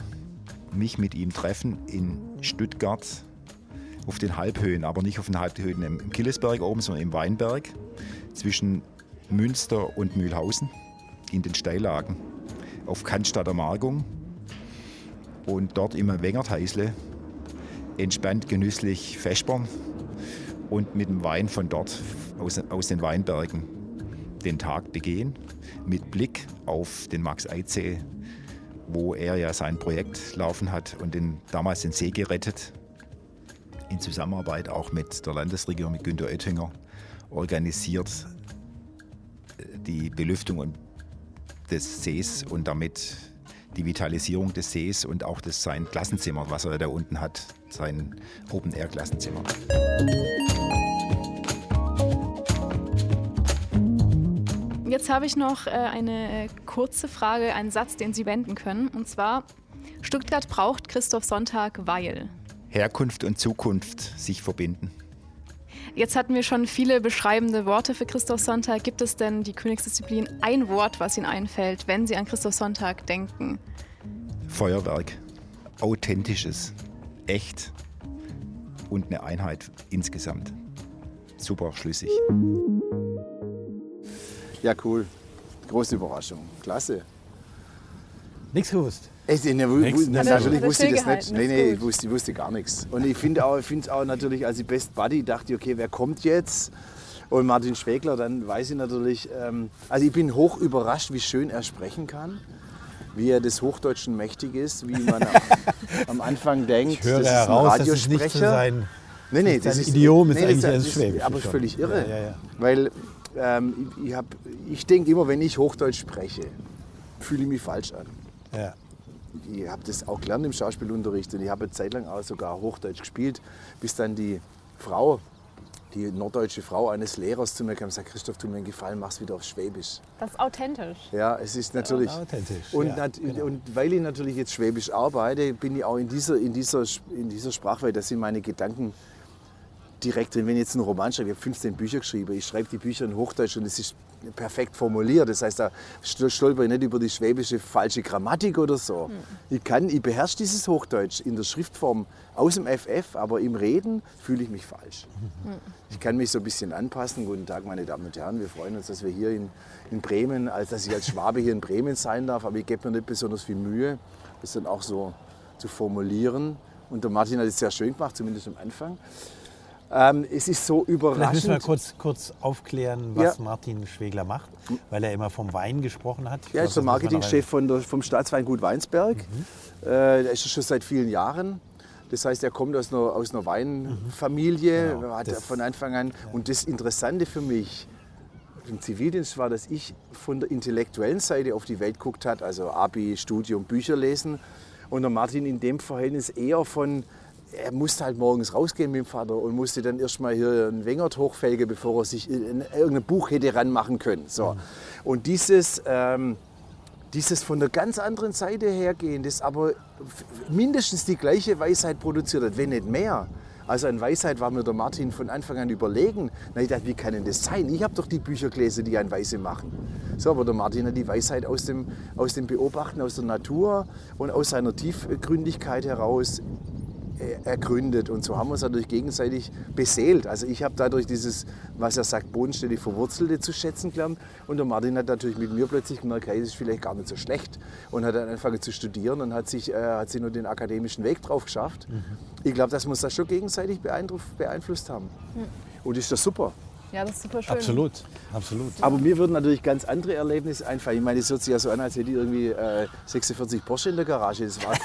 mich mit ihm treffen in Stuttgart auf den Halbhöhen, aber nicht auf den Halbhöhen im Killesberg oben, sondern im Weinberg zwischen Münster und Mühlhausen in den Steillagen auf Cannstatter Margung und dort im Wengertheisle entspannt, genüsslich vespern und mit dem Wein von dort aus, aus den Weinbergen den Tag begehen, mit Blick auf den Max Eidsee, wo er ja sein Projekt laufen hat und den, damals den See gerettet, in Zusammenarbeit auch mit der Landesregierung, mit Günter Oettinger, organisiert die Belüftung des Sees und damit die Vitalisierung des Sees und auch das, sein Klassenzimmer, was er da unten hat, sein Open-Air-Klassenzimmer. Jetzt habe ich noch äh, eine äh, kurze Frage, einen Satz, den Sie wenden können. Und zwar, Stuttgart braucht Christoph Sonntag, weil. Herkunft und Zukunft sich verbinden. Jetzt hatten wir schon viele beschreibende Worte für Christoph Sonntag. Gibt es denn die Königsdisziplin ein Wort, was Ihnen einfällt, wenn Sie an Christoph Sonntag denken? Feuerwerk. Authentisches, echt und eine Einheit insgesamt. Super schlüssig. Ja, cool. Große Überraschung. Klasse. Nichts gewusst. Nix, wu- nix. natürlich wusste ich das nicht. Nee, ist nee, gut. ich wusste, ich wusste gar nichts. Und ich finde auch, ich finde es auch natürlich, als ich Best Buddy dachte, okay, wer kommt jetzt? Und Martin Schwegler, dann weiß ich natürlich, ähm, also ich bin hoch überrascht, wie schön er sprechen kann, wie er des Hochdeutschen mächtig ist, wie man am, am Anfang denkt, Ich höre das ist ein heraus, nicht Radiosprecher. so sein, Nee, nee, Sein das ist Idiom ist nee, eigentlich das, das das Schwäbische ist aber schon. völlig irre. Ja, ja, ja. Weil ähm, ich, ich, hab- ich denke immer, wenn ich Hochdeutsch spreche, fühle ich mich falsch an. ja. Ich habe das auch gelernt im Schauspielunterricht und ich habe eine Zeit lang auch sogar Hochdeutsch gespielt, bis dann die Frau, die norddeutsche Frau eines Lehrers zu mir kam und sagte, Christoph, tu mir einen Gefallen, mach's wieder auf Schwäbisch. Das ist authentisch. Ja, es ist natürlich. authentisch, Und, ja, nat- genau. und weil ich natürlich jetzt Schwäbisch arbeite, bin ich auch in dieser, in dieser, in dieser Sprachwelt, da sind meine Gedanken direkt drin. Wenn ich jetzt einen Roman schreibe, ich habe 15 Bücher geschrieben, ich schreibe die Bücher in Hochdeutsch und es ist perfekt formuliert. Das heißt, da stol- stolper ich nicht über die schwäbische falsche Grammatik oder so. Ich kann, ich beherrsche dieses Hochdeutsch in der Schriftform aus dem FF, aber im Reden fühle ich mich falsch. Ich kann mich so ein bisschen anpassen. Guten Tag, meine Damen und Herren. Wir freuen uns, dass wir hier in, in Bremen, als dass ich als Schwabe hier in Bremen sein darf. Aber ich gebe mir nicht besonders viel Mühe, das dann auch so zu formulieren. Und der Martin hat es sehr schön gemacht, zumindest am Anfang. Ähm, es ist so Vielleicht müssen wir überraschend. kurz, kurz aufklären, was Ja. Martin Schwegler macht, weil er immer vom Wein gesprochen hat. Ich Er ist der Marketingchef von der, vom Staatsweingut Weinsberg. Mhm. Äh, der ist schon seit vielen Jahren. Das heißt, er kommt aus einer, aus einer Weinfamilie, Genau, hat das- von Anfang an. Und das Interessante für mich im Zivildienst war, dass ich von der intellektuellen Seite auf die Welt geguckt hat, also Abi, Studium, Bücher lesen. Und der Martin in dem Verhältnis eher von, er musste halt morgens rausgehen mit dem Vater und musste dann erstmal hier einen Wengert hochfelgen, bevor er sich in irgendein Buch hätte ranmachen können. So. Und dieses, ähm, dieses von der ganz anderen Seite hergehen, das aber mindestens die gleiche Weisheit produziert hat, wenn nicht mehr. Also an Weisheit war mir der Martin von Anfang an überlegen. Na, ich dachte, wie kann denn das sein? Ich habe doch die Bücher gelesen, die einen Weise machen. So, aber der Martin hat die Weisheit aus dem, aus dem Beobachten, aus der Natur und aus seiner Tiefgründigkeit heraus ergründet. Und so haben wir uns dadurch gegenseitig beseelt. Also ich habe dadurch dieses, was er sagt, bodenständig Verwurzelte zu schätzen gelernt. Und der Martin hat natürlich mit mir plötzlich gemerkt, hey, das ist vielleicht gar nicht so schlecht. Und hat dann angefangen zu studieren und hat sich, äh, hat sich nur den akademischen Weg drauf geschafft. Ich glaube, dass wir uns das schon gegenseitig beeinflusst haben. Und ist das super. Ja, das ist super schön. Absolut, absolut. Aber mir würden natürlich ganz andere Erlebnisse einfallen. Ich meine, es hört sich ja so an, als hätte ich irgendwie äh, 46 Porsche in der Garage. Das war,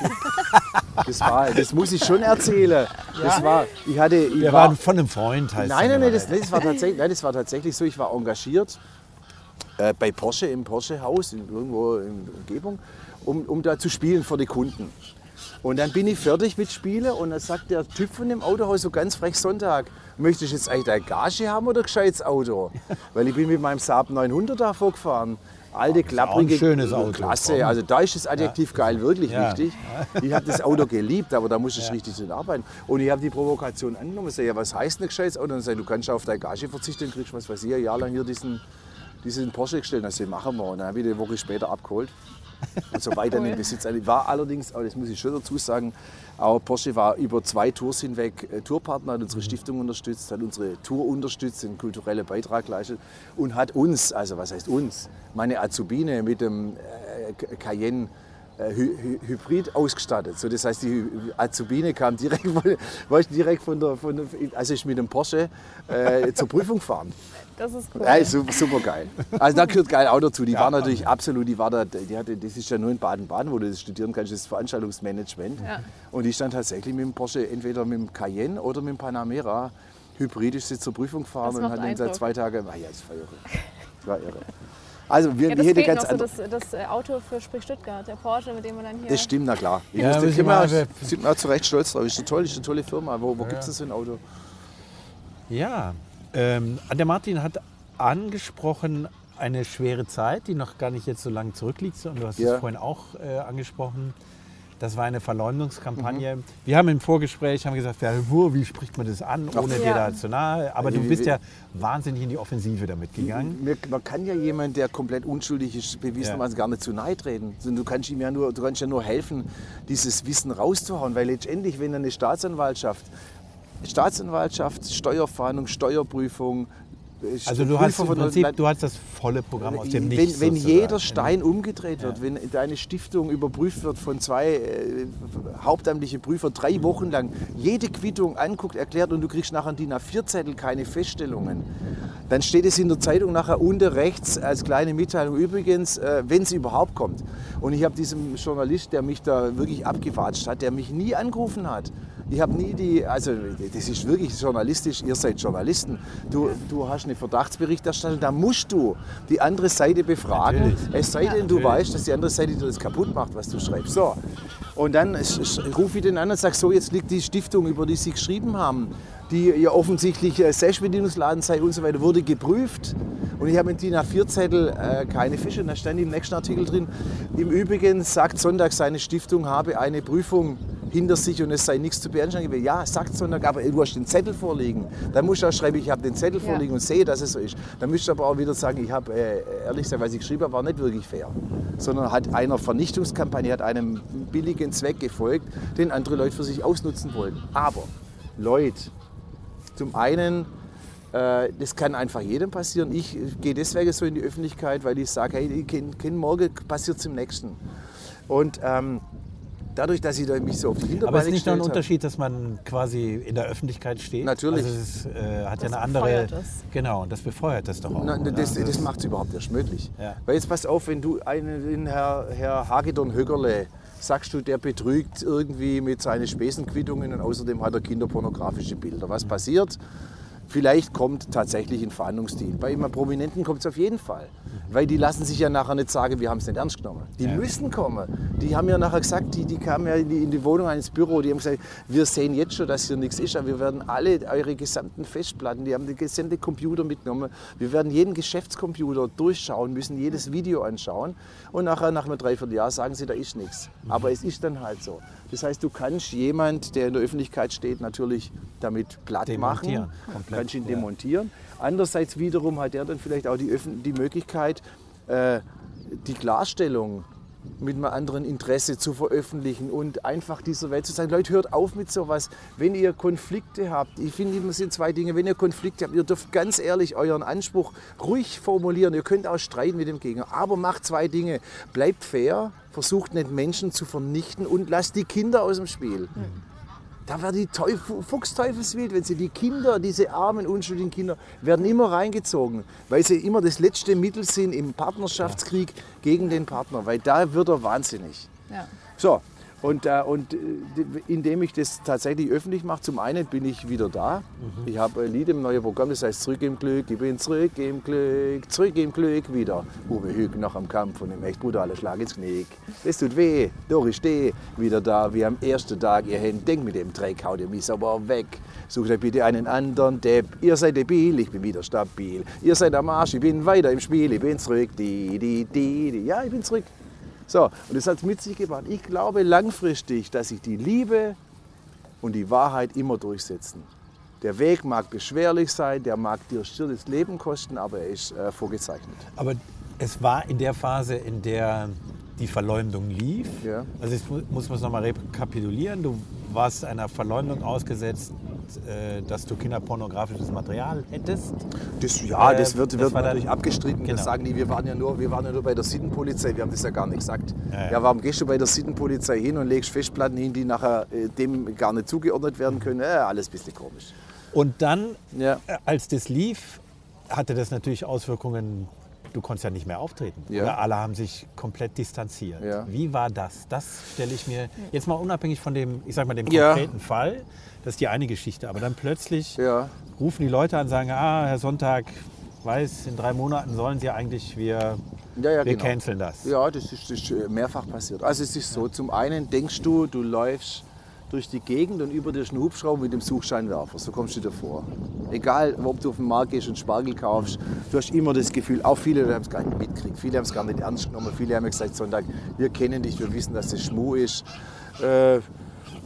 das war, das muss ich schon erzählen. Das war, ich hatte, ich Wir war, waren von einem Freund, heißt nein, nein, nein, das, nein, das war tatsächlich, nein, das war tatsächlich so. Ich war engagiert äh, bei Porsche im Porsche-Haus in, irgendwo in der Umgebung, um, um da zu spielen für die Kunden. Und dann bin ich fertig mit Spielen und dann sagt der Typ von dem Autohaus so ganz frech Sonntag, möchtest du jetzt eigentlich deine Gage haben oder gescheites Auto? Weil ich bin mit meinem Saab 900 da vorgefahren. Alte, ein klapprige, schönes Auto. Klasse. Also da ist das Adjektiv geil wirklich Ja. wichtig. Ich habe das Auto geliebt, aber da musste ich richtig drin arbeiten. Und ich habe die Provokation angenommen. Ich sage, ja, was heißt ein gescheites Auto? Und dann sage ich, du kannst auf deine Gage verzichten und kriegst, was weiß ich, ein Jahr lang hier diesen, diesen Porsche gestellt. Dann sage ich, machen wir. Und dann habe ich eine Woche später abgeholt. Und so weiter in den Besitz. Ich war allerdings, aber das muss ich schon dazu sagen, auch Porsche war über zwei Tours hinweg äh, Tourpartner, hat unsere Stiftung unterstützt, hat unsere Tour unterstützt, einen kulturellen Beitrag geleistet und hat uns, also was heißt uns, meine Azubine mit dem äh, Cayenne äh, hy hy hybrid ausgestattet. So, das heißt, die Azubine kam direkt von, direkt von der, von der, also ich mit dem Porsche äh, zur Prüfung gefahren. Das ist cool. Ja, super, super geil. Also da gehört geil auch dazu. Die war natürlich absolut, die war da, die hatte, das ist ja nur in Baden-Baden, wo du das studieren kannst, das Veranstaltungsmanagement. Ja. Und die stand tatsächlich mit dem Porsche, entweder mit dem Cayenne oder mit dem Panamera. Hybrid ist sie zur Prüfung gefahren und hat dann seit zwei Tagen, ah ja, das war irre. Das war irre. Also wir, Ja, das hätten fehlt ganz noch so andere. das, das äh, Auto für Sprich Stuttgart, der Porsche, mit dem wir dann hier... Das stimmt, na klar. Ich Ja, muss, da müssen sind wir auch- zu Recht stolz drauf. Ist eine tolle, ist eine tolle Firma. Wo, wo gibt es denn so ein Auto? Ja, ähm, der Martin hat angesprochen eine schwere Zeit, die noch gar nicht jetzt so lange zurückliegt. Und du hast Ja. es vorhin auch äh, angesprochen. Das war eine Verleumdungskampagne. Mhm. Wir haben im Vorgespräch haben gesagt, ja, wo, wie spricht man das an, ohne dir Ja. da zu nahe. Aber du Wie- bist ja wahnsinnig in die Offensive damit gegangen. Man kann ja jemand, der komplett unschuldig ist, bewiesenermaßen gar nicht zu nahe treten. Du kannst ihm ja nur, du kannst ja nur helfen, dieses Wissen rauszuhauen. Weil letztendlich, wenn eine Staatsanwaltschaft, Staatsanwaltschaft, Steuerfahndung, Steuerprüfung, Also du hast im Prinzip, Land- du hast das volle Programm aus dem wenn, Nichts. wenn sozusagen. jeder Stein umgedreht wird, wenn deine Stiftung überprüft wird von zwei äh, hauptamtlichen Prüfern drei Wochen lang, jede Quittung anguckt, erklärt und du kriegst nachher einen DIN A4-Zettel, keine Feststellungen, dann steht es in der Zeitung nachher unten rechts als kleine Mitteilung übrigens, äh, wenn es überhaupt kommt. Und ich habe diesem Journalist, der mich da wirklich abgewatscht hat, der mich nie angerufen hat. Ich habe nie die, also das ist wirklich journalistisch, ihr seid Journalisten. Du, du hast eine Verdachtsberichterstattung, da musst du die andere Seite befragen. Natürlich. Es sei denn, du weißt, dass die andere Seite dir das kaputt macht, was du schreibst. So. Und dann rufe ich den an und sage, so, jetzt liegt die Stiftung, über die Sie geschrieben haben, die ja offensichtlich äh, Selbstbedienungsladen sei und so weiter, wurde geprüft. Und ich habe mit DIN A4-Zettel äh, keine Fische. Und da stand im nächsten Artikel drin, im Übrigen sagt Sonntag, seine Stiftung habe eine Prüfung hinter sich und es sei nichts zu beanstanden gewesen. Ja, sagt Sonntag, aber du hast den Zettel vorliegen. Dann musst du auch schreiben, ich habe den Zettel Ja. vorliegen und sehe, dass es so ist. Dann müsst du aber auch wieder sagen, ich habe, äh, ehrlich gesagt, was ich geschrieben habe, war nicht wirklich fair. Sondern hat einer Vernichtungskampagne, hat einem billigen Zweck gefolgt, den andere Leute für sich ausnutzen wollten. Aber, Leute, zum einen, äh, das kann einfach jedem passieren. Ich gehe deswegen so in die Öffentlichkeit, weil ich sage, hey, kein, Morgen passiert zum nächsten. Und ähm, dadurch, dass ich da mich so auf die Hinterbeine Aber es ist nicht nur ein Unterschied, dass man quasi in der Öffentlichkeit steht. Natürlich. Also es ist, äh, hat ja Das eine andere. befeuert es. Genau, und das befeuert das doch auch. Nein, oder? das, das macht es überhaupt erst möglich. Ja. Weil jetzt pass auf, wenn du einen den Herr, Herr Hagedorn Högerle sagst du, der betrügt irgendwie mit seinen Spesenquittungen und außerdem hat er kinderpornografische Bilder. Was passiert? Vielleicht kommt tatsächlich ein Verhandlungsdeal. Bei einem Prominenten kommt es auf jeden Fall. Weil die lassen sich ja nachher nicht sagen, wir haben es nicht ernst genommen. Die Ja. müssen kommen. Die haben ja nachher gesagt, die, die kamen ja in die, in die Wohnung eines Büro, die haben gesagt, wir sehen jetzt schon, dass hier nichts ist, aber wir werden alle eure gesamten Festplatten, die haben die gesamte Computer mitgenommen, wir werden jeden Geschäftscomputer durchschauen, müssen jedes Video anschauen und nachher nach einem Dreivierteljahr sagen sie, da ist nichts. Aber es ist dann halt so. Das heißt, du kannst jemand, der in der Öffentlichkeit steht, natürlich damit platt machen, komplett, kannst ihn ja. demontieren. Andererseits wiederum hat er dann vielleicht auch die, Öffn die Möglichkeit, äh, die Klarstellung mit einem anderen Interesse zu veröffentlichen und einfach dieser Welt zu sagen, Leute, hört auf mit sowas. Wenn ihr Konflikte habt, ich finde, immer sind zwei Dinge, wenn ihr Konflikte habt, ihr dürft ganz ehrlich euren Anspruch ruhig formulieren. Ihr könnt auch streiten mit dem Gegner, aber macht zwei Dinge. Bleibt fair, versucht nicht Menschen zu vernichten und lasst die Kinder aus dem Spiel. Da werden die Teufel, Fuchsteufelswild, wenn sie die Kinder, diese armen, unschuldigen Kinder, werden immer reingezogen, weil sie immer das letzte Mittel sind im Partnerschaftskrieg gegen den Partner, weil da wird er wahnsinnig. Ja. So, und, äh, und äh, indem ich das tatsächlich öffentlich mache, zum einen bin ich wieder da. Ich habe ein Lied im neuen Programm, das heißt Zurück im Glück, ich bin zurück im Glück, zurück im Glück wieder. Uwe Hüg noch am Kampf und im echt brutalen Schlag ins Knick. Es tut weh, doch ich stehe wieder da wie am ersten Tag. Ihr Hände, denkt mit dem Dreck, haut ihr mich aber weg. Sucht euch bitte einen anderen Depp. Ihr seid debil, ich bin wieder stabil. Ihr seid am Arsch, ich bin weiter im Spiel, ich bin zurück. Die, die, die, die. Ja, ich bin zurück. So, und das hat es mit sich gebracht. Ich glaube langfristig, dass sich die Liebe und die Wahrheit immer durchsetzen. Der Weg mag beschwerlich sein, der mag dir schier das Leben kosten, aber er ist äh, vorgezeichnet. Aber es war in der Phase, in der die Verleumdung lief. Ja. Also jetzt mu- muss man es nochmal rekapitulieren. Du warst einer Verleumdung ausgesetzt äh, dass du kinderpornografisches Material hättest. Das, ja, Äh, das wird, das wird war dann- natürlich abgestritten. Genau. Das sagen die, wir waren, ja nur, wir waren ja nur bei der Sittenpolizei, wir haben das ja gar nicht gesagt. Ja, ja. Ja, warum gehst du bei der Sittenpolizei hin und legst Festplatten hin, die nachher äh, dem gar nicht zugeordnet werden können? Ja, alles ein bisschen komisch. Und dann, Ja. äh, als das lief, hatte das natürlich Auswirkungen. Du konntest ja nicht mehr auftreten. Ja. Alle haben sich komplett distanziert. Ja. Wie war das? Das stelle ich mir jetzt mal unabhängig von dem, ich sag mal, dem Ja. konkreten Fall. Das ist die eine Geschichte. Aber dann plötzlich Ja. rufen die Leute an und sagen, ah, Herr Sonntag, weiß, in drei Monaten sollen Sie eigentlich, wir, Ja, ja, wir genau. canceln das. Ja, das ist, das ist äh, mehrfach passiert. Also es ist so, zum einen denkst du, du läufst durch die Gegend und über dir ist ein Hubschrauber mit dem Suchscheinwerfer. So kommst du dir vor. Egal, ob du auf den Markt gehst und Spargel kaufst, du hast immer das Gefühl, auch viele haben es gar nicht mitgekriegt, viele haben es gar nicht ernst genommen, viele haben gesagt, Sonntag, wir kennen dich, wir wissen, dass das Schmu ist. Äh,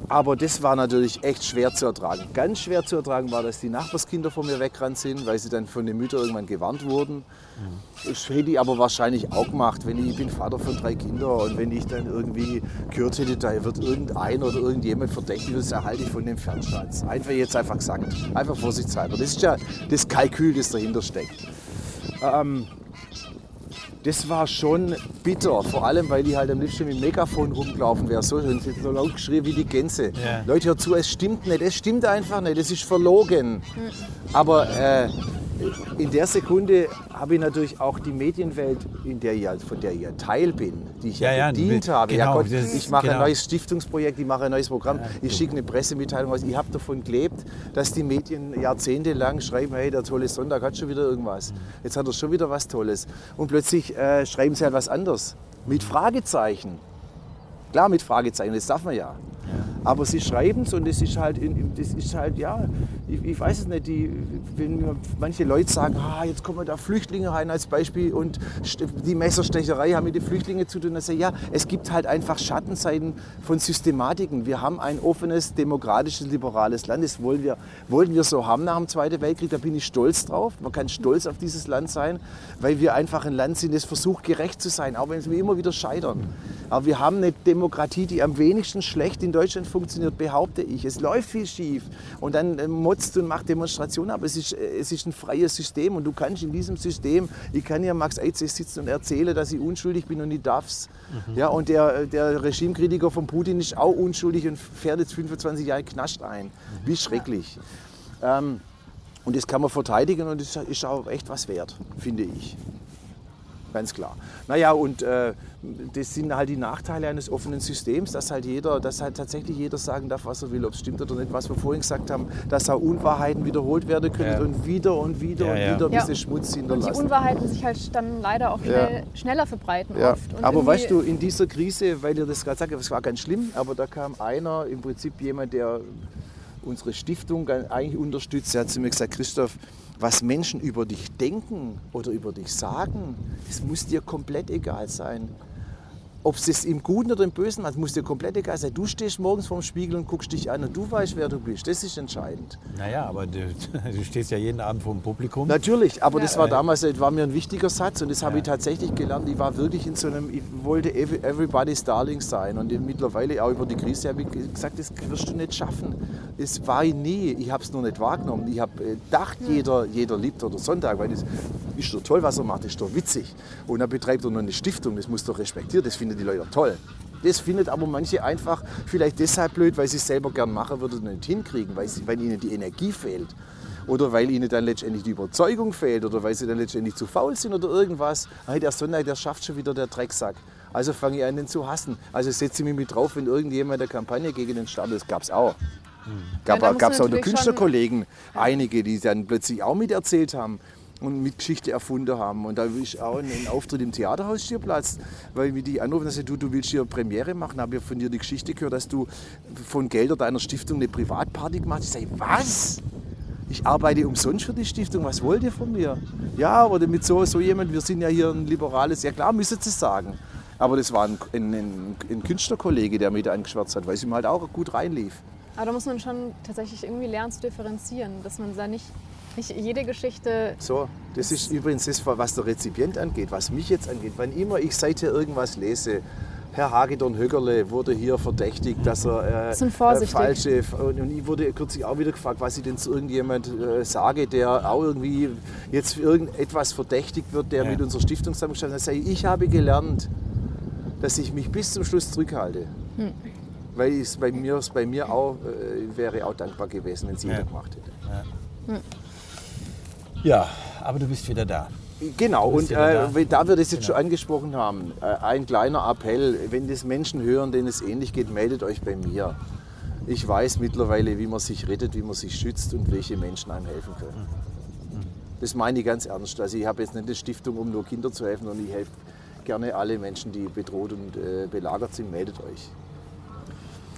aber das war natürlich echt schwer zu ertragen. Ganz schwer zu ertragen war, dass die Nachbarskinder von mir weggerannt sind, weil sie dann von den Müttern irgendwann gewarnt wurden. Das hätte ich aber wahrscheinlich auch gemacht, wenn ich, ich bin Vater von drei Kindern und wenn ich dann irgendwie gehört hätte, da wird irgendeiner oder irgendjemand verdächtig, das erhalte ich von dem Fernschatz. Einfach jetzt einfach gesagt, einfach vorsichtshalber. Das ist ja das Kalkül, das dahinter steckt. Ähm, das war schon bitter, vor allem weil ich halt am liebsten mit dem Megafon rumgelaufen wäre, so, und so laut geschrien wie die Gänse. Ja. Leute, hört zu, es stimmt nicht, es stimmt einfach nicht, es ist verlogen. Aber äh, in der Sekunde habe ich natürlich auch die Medienwelt, in der ich, ja- von der ich ja Teil bin, die ich ja, Ja, ja, bedient genau, habe. Ja, Gott, ich mache genau. ein neues Stiftungsprojekt, ich mache ein neues Programm, ich schicke eine Pressemitteilung aus. Ich habe davon gelebt, dass die Medien jahrzehntelang schreiben, hey, der tolle Sonntag hat schon wieder irgendwas. Jetzt hat er schon wieder was Tolles. Und plötzlich äh, schreiben sie halt was anderes. Mit Fragezeichen. Klar, mit Fragezeichen, das darf man ja. Aber sie schreiben es und das ist halt, das ist halt ja, ich, ich weiß es nicht, die, wenn mir manche Leute sagen, ah, jetzt kommen da Flüchtlinge rein als Beispiel und die Messerstecherei haben mit den Flüchtlingen zu tun. Dann sage ich, ja, es gibt halt einfach Schattenseiten von Systematiken. Wir haben ein offenes, demokratisches, liberales Land. Das wollen wir, wollten wir so haben nach dem Zweiten Weltkrieg. Da bin ich stolz drauf. Man kann stolz auf dieses Land sein, weil wir einfach ein Land sind, das versucht, gerecht zu sein, auch wenn wir immer wieder scheitern. Aber wir haben eine Demokratie, die am wenigsten schlecht in Deutschland funktioniert, behaupte ich. Es läuft viel schief und dann äh, motzt und macht Demonstrationen, aber es ist, äh, es ist ein freies System und du kannst in diesem System, ich kann ja Max Eitze sitzen und erzählen, dass ich unschuldig bin und ich darf's. Ja, und der, der Regimekritiker von Putin ist auch unschuldig und fährt jetzt 25 Jahre Knast ein. Wie schrecklich. Ähm, und das kann man verteidigen und das ist auch echt was wert, finde ich. Ganz klar. Naja, und äh, das sind halt die Nachteile eines offenen Systems, dass halt jeder, dass halt tatsächlich jeder sagen darf, was er will, ob es stimmt oder nicht, was wir vorhin gesagt haben, dass auch Unwahrheiten wiederholt werden können Ja. und wieder und wieder Ja, und wieder Ja. bisschen Schmutz Und die hinterlassen. Unwahrheiten sich halt dann leider auch schnell, schneller verbreiten Ja. oft. Und Aber weißt du, in dieser Krise, weil ihr das gerade sagt, es war ganz schlimm, aber da kam einer, im Prinzip jemand, der unsere Stiftung eigentlich unterstützt, der hat zu mir gesagt, Christoph, was Menschen über dich denken oder über dich sagen, das muss dir komplett egal sein. Ob es das im Guten oder im Bösen macht, muss dir komplett egal sein. Du stehst morgens vorm Spiegel und guckst dich an und du weißt, wer du bist. Das ist entscheidend. Naja, aber du, du stehst ja jeden Abend vor dem Publikum. Natürlich, aber das war Ja. damals das war mir ein wichtiger Satz und das habe Ja. ich tatsächlich gelernt. Ich war wirklich in so einem, ich wollte every- everybody's darling sein und mittlerweile auch über die Krise habe ich gesagt, das wirst du nicht schaffen. Das war ich nie, ich habe es nur nicht wahrgenommen. Ich habe äh, gedacht, jeder, jeder liebt oder Sonntag, weil das ist doch toll, was er macht, das ist doch witzig. Und dann betreibt er noch eine Stiftung, das muss doch respektiert, das finden die Leute toll. Das findet aber manche einfach vielleicht deshalb blöd, weil sie es selber gern machen würden und nicht hinkriegen, weil, sie, weil ihnen die Energie fehlt. Oder weil ihnen dann letztendlich die Überzeugung fehlt oder weil sie dann letztendlich zu faul sind oder irgendwas. Hey, der Sonntag, der schafft schon wieder der Drecksack. Also fange ich an, den zu hassen. Also setze ich mich mit drauf, wenn irgendjemand eine Kampagne gegen den startet. Das gab es auch. Gab es du auch unter Künstlerkollegen einige, die dann plötzlich auch miterzählt haben und mit Geschichte erfunden haben. Und da ist auch ein, ein Auftritt im Theaterhaus Stierplatz, weil mir die anrufen und sagen, du, du willst hier Premiere machen, habe ich von dir die Geschichte gehört, dass du von Geldern deiner Stiftung eine Privatparty gemacht hast. Ich sage, was? Ich arbeite umsonst für die Stiftung, was wollt ihr von mir? Ja, oder mit so, so jemand, wir sind ja hier ein liberales, ja klar, müsstet ihr sagen. Aber das war ein, ein, ein Künstlerkollege, der mich da angeschwärzt hat, weil es ihm halt auch gut reinlief. Aber da muss man schon tatsächlich irgendwie lernen zu differenzieren, dass man da nicht, nicht jede Geschichte. So, das ist übrigens das, was der Rezipient angeht, was mich jetzt angeht. Wann immer ich seither irgendwas lese, Herr Hagedorn Högerle wurde hier verdächtigt, dass er äh, vorsichtig. falsche. Und, und ich wurde kürzlich auch wieder gefragt, was ich denn zu irgendjemand äh, sage, der auch irgendwie jetzt für irgendetwas verdächtigt wird, der Ja. mit unserer Stiftung zusammengestanden hat. Ich, ich habe gelernt, dass ich mich bis zum Schluss zurückhalte. Hm. Weil es bei mir, es bei mir auch äh, wäre auch dankbar gewesen, wenn es jeder Ja. gemacht hätte. Ja, aber du bist wieder da. Genau, und äh, da. Genau. da wir das jetzt schon angesprochen haben, äh, ein kleiner Appell, wenn das Menschen hören, denen es ähnlich geht, meldet euch bei mir. Ich weiß mittlerweile, wie man sich rettet, wie man sich schützt und welche Menschen einem helfen können. Das meine ich ganz ernst. Also ich habe jetzt nicht eine Stiftung, um nur Kinder zu helfen, sondern ich helfe gerne alle Menschen, die bedroht und äh, belagert sind, meldet euch.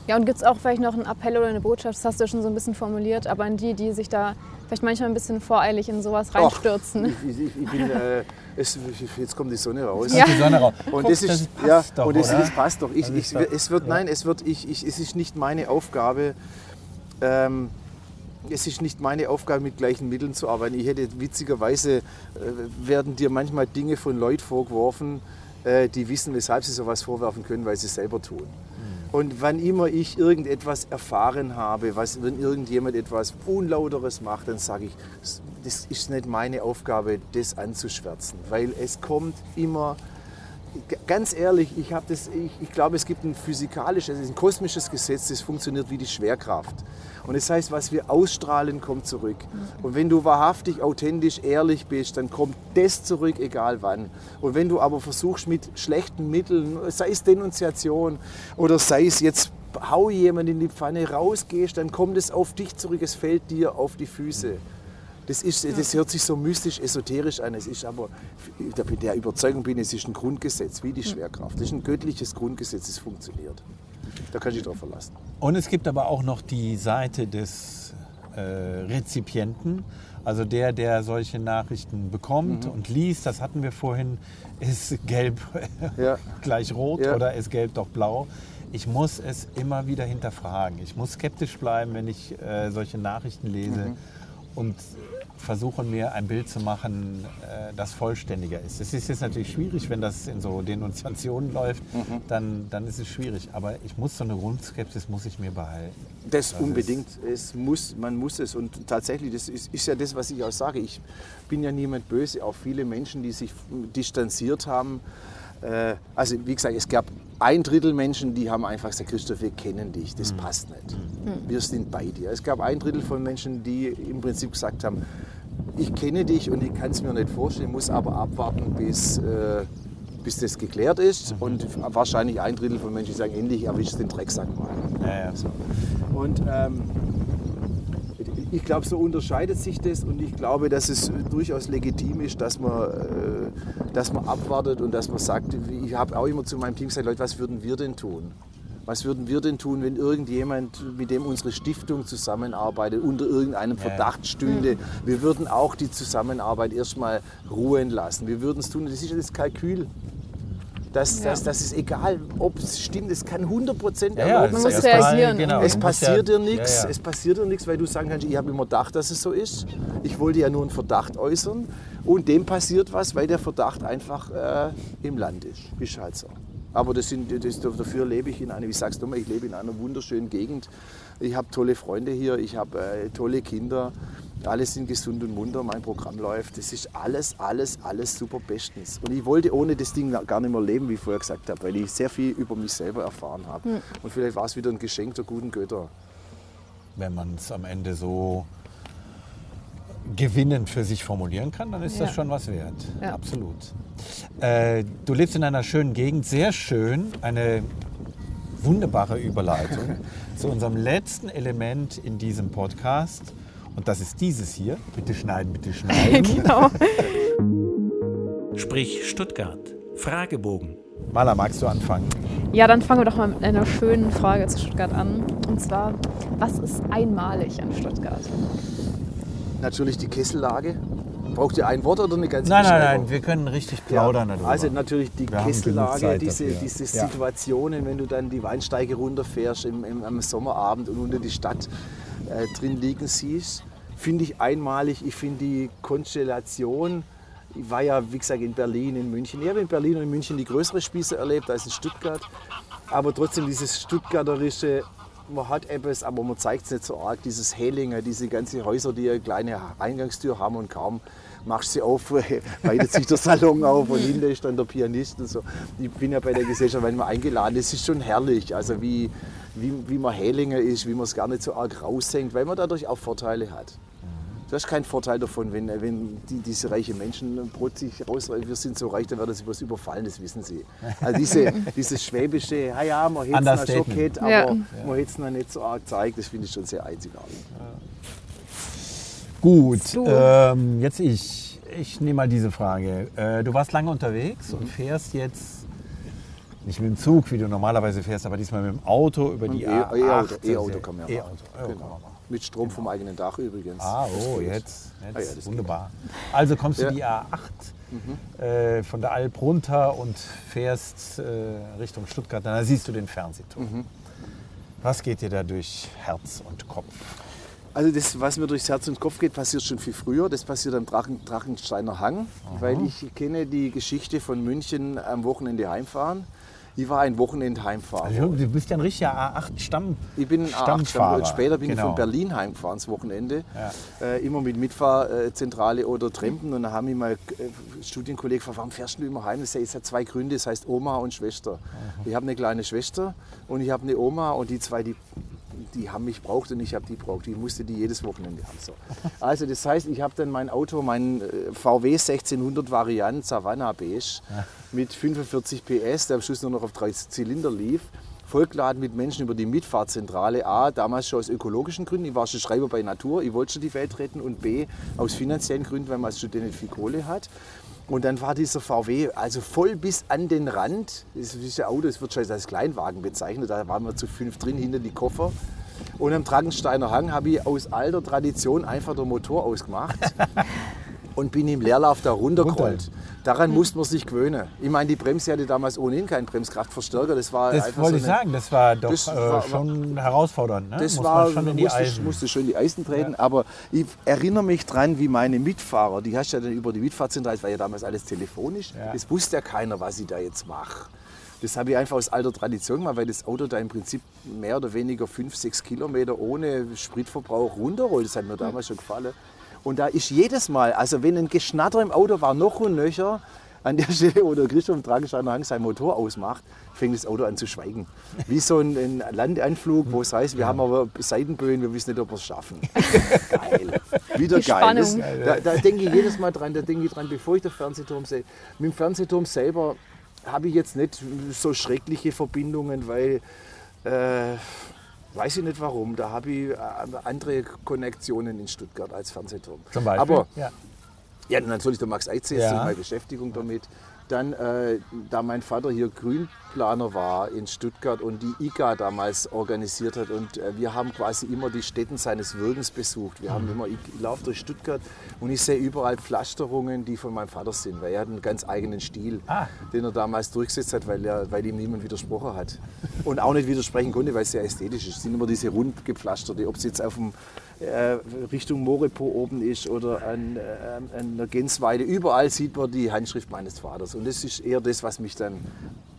Ja, und gibt es auch vielleicht noch einen Appell oder eine Botschaft, das hast du schon so ein bisschen formuliert, aber an die, die sich da vielleicht manchmal ein bisschen voreilig in sowas reinstürzen. Ich, ich, ich bin, äh, es, jetzt kommt die Sonne raus. Ja. Die Sonne raus. Und Guck, das ist, passt ja, doch, und das, das passt doch. Ich, Das ich, es wird, nein, es wird, ich, ich, es ist nicht meine Aufgabe, ähm, es ist nicht meine Aufgabe, mit gleichen Mitteln zu arbeiten. Ich hätte witzigerweise, äh, werden dir manchmal Dinge von Leuten vorgeworfen, äh, die wissen, weshalb sie sowas vorwerfen können, weil sie es selber tun. Und wann immer ich irgendetwas erfahren habe, was, wenn irgendjemand etwas Unlauteres macht, dann sage ich, das ist nicht meine Aufgabe, das anzuschwärzen. Weil es kommt immer, ganz ehrlich, ich, das, ich, ich glaube, es gibt ein physikalisches, ein kosmisches Gesetz, das funktioniert wie die Schwerkraft. Und das heißt, was wir ausstrahlen, kommt zurück. Und wenn du wahrhaftig, authentisch, ehrlich bist, dann kommt das zurück, egal wann. Und wenn du aber versuchst mit schlechten Mitteln, sei es Denunziation oder sei es jetzt hau jemand in die Pfanne, rausgehst, dann kommt es auf dich zurück, es fällt dir auf die Füße. Das, ist, das hört sich so mystisch, esoterisch an. Es ist aber, der, der Überzeugung bin, es ist ein Grundgesetz, wie die Schwerkraft. Das ist ein göttliches Grundgesetz, das funktioniert. Da kann ich drauf verlassen. Und es gibt aber auch noch die Seite des äh, Rezipienten, also der, der solche Nachrichten bekommt und liest. Das hatten wir vorhin. Ist gelb Ja. gleich rot Ja. oder ist gelb doch blau? Ich muss es immer wieder hinterfragen. Ich muss skeptisch bleiben, wenn ich äh, solche Nachrichten lese und versuche mir ein Bild zu machen, äh, das vollständiger ist. Es ist jetzt natürlich schwierig, wenn das in so Denunziationen läuft, dann, dann ist es schwierig. Aber ich muss so eine Grundskepsis muss ich mir behalten. Das, Das unbedingt. Es muss, man muss es. Und tatsächlich, das ist, ist ja das, was ich auch sage. Ich bin ja niemand böse. Auch viele Menschen, die sich distanziert haben. Äh, Also wie gesagt, es gab ein Drittel Menschen, die haben einfach gesagt, Christoph, wir kennen dich, das passt nicht. Wir sind bei dir. Es gab ein Drittel von Menschen, die im Prinzip gesagt haben, ich kenne dich und ich kann es mir nicht vorstellen, muss aber abwarten, bis, äh, bis das geklärt ist. Und wahrscheinlich ein Drittel von Menschen, sagen, endlich erwischt den Drecksack mal. Ja, ja. So. Und ähm, ich glaube, so unterscheidet sich das und ich glaube, dass es durchaus legitim ist, dass man, äh, dass man abwartet und dass man sagt, ich habe auch immer zu meinem Team gesagt, Leute, was würden wir denn tun? Was würden wir denn tun, wenn irgendjemand, mit dem unsere Stiftung zusammenarbeitet, unter irgendeinem Verdacht stünde? Wir würden auch die Zusammenarbeit erstmal ruhen lassen. Wir würden es tun. Das ist ja das Kalkül. Das, Ja. das, das ist egal, ob es stimmt. Es kann 100% Ja, ja, erlaubt Man sein. reagieren. Genau, Es passiert ja- dir nichts, Ja, ja. es passiert dir nichts, weil du sagen kannst, ich habe immer gedacht, dass es so ist. Ich wollte ja nur einen Verdacht äußern und dem passiert was, weil der Verdacht einfach äh, im Land ist. Ist halt so. Aber das sind, das, dafür lebe ich in einer, wie sagst du mal, ich lebe in einer wunderschönen Gegend. Ich habe tolle Freunde hier, ich habe äh, tolle Kinder. Alle sind gesund und munter, mein Programm läuft. Das ist alles, alles, alles super bestens. Und ich wollte ohne das Ding gar nicht mehr leben, wie ich vorher gesagt habe, weil ich sehr viel über mich selber erfahren habe. Und vielleicht war es wieder ein Geschenk der guten Götter. Wenn man es am Ende so gewinnend für sich formulieren kann, dann ist das Ja. schon was wert. Ja. Absolut. Äh, du lebst in einer schönen Gegend, sehr schön, eine wunderbare Überleitung zu unserem letzten Element in diesem Podcast. Und das ist dieses hier. Bitte schneiden, bitte schneiden. genau. Sprich Stuttgart. Fragebogen. Maler, magst du anfangen? Ja, dann fangen wir doch mal mit einer schönen Frage zu Stuttgart an. Und zwar, was ist einmalig an Stuttgart? Natürlich die Kessellage. Braucht ihr ein Wort oder eine ganze Nein, nein, nein, wir können richtig plaudern darüber. Also natürlich die Wir Kessellage, diese, dafür. diese Ja. Situationen, wenn du dann die Weinsteige runterfährst im, im, am Sommerabend und unter die Stadt äh, drin liegen siehst, finde ich einmalig. Ich finde die Konstellation ich war ja, wie gesagt, in Berlin, in München. Ich habe in Berlin und in München die größere Spieße erlebt als in Stuttgart. Aber trotzdem dieses Stuttgarterische, man hat etwas, aber man zeigt es nicht so arg. Dieses Helinger, diese ganzen Häuser, die eine kleine Eingangstür haben und kaum machst sie auf, weitet sich der Salon auf und hinten ist dann der Pianist und so. Ich bin ja bei der Gesellschaft manchmal eingeladen. Es ist schon herrlich, also wie, wie, wie man Helinger ist, wie man es gar nicht so arg raushängt, weil man dadurch auch Vorteile hat. Du hast keinen Vorteil davon, wenn, wenn die, diese reichen Menschen sich rausreißen, wir sind so reich, dann werden sie was überfallen, das wissen sie. Also diese, dieses schwäbische, ja, ja, man hätte es schon gehabt, aber Ja. man hätte es noch nicht so arg gezeigt, das finde ich schon sehr einzigartig. Gut, ähm, jetzt ich. Ich nehme mal diese Frage. Äh, du warst lange unterwegs und fährst jetzt nicht mit dem Zug, wie du normalerweise fährst, aber diesmal mit dem Auto über die E- A8. E-Auto, E-Auto kann man ja E-Auto, machen. man Genau. Mit Strom vom eigenen Dach übrigens. Ah, oh, jetzt, jetzt Ah ja, wunderbar. Also kommst du Ja. die A8 äh, von der Alp runter und fährst äh, Richtung Stuttgart. Da siehst du den Fernsehturm. Mhm. Was geht dir da durch Herz und Kopf? Also das, was mir durchs Herz und Kopf geht, passiert schon viel früher. Das passiert am Drachen, Drachensteiner Hang, weil ich kenne die Geschichte von München am Wochenende heimfahren. Ich war ein Wochenende Heimfahrer. Also, du bist ja ein richtiger A8-Stamm. Ich bin ein A8 Stammfahrer. und später bin ich Genau. von Berlin heimgefahren, das Wochenende. Ja. Äh, immer mit Mitfahrzentrale oder Trampen. Und dann haben mich mal äh, Studienkollegen gefragt, warum fährst du immer heim? Das hat zwei Gründe, das heißt Oma und Schwester. Ich habe eine kleine Schwester und ich habe eine Oma und die zwei, die, die haben mich braucht und ich habe die braucht. Ich musste die jedes Wochenende haben. So. Also das heißt, ich habe dann mein Auto, mein äh, VW 1600 Variant Savannah Beige mit 45 PS, der am Schluss nur noch auf drei Zylinder lief vollgeladen mit Menschen über die Mitfahrzentrale. A, damals schon aus ökologischen Gründen, ich war schon Schreiber bei Natur, ich wollte schon die Welt retten. Und B, aus finanziellen Gründen, weil man als Student nicht viel Kohle hat. Und dann war dieser VW also voll bis an den Rand. Das ist ein Auto, das wird schon als Kleinwagen bezeichnet. Da waren wir zu fünf drin, hinter die Koffer. Und am Dragensteiner Hang habe ich aus alter Tradition einfach den Motor ausgemacht und bin im Leerlauf da runtergerollt. Daran musste man sich gewöhnen. Ich meine, die Bremse hatte damals ohnehin keinen Bremskraftverstärker. Das war Das wollte so ich sagen, das war doch Das äh, war- schon herausfordernd. Ne? das Muss war, schon in die musste, Eisen. musste schon in die Eisen treten. Aber ich erinnere mich dran, wie meine Mitfahrer, die hast du ja dann über die Mitfahrzentrale, das war ja damals alles telefonisch, Ja. das wusste ja keiner, was ich da jetzt mache. Das habe ich einfach aus alter Tradition gemacht, weil das Auto da im Prinzip mehr oder weniger fünf, sechs Kilometer ohne Spritverbrauch runterrollt. Das hat mir damals schon gefallen. Und da ist jedes Mal, also wenn ein Geschnatter im Auto war, noch und nöcher, an der Stelle, wo der Christoph Tragensteiner Hang seinen Motor ausmacht, fängt das Auto an zu schweigen. Wie so ein, ein Landanflug, wo es heißt, wir haben aber Seitenböen, wir wissen nicht, ob wir es schaffen. geil. Wieder Die geil. Das, Spannung. da, da denke ich jedes Mal dran, da denke ich dran, bevor ich den Fernsehturm sehe. Mit dem Fernsehturm selber habe ich jetzt nicht so schreckliche Verbindungen, weil äh, weiß ich nicht warum. Da habe ich äh, andere Konnektionen in Stuttgart als Fernsehturm. Zum Beispiel. Aber ja. ja, natürlich der Max Eitze, Ja. ja. meine Beschäftigung damit. Dann, äh, da mein Vater hier Grünplaner war in Stuttgart und die IGA damals organisiert hat und äh, wir haben quasi immer die Stätten seines Wirkens besucht. Wir Mhm. haben immer, ich, laufe durch Stuttgart und ich sehe überall Pflasterungen, die von meinem Vater sind, weil er hat einen ganz eigenen Stil, Ah. den er damals durchgesetzt hat, weil, er, weil ihm niemand widersprochen hat. Und auch nicht widersprechen konnte, weil es sehr ästhetisch ist. Es sind immer diese rund gepflasterte, ob es jetzt auf dem Richtung Morepo oben ist oder an, äh, an der Gensweide. Überall sieht man die Handschrift meines Vaters. Und das ist eher das, was mich dann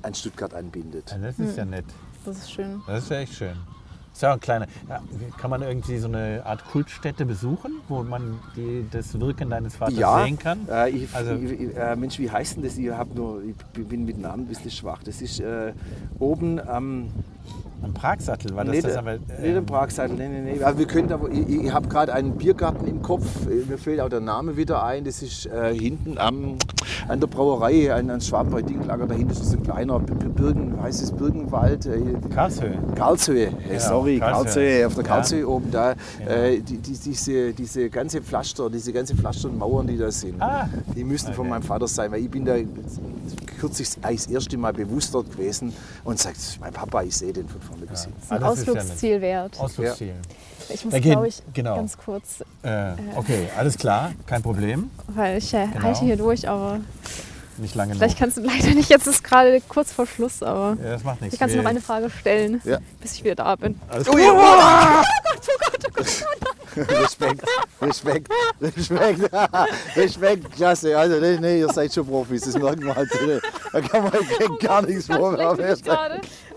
an Stuttgart anbindet. Ja, Das ist ja nett. Das ist schön. Das ist ja echt schön. Ist ja ein kleiner. Ja, kann man irgendwie so eine Art Kultstätte besuchen, wo man die, das Wirken deines Vaters sehen kann? Äh, ich, Also- ich, äh, Mensch, wie heißt denn das? Ich, hab nur, ich bin mit Namen ein bisschen schwach. Das ist äh, oben am. Ein Pragsattel war das, nicht, das aber. nicht ähm, im Pragsattel, nee, nee, nee. Also wir können aber, ich, ich habe gerade einen Biergarten im Kopf, Äh, mir fällt auch der Name wieder ein. Das ist äh, hinten am, an der Brauerei, an, an Schwaben bei Dinklager. Dahinter ist so ein kleiner Birken, heißt es Birkenwald. Äh, Karlshöhe. Karlshöhe, äh, sorry, Karlshöhe. Karlshöhe, auf der Ja. Karlshöhe oben da, äh, die, die, diese, diese ganze Pflaster, diese ganze Pflaster und Mauern, die da sind, Ah. die müssten von Okay. meinem Vater sein, weil ich bin da kürzlich das erste Mal bewusst dort gewesen und sagt, mein Papa, ich sehe den von vorne. Das ist ein Ah, das ist ja. Ausflugsziel wert. Ausflugsziel. Ich muss, glaube ich, genau. ganz kurz, Äh, okay, alles klar, kein Problem. weil ich äh, Genau. halte hier durch, aber Nicht lange vielleicht noch. kannst du leider nicht, jetzt ist gerade kurz vor Schluss, aber Ja, das macht nichts. ich kann dir noch eine Frage stellen, Ja. bis ich wieder da bin. Alles Oh, gut. ja. Respekt, Respekt, Respekt, Respekt, klasse. Also, nee, nee, ihr seid schon Profis, das merkt man halt. Da kann man gar nichts vorwerfen.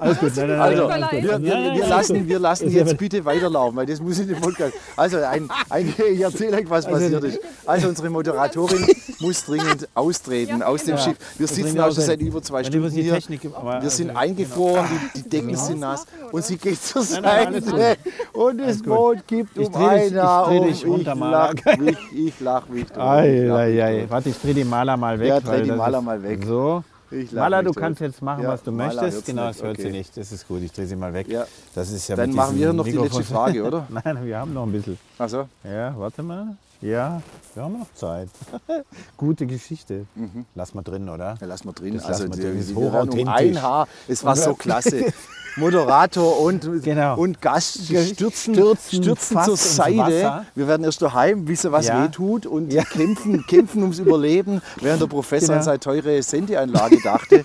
Alles gut, nein, nein, Also, wir, wir, wir ist lassen, gut. wir lassen jetzt bitte weiterlaufen, weil das muss in den Podcast. Also, ein, ein, ich erzähle euch, was passiert ist. Also, unsere Moderatorin muss dringend austreten Ja, aus dem genau. Schiff. Wir sitzen bringt auch schon seit über zwei Stunden hier. Technik gibt, aber- Wir sind also, eingefroren, die, die Decken sind nass und sie geht zur Nein, nein, alles Seite und das. Boot gibt Ich um dreh dich- ein ich Haar dreh um. dich runter, Ich lach mich, ich lach mich. tot. Ich Ei, lach mich ei, ei. tot. Warte, ich drehe die Maler mal weg. Ja, dreh die Maler mal weg. So. Ich mich du kannst jetzt machen, Ja, was du Maler möchtest. Genau, das hört sie okay. nicht. Das ist gut, ich drehe sie mal weg. Ja. Das ist ja Dann machen wir noch die letzte Mikrofon- Frage, oder? Nein, wir haben noch ein bisschen. Also, Ja, warte mal. Ja, wir haben noch Zeit. Gute Geschichte. Lass mal drin, oder? Ja, lass mal drin. Das also lassen wir drin. Ist um ein Haar. Es war so klasse. Moderator und, Genau. und Gast stürzen, Stürzen stürzen zur Seite. Wir werden erst daheim wissen, was Ja. weh tut und Ja. kämpfen, kämpfen ums Überleben, während der Professor Genau. an seine teure Sendeanlage dachte.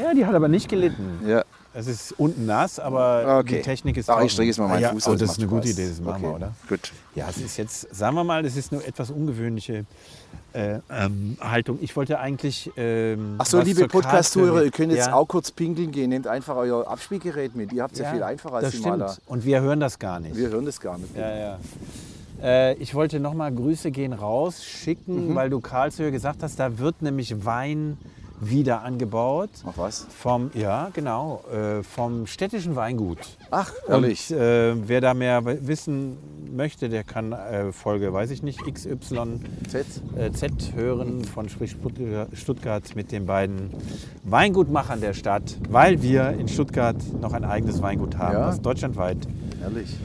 Ja, die hat aber nicht gelitten. Ja. Es ist unten nass, aber Okay. die Technik ist Ach, trocken. ich strecke jetzt mal meinen ja, Fuß oh, das ist eine gute Spaß. Idee, das machen wir, Okay, oder? Gut. Ja, es ist jetzt, sagen wir mal, das ist eine etwas ungewöhnliche äh, ähm, Haltung. Ich wollte eigentlich. Ähm, Ach so, liebe Karlsruhe- ihr könnt jetzt Ja. auch kurz pinkeln gehen. Nehmt einfach euer Abspielgerät mit. Ihr habt es ja, viel einfacher als das die stimmt. Maler. Und wir hören das gar nicht. Wir hören das gar nicht. Ja, ja. Äh, ich wollte nochmal Grüße gehen raus schicken, Mhm. weil du Karlshöhe gesagt hast, da wird nämlich Wein wieder angebaut. Ach was? Vom, ja, genau, äh, vom städtischen Weingut. Ach, ehrlich. Und äh, wer da mehr wissen möchte, der kann äh, Folge, weiß ich nicht, XYZ Z. äh, Z hören von Sprich Stuttgart- mit den beiden Weingutmachern der Stadt, weil wir in Stuttgart noch ein eigenes Weingut haben, Ja. was deutschlandweit Ehrlich.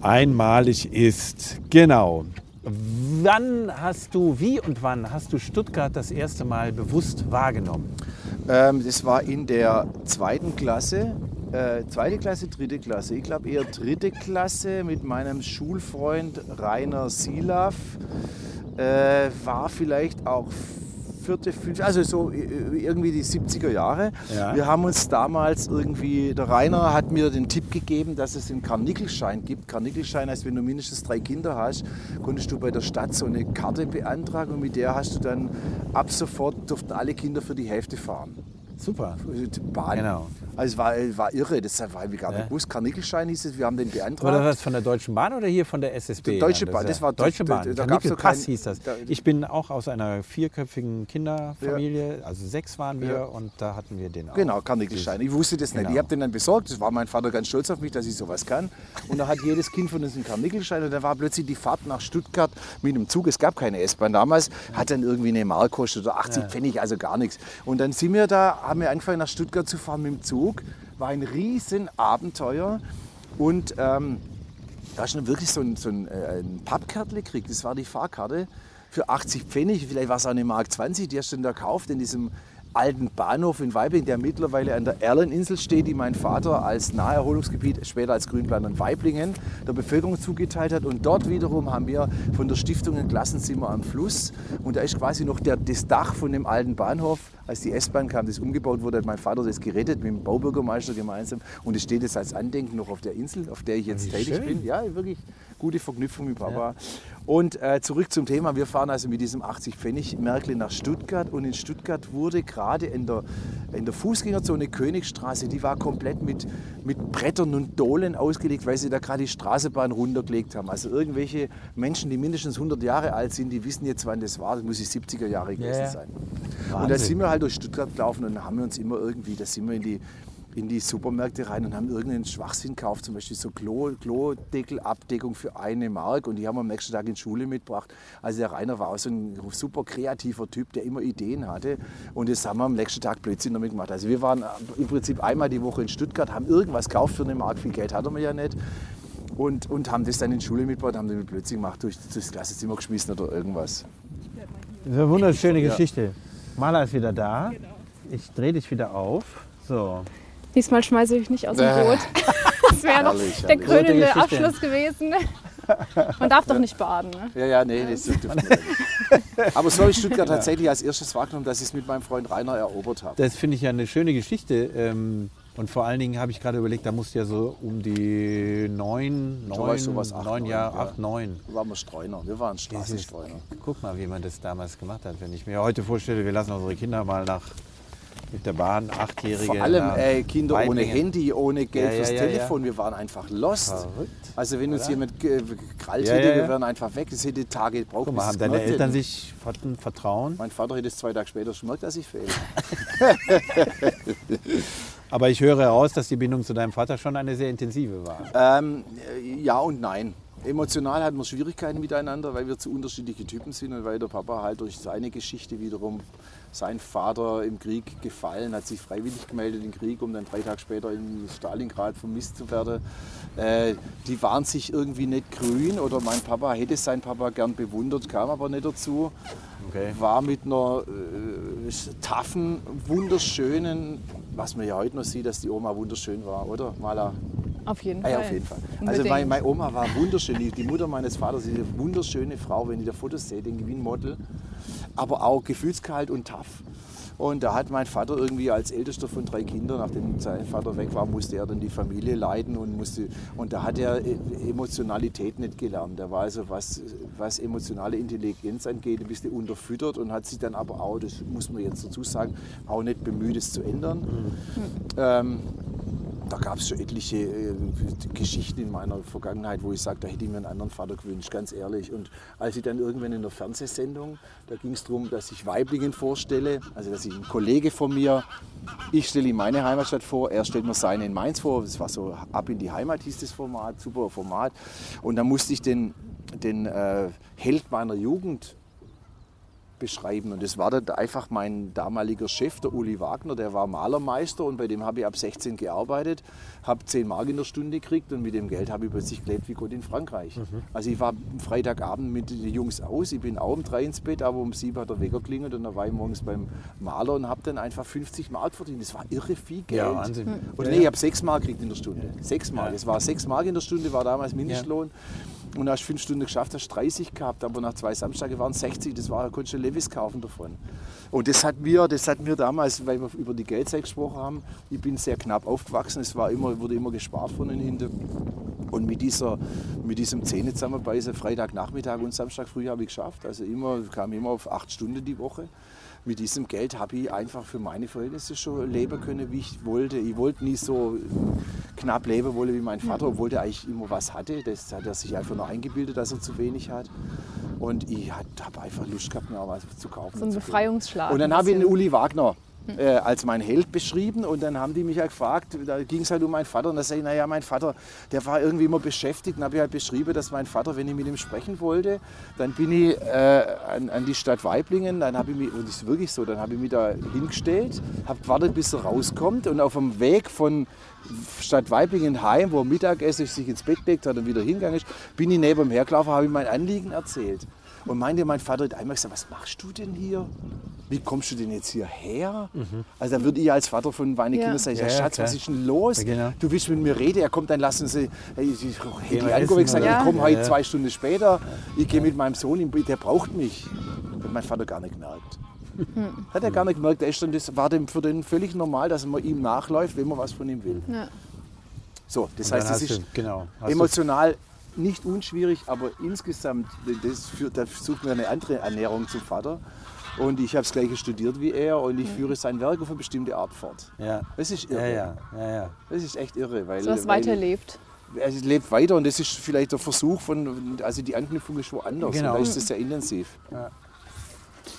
einmalig ist. Genau. Wann hast du, wie und wann hast du Stuttgart das erste Mal bewusst wahrgenommen? Ähm, das war in der zweiten Klasse. Äh, zweite Klasse, dritte Klasse. Ich glaube eher dritte Klasse mit meinem Schulfreund Rainer Silav. Äh, war vielleicht auch vierte, fünfte, also so äh, irgendwie die 70er Jahre. Ja. Wir haben uns damals irgendwie, der Rainer hat mir den Tipp gegeben, dass es einen Karnickelschein gibt. Karnickelschein heißt, wenn du mindestens drei Kinder hast, konntest du bei der Stadt so eine Karte beantragen und mit der hast du dann ab sofort durften alle Kinder für die Hälfte fahren. Super. Bahn. Genau. Also es war, war irre, das war wir gar nicht Ja. gewusst. Karnickelschein hieß es, wir haben den War beantragt. das von der Deutschen Bahn oder hier von der SSB? Die Deutsche Ja, Bahn, das ja- war- Deutsche Bahn. da Da so Pass hieß das. da- Ich bin auch aus einer vierköpfigen Kinderfamilie, also sechs waren wir Ja. und da hatten wir den auch. Genau, Karnickelschein. Ich wusste das nicht. Genau. Ich habe den dann besorgt. Das war mein Vater ganz stolz auf mich, dass ich sowas kann. Und da hat jedes Kind von uns einen Karnickelschein. Und dann war plötzlich die Fahrt nach Stuttgart mit dem Zug. Es gab keine S-Bahn damals. Hat dann irgendwie eine Mark gekostet oder 80 Pfennig, also gar nichts. Und dann sind wir da, haben wir angefangen nach Stuttgart zu fahren mit dem Zug. War ein riesen Abenteuer. Und ähm, da hast du wirklich so ein, so ein, äh, ein Pappkärtle gekriegt. Das war die Fahrkarte für 80 Pfennig. Vielleicht war es auch eine Mark 20. Die hast du dann da gekauft in diesem alten Bahnhof in Weibling, der mittlerweile an der Erleninsel steht, die mein Vater als Naherholungsgebiet, später als Grünplan in Weiblingen, der Bevölkerung zugeteilt hat. Und dort wiederum haben wir von der Stiftung ein Klassenzimmer am Fluss. Und da ist quasi noch der, das Dach von dem alten Bahnhof. Als die S-Bahn kam, das umgebaut wurde, hat mein Vater das gerettet mit dem Baubürgermeister gemeinsam. Und es steht jetzt als Andenken noch auf der Insel, auf der ich jetzt Wie tätig schön. bin. Ja, wirklich gute Verknüpfung mit Papa. Und äh, zurück zum Thema. Wir fahren also mit diesem 80 Pfennig Märkle nach Stuttgart und in Stuttgart wurde gerade in der, in der Fußgängerzone Königstraße, die war komplett mit, mit Brettern und Dohlen ausgelegt, weil sie da gerade die Straßenbahn runtergelegt haben. Also irgendwelche Menschen, die mindestens 100 Jahre alt sind, die wissen jetzt, wann das war. Das muss die 70er Jahre gewesen ja. sein. Und da Wahnsinn. sind wir halt durch Stuttgart gelaufen und haben wir uns immer irgendwie, da sind wir in die, in die Supermärkte rein und haben irgendeinen Schwachsinn gekauft, zum Beispiel so Klo, Klodeckelabdeckung für eine Mark und die haben wir am nächsten Tag in die Schule mitgebracht. Also der Rainer war auch so ein super kreativer Typ, der immer Ideen hatte und das haben wir am nächsten Tag plötzlich damit gemacht. Also wir waren im Prinzip einmal die Woche in Stuttgart, haben irgendwas gekauft für eine Mark, viel Geld hatten wir ja nicht. Und, und haben das dann in die Schule mitgebracht, haben dann plötzlich gemacht, durch das Klassenzimmer geschmissen oder irgendwas. Das ist eine wunderschöne Geschichte. Maler ist wieder da. Ich drehe dich wieder auf. So. Diesmal schmeiße ich mich nicht aus dem. Boot. Das wäre noch Herrlich, der krönende. Abschluss gewesen. Man darf doch nicht baden. Ne? Ja, ja, nee, das dürfte man nicht. Aber so habe ich Stuttgart tatsächlich als erstes wahrgenommen, dass ich es mit meinem Freund Rainer erobert habe. Das finde ich ja eine schöne Geschichte. Ähm, Und vor allen Dingen habe ich gerade überlegt, da musst du ja so um die neun, neun, was, sowas, acht, neun neun, Jahre, ja. acht, neun. Da waren wir Streuner. Wir waren Straßenstreuner. Guck mal, wie man das damals gemacht hat. Wenn ich mir heute vorstelle, wir lassen unsere Kinder mal nach mit der Bahn, Achtjährige. Vor allem äh, Kinder ohne. Handy, ohne Geld Ja, fürs ja, ja. Telefon. Wir waren einfach lost. Verrückt, Also wenn uns oder? jemand ge- gekrallt Ja, hätte, wir wären einfach weg. Es hätte Tage gebraucht, Guck mal, haben deine Eltern sich hatten Vertrauen? Mein Vater hätte es zwei Tage später schon gemerkt, dass ich fehle. Aber ich höre heraus, dass die Bindung zu deinem Vater schon eine sehr intensive war. Ähm, äh, ja und nein. Emotional hatten wir Schwierigkeiten miteinander, weil wir zu unterschiedliche Typen sind und weil der Papa halt durch seine Geschichte wiederum sein Vater im Krieg gefallen, hat sich freiwillig gemeldet im Krieg, um dann drei Tage später in Stalingrad vermisst zu werden. Äh, die waren sich irgendwie nicht grün oder mein Papa hätte seinen Papa gern bewundert, kam aber nicht dazu. Okay. War mit einer äh, taffen, wunderschönen, was man ja heute noch sieht, dass die Oma wunderschön war, oder Mala? Auf jeden Ah, Fall. ja, auf jeden Fall. Also meine, meine Oma war wunderschön. Die, die Mutter meines Vaters ist eine wunderschöne Frau, wenn ihr da Fotos seht, denke ich, wie ein Model. Aber auch gefühlskalt und tough. Und da hat mein Vater irgendwie als ältester von drei Kindern, nachdem sein Vater weg war, musste er dann die Familie leiten und musste und da hat er äh, Emotionalität nicht gelernt. Er war also was, was emotionale Intelligenz angeht, ein bisschen unterfüttert und hat sich dann aber auch, das muss man jetzt dazu sagen, auch nicht bemüht, es zu ändern. Ähm, da gab es schon etliche äh, Geschichten in meiner Vergangenheit, wo ich sage, da hätte ich mir einen anderen Vater gewünscht, ganz ehrlich. Und als ich dann irgendwann in der Fernsehsendung, da ging es darum, dass ich Weiblingen vorstelle, also dass ich ein Kollege von mir, ich stelle ihm meine Heimatstadt vor, er stellt mir seine in Mainz vor. Das war so ab in die Heimat hieß das Format, super Format. Und dann musste ich den, den äh, Held meiner Jugend beschreiben. Und das war dann einfach mein damaliger Chef, der Uli Wagner, der war Malermeister und bei dem habe ich ab 16 gearbeitet, habe 10 Mark in der Stunde gekriegt und mit dem Geld habe ich plötzlich gelebt wie Gott in Frankreich. Also ich war am Freitagabend mit den Jungs aus, ich bin auch um drei ins Bett, aber um sieben hat der Wecker klingelt und dann war ich morgens beim Maler und habe dann einfach 50 Mark verdient. Das war irre viel Geld. Ja, Wahnsinn. Und Ja, nee, ja. ich habe 6 Mark gekriegt in der Stunde. 6 Mark. Ja. Es war 6 Mark in der Stunde, war damals Mindestlohn. Und hast fünf Stunden geschafft, hast 30 gehabt, aber nach zwei Samstagen waren es 60, das war, konntest du Levis kaufen davon. Und das hat mir, das hat mir damals, weil wir über die Geldzeit gesprochen haben, ich bin sehr knapp aufgewachsen, es war immer, wurde immer gespart von den hinten. Und mit, dieser, mit diesem Zähne zusammenbeißen, Freitagnachmittag und Samstag früh habe ich geschafft. Also immer, kam immer auf acht Stunden die Woche. Mit diesem Geld habe ich einfach für meine Verhältnisse schon leben können, wie ich wollte. Ich wollte nie so knapp leben wollen wie mein Vater, obwohl der eigentlich immer was hatte. Das hat er sich einfach nur eingebildet, dass er zu wenig hat. Und ich habe einfach Lust gehabt, mir auch was zu kaufen. So ein. Befreiungsschlag. Und dann habe ich den bisschen. Uli Wagner äh, als mein Held beschrieben. Und dann haben die mich ja gefragt, da ging es halt um meinen Vater. Und da sage ich, naja, mein Vater, der war irgendwie immer beschäftigt. Und habe ich halt beschrieben, dass mein Vater, wenn ich mit ihm sprechen wollte, dann bin ich äh, an, an die Stadt Weiblingen, dann habe ich mich, und das ist wirklich so, dann habe ich mich da hingestellt, habe gewartet, bis er rauskommt. Und auf dem Weg von Stadt Weiblingen heim, wo er Mittagessen sich ins Bett legt hat und wieder hingegangen ist, bin ich neben ihm hergelaufen, habe ihm mein Anliegen erzählt. Und meinte mein Vater hat einmal gesagt, was machst du denn hier? Wie kommst du denn jetzt hierher? Also da würde ich als Vater von meinen Ja. Kindern sagen, ja, Mhm. Schatz, klar. was ist denn los? Ja, genau. Du willst mit mir reden, er kommt, dann lassen Sie, hey, ich ich angerufen und gesagt, essen, ich komme heute Ja. zwei Stunden später, ich gehe mit meinem Sohn, der braucht mich. Hat mein Vater gar nicht gemerkt. Hm. Hat er gar nicht gemerkt, der ist dann, das war dem für den völlig normal, dass man ihm nachläuft, wenn man was von ihm will. Ja. So, das heißt, das ist genau, emotional nicht unschwierig, aber insgesamt, das führt, da sucht mir eine andere Ernährung zum Vater. Und ich habe das gleiche studiert wie er und ich führe sein Werk auf eine bestimmte Art fort. Ja. Das ist Ja, irre. ja, ja, ja. Das ist echt irre. Weil, So was weil, weiterlebt. Es lebt weiter und das ist vielleicht der Versuch von, also die Anknüpfung ist woanders. Genau. Und da ist es sehr intensiv.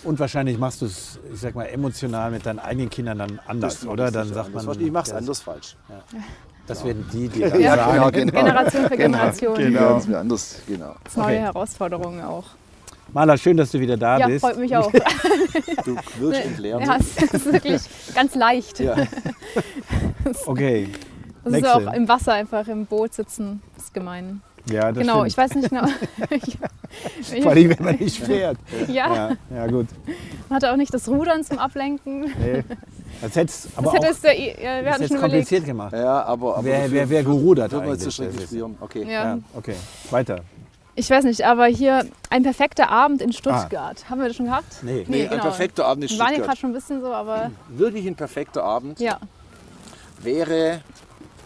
Und wahrscheinlich machst du es, ich sag mal, emotional mit deinen eigenen Kindern dann anders, Das- oder? das Dann sagt anders. man. Ich mache es ja, anders falsch. Das werden die, die Ja, dann sagen. genau. Generation für Generation. Genau. Das ist mir anders, genau. Das ist neue Okay. Herausforderungen auch. Maler, schön, dass du wieder da Ja, bist. freut mich auch. Du wirkst entleert. Ja, es ist wirklich ganz leicht. Ja. Okay. Das ist Nächste. auch im Wasser einfach im Boot sitzen. Das ist gemein. Ja, das genau, stimmt. ich weiß nicht genau. ich, Vor allem, wenn man nicht fährt. ja, Ja, ja gut. man hatte auch nicht das Rudern zum Ablenken. Nee. Das hätte es aber Das auch es der, ja, wir das kompliziert gemacht. Ja, aber, aber Wer, wer, wer gerudert wird man eigentlich? zu schrecklich. Okay. Ja. Ja, okay. Weiter. Ich weiß nicht, aber hier ein perfekter Abend in Stuttgart. Haben wir das schon gehabt? Ah. Nee. Nee, genau. ein perfekter Abend in Wir waren ja Stuttgart. gerade schon ein bisschen so, aber Wirklich ein perfekter Abend. ja. wäre,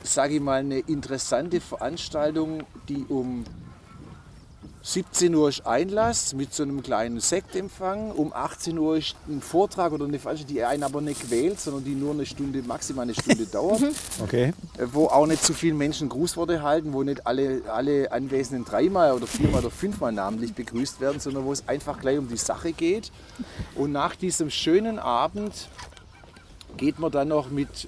sage ich mal, eine interessante Veranstaltung, die um 17 Uhr ist Einlass mit so einem kleinen Sektempfang. Um 18 Uhr ist ein Vortrag oder eine Veranstaltung, die einen aber nicht quält, sondern die nur eine Stunde, maximal eine Stunde dauert. Okay. Äh, Wo auch nicht zu viele Menschen Grußworte halten, wo nicht alle, alle Anwesenden dreimal oder viermal oder fünfmal namentlich begrüßt werden, sondern wo es einfach gleich um die Sache geht. Und nach diesem schönen Abend geht man dann noch mit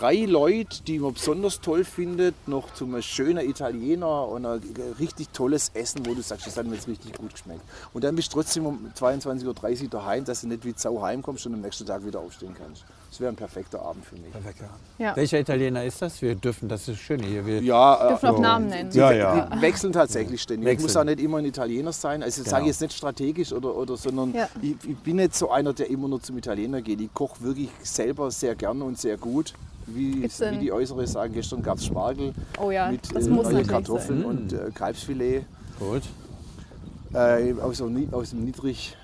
drei Leuten, die man besonders toll findet, noch zum schönen Italiener und ein richtig tolles Essen, wo du sagst, das hat mir jetzt richtig gut geschmeckt. Und dann bist du trotzdem um 22.30 Uhr daheim, dass du nicht wie Sau heimkommst und am nächsten Tag wieder aufstehen kannst. Das wäre ein perfekter Abend für mich. Ja. Welcher Italiener ist das? Wir dürfen, das ist schön hier. Wir, Ja, äh, Dürfen auch Namen nennen. Die, Ja, ja. die wechseln tatsächlich ständig. Wechseln. Ich muss auch nicht immer ein Italiener sein. Also Genau. sage ich jetzt nicht strategisch oder, oder sondern Ja. ich, ich bin nicht so einer, der immer nur zum Italiener geht. Ich koche wirklich selber sehr gerne und sehr gut. Wie, wie die Äußere sagen, gestern gab es Spargel Oh ja, mit das äh, Kartoffeln sein. und äh, Kalbsfilet Gut. äh, aus, der, Ni- aus dem Niedrig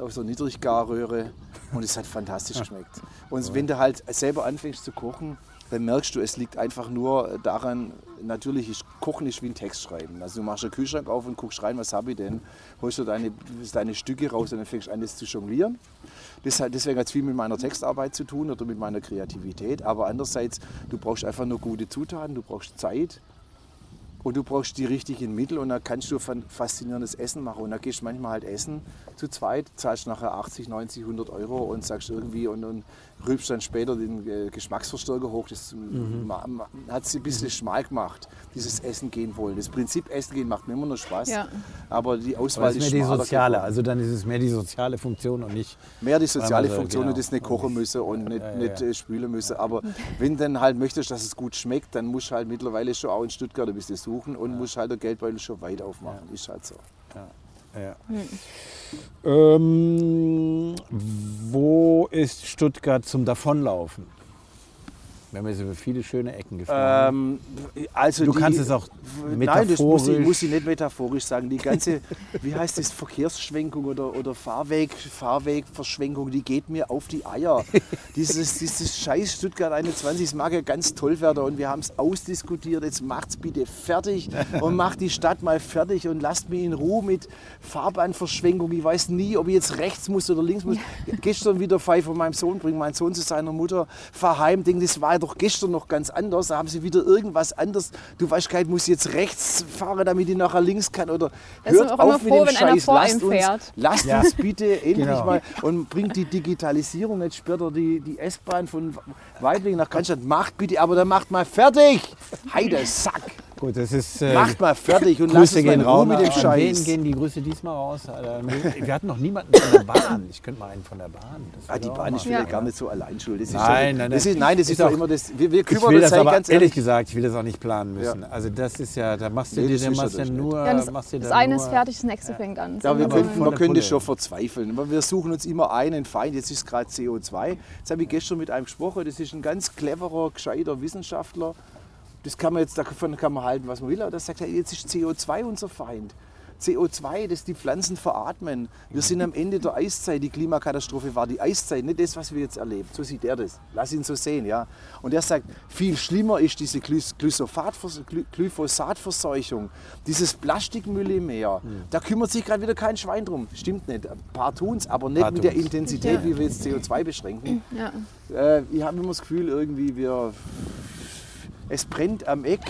aus der Niedriggarröhre und es hat fantastisch geschmeckt. Und wenn du halt selber anfängst zu kochen, dann merkst du, es liegt einfach nur daran, natürlich ist Kochen ist wie ein Text schreiben. Also du machst einen Kühlschrank auf und guckst rein, was habe ich denn, holst du deine, deine Stücke raus und dann fängst du an, das zu jonglieren. Das hat, deswegen hat es viel mit meiner Textarbeit zu tun oder mit meiner Kreativität. Aber andererseits, du brauchst einfach nur gute Zutaten, du brauchst Zeit und du brauchst die richtigen Mittel und dann kannst du faszinierendes Essen machen. Und dann gehst du manchmal halt essen zu zweit, zahlst nachher 80, 90, 100 Euro und sagst irgendwie und, und rübst dann später den äh, Geschmacksverstärker hoch. Das ma- hat sie ein bisschen schmal gemacht, dieses Essen gehen wollen. Das Prinzip Essen gehen macht mir immer noch Spaß, Ja. aber die Aber Auswahl das ist ist mehr die soziale. geworden. Also dann ist es mehr die soziale Funktion und nicht. Mehr die soziale Funktion genau. und das nicht kochen müssen und nicht, ja, nicht ja. äh, spülen müssen. Aber wenn dann halt möchtest, dass es gut schmeckt, dann musst du halt mittlerweile schon auch in Stuttgart ein bisschen suchen und musst halt der Geldbeutel schon weit aufmachen. Ist halt so. Ja. Ähm, wo ist Stuttgart zum Davonlaufen? Wir haben jetzt über viele schöne Ecken gesprochen. Ähm, also du die, kannst es auch Nein, das muss ich, metaphorisch. muss ich nicht metaphorisch sagen. Die ganze, wie heißt das, Verkehrsschwenkung oder, oder Fahrweg, Fahrwegverschwenkung, die geht mir auf die Eier. dieses, dieses scheiß Stuttgart 21, es mag ja ganz toll werden und wir haben es ausdiskutiert, jetzt macht's bitte fertig und macht die Stadt mal fertig und lasst mich in Ruhe mit Fahrbahnverschwenkung. Ich weiß nie, ob ich jetzt rechts muss oder links muss. Gestern wieder Pfeif von meinem Sohn bringen, meinen Sohn zu seiner Mutter, fahr heim, denk, das war doch gestern noch ganz anders, da haben sie wieder irgendwas anderes. Du weißt gar nicht, muss ich jetzt rechts fahren, damit ich nachher links kann oder Da ist hört auf mit froh, dem wenn einer Scheiß, vor lasst uns, lasst Ja. uns bitte endlich Genau. mal und bringt die Digitalisierung jetzt später die, die S-Bahn von Weibling nach Cannstatt, macht bitte, aber dann macht mal fertig. Heide Sack, Gut, das ist. Äh, macht mal fertig und Grüße gehen raus. mit dem An wen Scheiß. gehen die Grüße diesmal raus? Alter? Wir hatten noch niemanden von der Bahn. Ich könnte mal einen von der Bahn. Das Ah, die Bahn ist vielleicht Ja. gar nicht so allein schuld. Das Nein, nein, nein. Das ist, nein, das ist, auch- immer das. Wir, wir Ich kümmern will uns das halt aber ganz ehrlich gesagt, ich will das auch nicht planen müssen. Ja. Also das ist ja, da machst du Nee, dir, das machst natürlich nur, Ja, das, machst dir das eine nur, ist fertig, das nächste fängt an. Ja, wir können, man könnte schon verzweifeln. Aber Wir suchen uns immer einen Feind. Jetzt ist gerade CO2. Jetzt habe ich gestern mit einem gesprochen. Das ist ein ganz cleverer, gescheiter Wissenschaftler. Das kann man jetzt, davon kann man halten, was man will. Aber das sagt er, jetzt ist CO2 unser Feind. CO2, das die Pflanzen veratmen. Wir sind am Ende der Eiszeit. Die Klimakatastrophe war die Eiszeit, nicht das, was wir jetzt erleben. So sieht er das. Lass ihn so sehen. Ja. Und er sagt, viel schlimmer ist diese Glyphosatverseuchung, dieses Plastikmüll im Meer. Da kümmert sich gerade wieder kein Schwein drum. Stimmt nicht. Ein paar tun es, aber nicht mit der. Intensität, Ja. wie wir jetzt CO2 beschränken. Ja. Äh, ich habe immer das Gefühl, irgendwie wir, es brennt am Eck.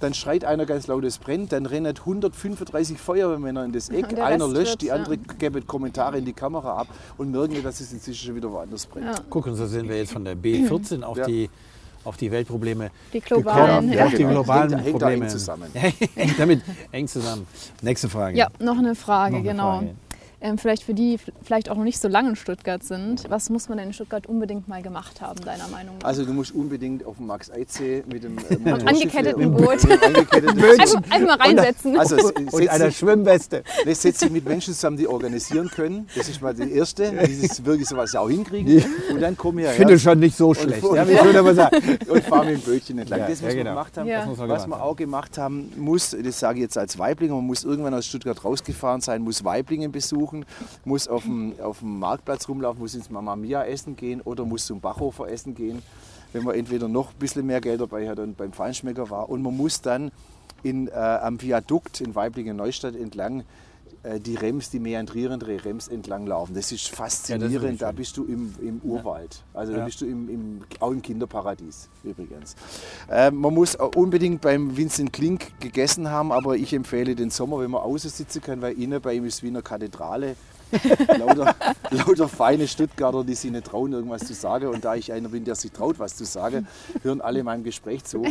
Dann schreit einer ganz laut, es brennt. Dann rennen 135 Feuerwehrmänner in das Eck. Einer Rest löscht, die ja. andere geben Kommentare in die Kamera ab und merken dass es inzwischen schon wieder woanders brennt. Ja. Guck, und so sind wir jetzt von der B14 auf, Ja. die, auf die Weltprobleme Die globalen, gekommen. ja. Auf die Genau. globalen Hängt- hängt da Probleme. eng zusammen. hängt damit eng zusammen. Nächste Frage. Ja, noch eine Frage, Noch eine genau. Frage. Ähm, vielleicht für die, die vielleicht auch noch nicht so lange in Stuttgart sind. Was muss man denn in Stuttgart unbedingt mal gemacht haben, deiner Meinung nach? Also du musst unbedingt auf dem Max Eidsee mit dem äh, angeketteten und- Boot. und angeketteten einfach, einfach mal reinsetzen. Also es- Und setz einer dich- Schwimmweste. Das setzt sich mit Menschen zusammen, die organisieren können. Das ist mal die erste, die das wirklich sowas auch hinkriegen. Und dann kommen wir Ich finde schon nicht so schlecht. Ja, ich würde aber sagen. und fahren mit dem Bötchen entlang. Ja, das, was ja, wir genau. gemacht haben, Ja. Das muss man was gemacht wir auch gemacht haben, muss, das sage ich jetzt als Weibling, man muss irgendwann aus Stuttgart rausgefahren sein, muss Weiblingen besuchen, muss auf dem, auf dem Marktplatz rumlaufen, muss ins Mama Mia essen gehen oder muss zum Bachhofer essen gehen. wenn man entweder noch ein bisschen mehr Geld dabei hat und beim Feinschmecker war. Und man muss dann in, äh, am Viadukt in Weiblingen Neustadt entlang die Rems, die meandrierende Rems entlang laufen. Das ist faszinierend. wirklich da schön. bist du im, im Urwald. Also da Ja. bist du im, im, auch im Kinderparadies übrigens. Äh, man muss auch unbedingt beim Vincent Klink gegessen haben, aber ich empfehle den Sommer, wenn man außen sitzen kann, weil innen bei ihm ist wie eine Kathedrale. lauter, lauter feine Stuttgarter, die sich nicht trauen, irgendwas zu sagen. Und da ich einer bin, der sich traut, was zu sagen, hören alle meinem Gespräch zu.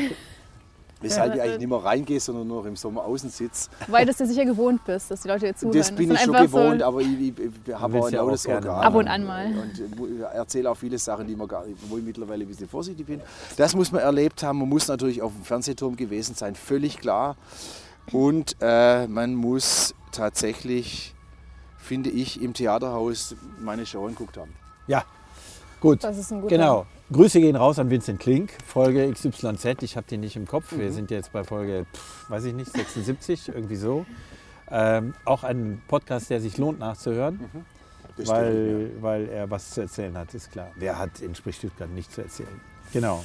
Weshalb ich eigentlich nicht mehr reingehe, sondern nur im Sommer außen sitze. Weil du es dir sicher gewohnt bist, dass die Leute dir zuhören. Das bin sind ich schon gewohnt, so, aber ich, ich, ich habe auch ein ja lautes gerne Organ. Ab und an mal. Und äh, erzähle auch viele Sachen, die man gar wo ich mittlerweile ein bisschen vorsichtig bin. Das muss man erlebt haben. Man muss natürlich auf dem Fernsehturm gewesen sein, völlig klar. Und äh, man muss tatsächlich, finde ich, im Theaterhaus meine Show angeguckt haben. Ja, gut. Das ist ein guter. Genau. Grüße gehen raus an Vincent Klink, Folge XYZ. Ich habe den nicht im Kopf. Mhm. Wir sind jetzt bei Folge, pff, weiß ich nicht, 76, irgendwie so. Ähm, auch ein Podcast, der sich lohnt nachzuhören, stimmt, weil, weil er was zu erzählen hat, ist klar. Wer hat in Sprich Stuttgart nichts zu erzählen? Genau.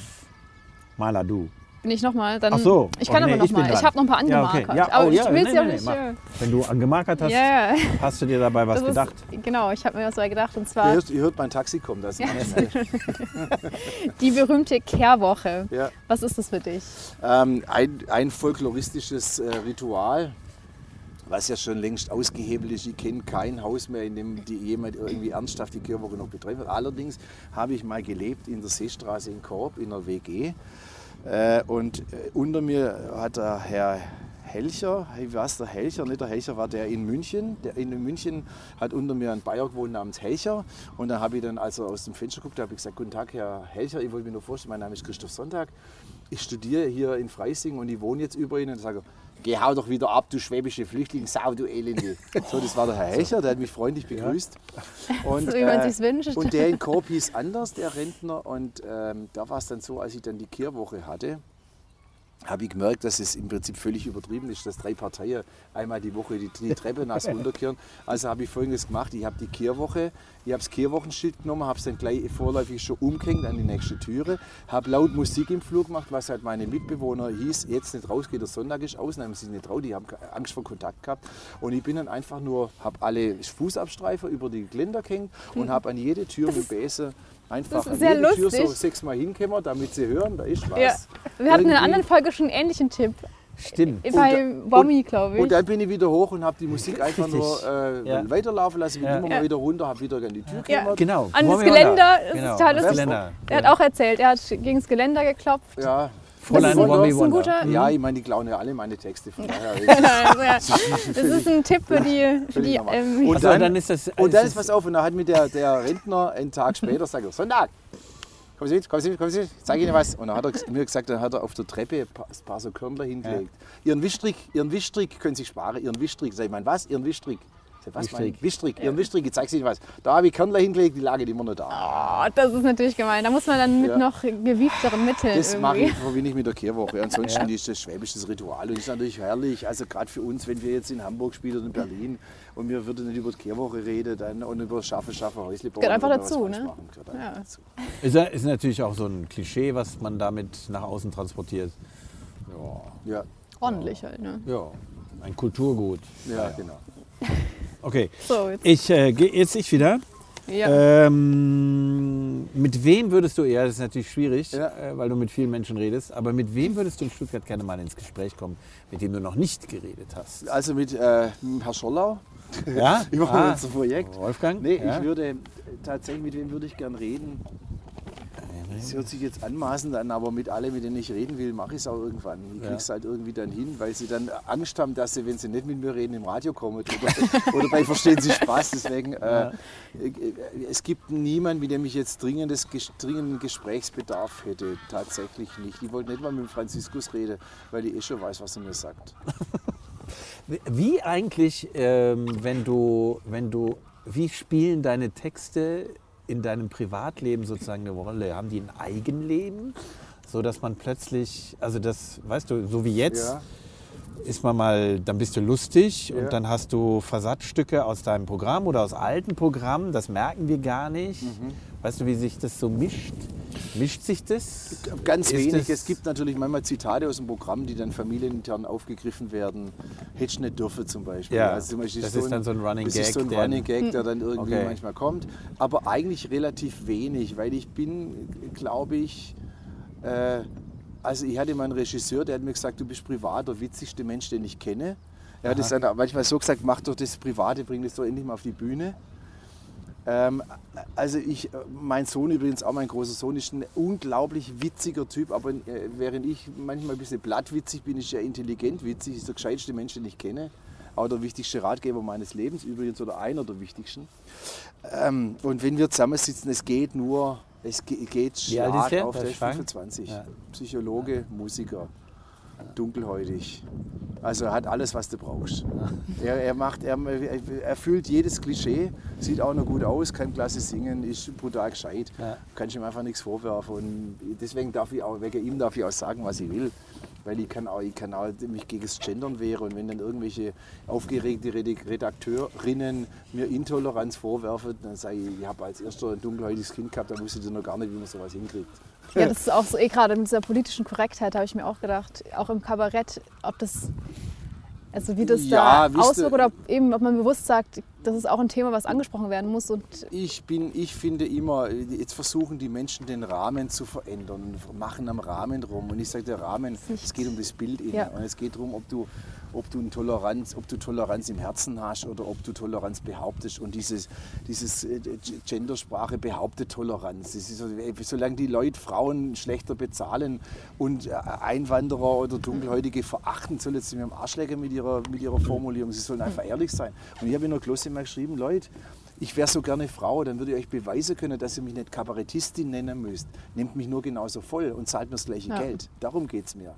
Maler, du. Bin ich nochmal? Dann Ach so. Ich kann Oh, nee, aber ich nochmal. Ich, dran. habe noch ein paar Ja, okay. angemarkert. Ja, aber oh, ich ja, will nee, auch nee, nicht. mach. äh, Wenn du angemarkert hast, Ja, ja. hast du dir dabei was Das gedacht. Ist, genau, ich habe mir was dabei gedacht. Und Ihr zwar hört, ihr hört mein Taxi kommen, das Ja. ist die berühmte Kehrwoche. Ja. Was ist das für dich? Ähm, ein, ein folkloristisches äh, Ritual, was ja schon längst ausgehebelt ist. Ich kenne kein Haus mehr, in dem die jemand irgendwie ernsthaft die Kirchwoche noch betreibt. Allerdings habe ich mal gelebt in der Seestraße in Korb, in der WG. Äh, und äh, unter mir hat der Herr Helcher, wie war es der Helcher? Nicht der Helcher war der in München. Der in München hat unter mir ein Bayer gewohnt namens Helcher. Und dann habe ich dann, als er aus dem Fenster guckte, habe ich gesagt, guten Tag, Herr Helcher, ich wollte mir nur vorstellen, mein Name ist Christoph Sonntag. Ich studiere hier in Freising und ich wohne jetzt über Ihnen. Und sage, geh hau doch wieder ab, du schwäbische Flüchtlingssau, du Elende. So, das war der Herr Helcher, der hat mich freundlich begrüßt. Und, So wie man äh, sich's wünscht. Und der in Korb hieß anders, der Rentner. Und ähm, da war es dann so, als ich dann die Kehrwoche hatte, habe ich gemerkt, dass es im Prinzip völlig übertrieben ist, dass drei Parteien einmal die Woche die, die Treppe nass runterkehren. Also habe ich Folgendes gemacht. Ich habe die Kehrwoche, ich habe das Kehrwochenschild genommen, habe es dann gleich vorläufig schon umgehängt an die nächste Türe, habe laut Musik im Flur gemacht, was halt meine Mitbewohner hieß, jetzt nicht rausgeht, der Sonntag ist aus, sie sich nicht traut, die haben Angst vor Kontakt gehabt. Und ich bin dann einfach nur, habe alle Fußabstreifer über die Geländer gehängt und habe an jede Tür mit Besen einfach Das ist sehr jede Tür so lustig. sechsmal hinkämmern, damit sie hören, da ist was. Ja. Wir hatten in einer anderen Folge schon einen ähnlichen Tipp. Stimmt. Bei Bommi, glaube ich. Und dann bin ich wieder hoch und habe die Musik einfach Richtig. nur äh, Ja. weiterlaufen lassen, bin Ja. immer Ja. mal wieder runter, habe wieder an die Tür Ja. Genau. An das Geländer. Wanda. Das ist Genau, total das lustig. Geländer. Er hat auch erzählt, er hat gegen das Geländer geklopft. Ja. Fräulein ist ein Wonder. guter- ja, ich meine, die klauen ja alle meine Texte. Von daher Also, ja, das ist ein Tipp für die. Für die ähm, Und Also, dann- dann ist das. Und dann ist was auf und da hat mir der, der Rentner einen Tag später gesagt, Sonntag, kommen Sie mit, kommen Sie mit, kommen Sie mit, ich zeige Ihnen was. Und dann hat er mir gesagt, dann hat er auf der Treppe ein paar, ein paar so Körnler hingelegt. Ihren Wischstrick, Ihren Wischstrick können Sie sparen, Ihren Wischstrick. Sag ich, mein was? Ihren Wischstrick. Was mein Wischstrick. Wischstrick? Ihren Wischstrick, ich zeige Ihnen was. Da habe ich Körnler hingelegt, die lagen immer noch da. oh, das ist natürlich gemein. Da muss man dann mit Ja. noch gewiefteren Mitteln Das mache irgendwie. ich, verbinde ich mit der Kehrwoche. Ansonsten ist das schwäbisches Ritual und ist natürlich herrlich. Also gerade für uns, wenn wir jetzt in Hamburg spielen oder in Berlin und wir würden nicht über die Kehrwoche reden dann, und über Schaffe, Schaffe, Häusle bauen. Gehört einfach dazu, ne? Einfach Ja. dazu. Ist, ja- ist natürlich auch so ein Klischee, was man damit nach außen transportiert. Ja, Ordentlich halt. Ne? Ja, ein Kulturgut. ja, genau. Okay, So, jetzt. ich äh, gehe jetzt ich wieder. Ja. Ähm, mit wem würdest du, ja, das ist natürlich schwierig, Ja. äh, weil du mit vielen Menschen redest, aber mit wem würdest du in Stuttgart gerne mal ins Gespräch kommen, mit dem du noch nicht geredet hast? Also mit äh, mit Herrn Schollau Ja? über Ah, unser Projekt. Wolfgang? Nee, ja? ich würde äh, tatsächlich, mit wem würde ich gern reden? Das hört sich jetzt anmaßend an, aber mit allen, mit denen ich reden will, mache ich es auch irgendwann. Ich Ja. kriege es halt irgendwie dann hin, weil sie dann Angst haben, dass sie, wenn sie nicht mit mir reden, im Radio kommen oder, oder bei Verstehen Sie Spaß. Deswegen, äh, äh, es gibt niemanden, mit dem ich jetzt dringendes, dringenden Gesprächsbedarf hätte. Tatsächlich nicht. Ich wollte nicht mal mit dem Franziskus reden, weil ich eh schon weiß, was er mir sagt. Wie eigentlich, ähm, wenn du, wenn du, wie spielen deine Texte in deinem Privatleben sozusagen eine Rolle? Haben die ein Eigenleben? So dass man plötzlich, also das, weißt du, so wie jetzt, Ja. Ist man mal, dann bist du lustig Ja. und dann hast du Versatzstücke aus deinem Programm oder aus alten Programmen, das merken wir gar nicht. Mhm. Weißt du, wie sich das so mischt? Mischt sich das? Ganz Ist wenig. es- gibt natürlich manchmal Zitate aus dem Programm, die dann familienintern aufgegriffen werden. Hättest nicht dürfen zum Beispiel. Ja, Also zum Beispiel das ist dann so ein Running das ist so ein Gag, Running Gag, der dann irgendwie Okay. manchmal kommt. Aber eigentlich relativ wenig, weil ich bin, glaube ich, äh, also ich hatte mal einen Regisseur, der hat mir gesagt, du bist privat der witzigste Mensch, den ich kenne. Er hat es dann manchmal so gesagt, mach doch das Private, bring das doch endlich mal auf die Bühne. Ähm, also ich, mein Sohn übrigens, auch mein großer Sohn, ist ein unglaublich witziger Typ, aber äh, während ich manchmal ein bisschen blattwitzig bin, ist er intelligent witzig, ist der gescheiteste Mensch, den ich kenne. Auch der wichtigste Ratgeber meines Lebens übrigens oder einer der wichtigsten. Ähm, und wenn wir zusammensitzen, es geht nur, es ge- geht der? auf Der ist Frank? 25. Ja. Psychologe, Musiker, dunkelhäutig. Also er hat alles, was du brauchst. Er, er, macht, er, er erfüllt jedes Klischee, sieht auch noch gut aus, kann klasse singen, ist brutal gescheit. Ja. Kannst ihm einfach nichts vorwerfen. Und deswegen darf ich auch, wegen ihm darf ich auch sagen, was ich will. Weil ich kann auch, ich kann auch mich gegen das Gendern wehren. Und wenn dann irgendwelche aufgeregte Redakteurinnen mir Intoleranz vorwerfen, dann sage ich, ich habe als erster ein dunkelhäutiges Kind gehabt, dann wusste ich noch gar nicht, wie man sowas hinkriegt. Ja, das ist auch so, eh gerade mit dieser politischen Korrektheit habe ich mir auch gedacht, auch im Kabarett, ob das, also wie das Ja, da auswirkt oder ob eben, ob man bewusst sagt, das ist auch ein Thema, was angesprochen werden muss und Ich, bin, ich finde immer, jetzt versuchen die Menschen den Rahmen zu verändern und machen am Rahmen rum. Und ich sage, der Rahmen, es geht um das Bild innen. Ja. Und es geht darum, ob du, ob, du Toleranz, ob du Toleranz im Herzen hast oder ob du Toleranz behauptest. Und dieses, dieses äh, Gendersprache behauptet Toleranz. Das ist so, ey, solange die Leute Frauen schlechter bezahlen und äh, Einwanderer oder Dunkelhäutige verachten, sollen sie mir am Arsch lecken mit ihrer, mit ihrer Formulierung. Sie sollen einfach ehrlich sein. Und ich habe in der Klasse mal geschrieben, Leute, ich wäre so gerne Frau, dann würde ich euch beweisen können, dass ihr mich nicht Kabarettistin nennen müsst. Nehmt mich nur genauso voll und zahlt mir das gleiche Ja. Geld. Darum geht es mir.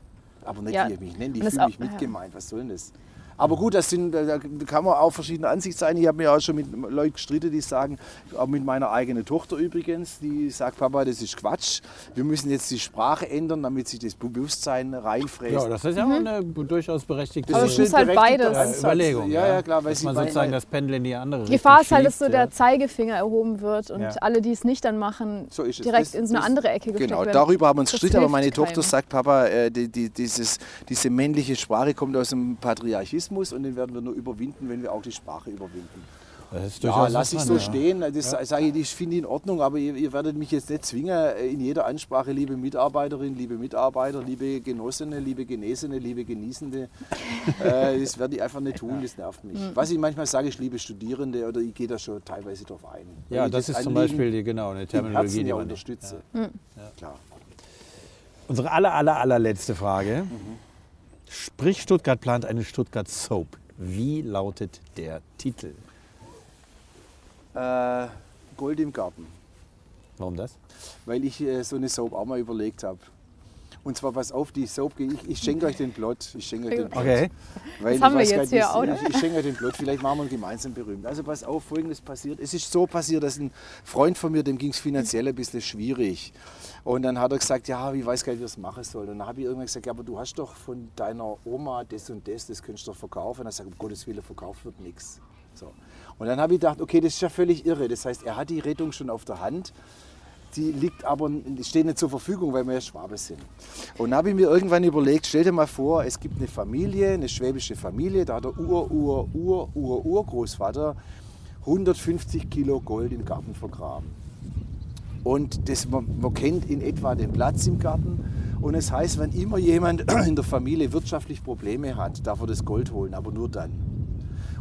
Aber nicht, Ja. wie mich nennt. Ich Und das fühle mich mitgemeint. Was soll denn das? Aber gut, das sind, da kann man auch verschiedene Ansicht sein. Ich habe mir auch schon mit Leuten gestritten, die sagen, auch mit meiner eigenen Tochter übrigens, die sagt, Papa, das ist Quatsch. Wir müssen jetzt die Sprache ändern, damit sich das Bewusstsein reinfräst. Ja, das ist ja auch eine durchaus berechtigte Aber ist es ein muss halt beides. Ansatz. Überlegung. Ja, ja, klar, weil dass man sozusagen das Pendel in die andere Die Gefahr ist Richtung halt, dass so der. Zeigefinger erhoben wird und Ja. alle, die es nicht dann machen, So ist es. direkt Das- in so eine das- andere Ecke gesteckt Genau, werden. darüber haben wir uns Das gestritten, aber meine Tochter keinem. sagt, Papa, äh, die, die, dieses, diese männliche Sprache kommt aus dem Patriarchismus und den werden wir nur überwinden, wenn wir auch die Sprache überwinden. Das Ja, lass ich so ja. stehen. Das sage ich, ich finde in Ordnung, aber ihr, ihr werdet mich jetzt nicht zwingen, in jeder Ansprache, liebe Mitarbeiterin, liebe Mitarbeiter, liebe Genossene, liebe Genesene, liebe Genießende, äh, das werde ich einfach nicht tun, das nervt mich. Mhm. Was ich manchmal sage, ich liebe Studierende oder ich gehe da schon teilweise drauf ein. Ja, ich das ist zum Beispiel die, genau eine Terminologie, die ja man nicht. unterstütze. Klar. Unsere aller, aller, allerletzte Frage. Sprich, Stuttgart plant eine Stuttgart Soap. Wie lautet der Titel? Äh, Gold im Garten. Warum das? weil ich äh, so eine Soap auch mal überlegt habe. Und zwar, pass auf, die Soap, ich, ich schenke euch den Plot. Ich schenke euch den Plot. Okay. Weil Das haben wir jetzt nicht, hier auch? Ich, ich schenke euch den Plot, vielleicht machen wir ihn gemeinsam berühmt. Also pass auf, folgendes passiert. Es ist so passiert, dass ein Freund von mir, dem ging es finanziell ein bisschen schwierig. Und dann hat er gesagt, ja, ich weiß gar nicht, wie er es machen soll. Und dann habe ich irgendwann gesagt, ja, aber du hast doch von deiner Oma das und das, das könntest du doch verkaufen. Und er sagt, um Gottes Willen, verkauft wird nichts. So. Und dann habe ich gedacht, okay, das ist ja völlig irre. Das heißt, er hat die Rettung schon auf der Hand. Die liegt aber, steht nicht zur Verfügung, weil wir ja Schwabe sind. Und dann habe ich mir irgendwann überlegt, stell dir mal vor, es gibt eine Familie, eine schwäbische Familie, da hat der Ur, Ur, Ur, Ur, Urgroßvater 150 Kilo Gold im Garten vergraben. Und das, man, man kennt in etwa den Platz im Garten. Und es heißt, wenn immer jemand in der Familie wirtschaftlich Probleme hat, darf er das Gold holen, aber nur dann.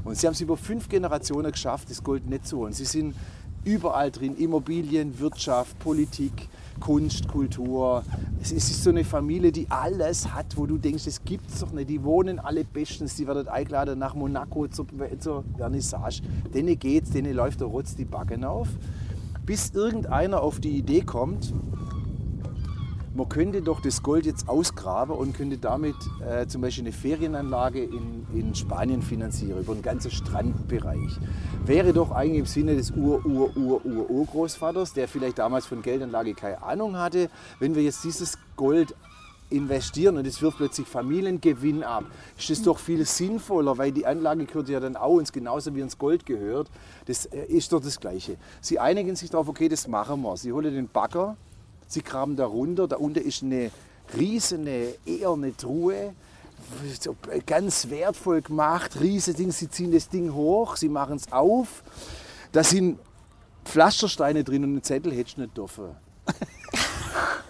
Und sie haben es über fünf Generationen geschafft, das Gold nicht zu holen. Sie sind überall drin, Immobilien, Wirtschaft, Politik, Kunst, Kultur. Es ist so eine Familie, die alles hat, wo du denkst, das gibt es doch nicht. Die wohnen alle bestens, die werden eingeladen nach Monaco zur, zur Vernissage. Denen geht's, denen läuft der Rotz die Backen auf. Bis irgendeiner auf die Idee kommt, man könnte doch das Gold jetzt ausgraben und könnte damit äh, zum Beispiel eine Ferienanlage in, in Spanien finanzieren, über den ganzen Strandbereich. Wäre doch eigentlich im Sinne des Ur-Ur-Ur-Ur-Urgroßvaters, der vielleicht damals von Geldanlage keine Ahnung hatte, wenn wir jetzt dieses Gold investieren und es wirft plötzlich Familiengewinn ab, ist das doch viel sinnvoller, weil die Anlage gehört ja dann auch uns genauso wie uns Gold gehört. Das äh, ist doch das Gleiche. Sie einigen sich darauf, okay, das machen wir. Sie holen den Bagger, Sie graben da runter, da unten ist eine riesige, eherne Truhe, so ganz wertvoll gemacht, riesige Ding. Sie ziehen das Ding hoch, sie machen es auf. Da sind Pflastersteine drin und einen Zettel hättest du nicht dürfen.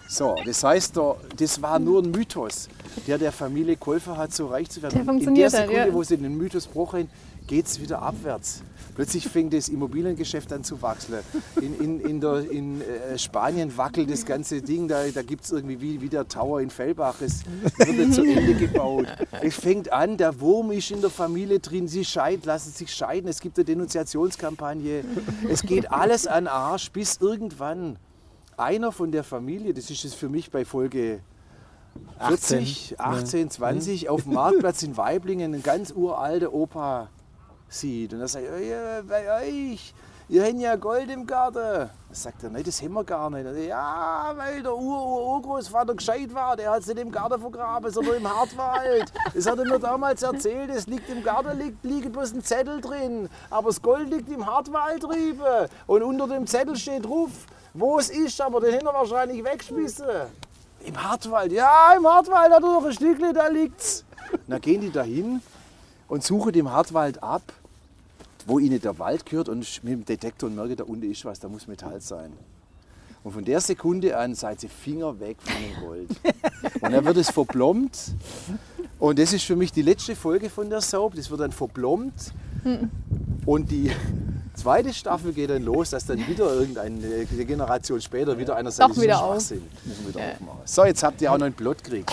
So, das heißt, da, das war nur ein Mythos, der der Familie geholfen hat, so reich zu werden. Der Und in funktioniert der Sekunde, ja. wo sie den Mythos brauchen, geht es wieder abwärts. Plötzlich fängt das Immobiliengeschäft an zu wachsen. In, in, in, der, in äh, Spanien wackelt das ganze Ding, da, da gibt es irgendwie wie, wie der Tower in Fellbach, es wird nicht zu Ende gebaut. Es fängt an, der Wurm ist in der Familie drin, sie scheiden, lassen sich scheiden, es gibt eine Denunziationskampagne. Es geht alles an Arsch, bis irgendwann einer von der Familie, das ist es für mich bei Folge 40, 18, 20, auf dem Marktplatz in Weiblingen ein ganz uralter Opa sieht. Und er sagt, "Oh ja, bei euch, ihr habt ja Gold im Garten. Da sagt er, nein, das haben wir gar nicht. Sagt, ja, weil der Ur-Urgroßvater gescheit war, der hat es nicht im Garten vergraben, sondern im Hartwald. Das hat er mir damals erzählt, es liegt im Garten, liegt, liegt bloß ein Zettel drin. Aber das Gold liegt im Hartwald drüben. Und unter dem Zettel steht drauf, wo es ist, aber den hinter wahrscheinlich wegschmissen. Im Hartwald, ja, im Hartwald er noch ein Stückchen, da liegt's. Dann gehen die dahin und suchen den Hartwald ab, wo ihnen der Wald gehört und mit dem Detektor und merken, da unten ist was, da muss Metall sein. Und von der Sekunde an seid sie Finger weg von dem Gold. Und dann wird es verplombt. Und das ist für mich die letzte Folge von der Soap. Das wird dann verplombt. Und die zweite Staffel geht dann los, dass dann wieder irgendeine Generation später wieder einer sagt, Doch wieder auf. Schwachsinn. Müssen wir wieder aufmachen. So, jetzt habt ihr auch noch einen Plot gekriegt.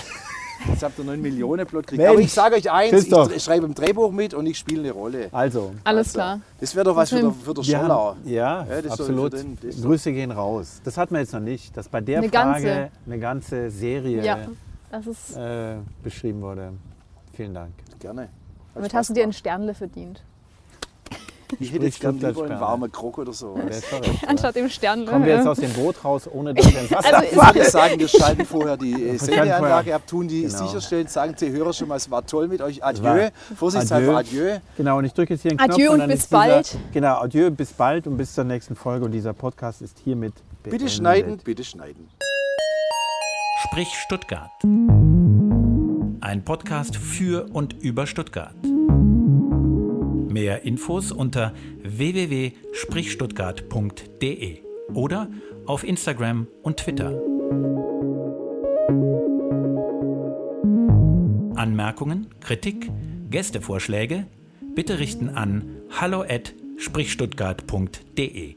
Jetzt habt ihr 9 Millionen Plot gekriegt. Aber ich sage euch eins, Christoph. ich schreibe im Drehbuch mit und ich spiele eine Rolle. Also, Alles Also, klar. Das wäre doch was für Das der, für der haben, ja, Ja, das ist doch absolut. den- Grüße gehen raus. Das hatten wir jetzt noch nicht, dass bei der Eine Frage ganze. eine ganze Serie Ja, das ist. äh, beschrieben wurde. Vielen Dank. Gerne. Hat Damit Spaß hast du dir einen. Sternle verdient. Ich hätte jetzt gerne lieber einen warmen Krok oder so. Verrückt. Anstatt dem Sternle. Kommen wir jetzt aus dem Boot raus, ohne dass wir ins Wasser Also, Ich würde sagen, wir schalten vorher die Sendeanlage ab, tun die Genau. sicherstellen, sagen die Hörer schon mal, es war toll mit euch. Adieu. Vorsichtshalber Adieu. Adieu. Genau, und ich drücke jetzt hier einen Knopf. Adieu und dann bis dieser, bald. Genau, adieu, bis bald und bis zur nächsten Folge. Und dieser Podcast ist hiermit beendet. Bitte schneiden, bitte schneiden. Sprich Stuttgart. Ein Podcast für und über Stuttgart. Mehr Infos unter www.sprichstuttgart.de oder auf Instagram und Twitter. Anmerkungen, Kritik, Gästevorschläge bitte richten an hallo@sprichstuttgart.de.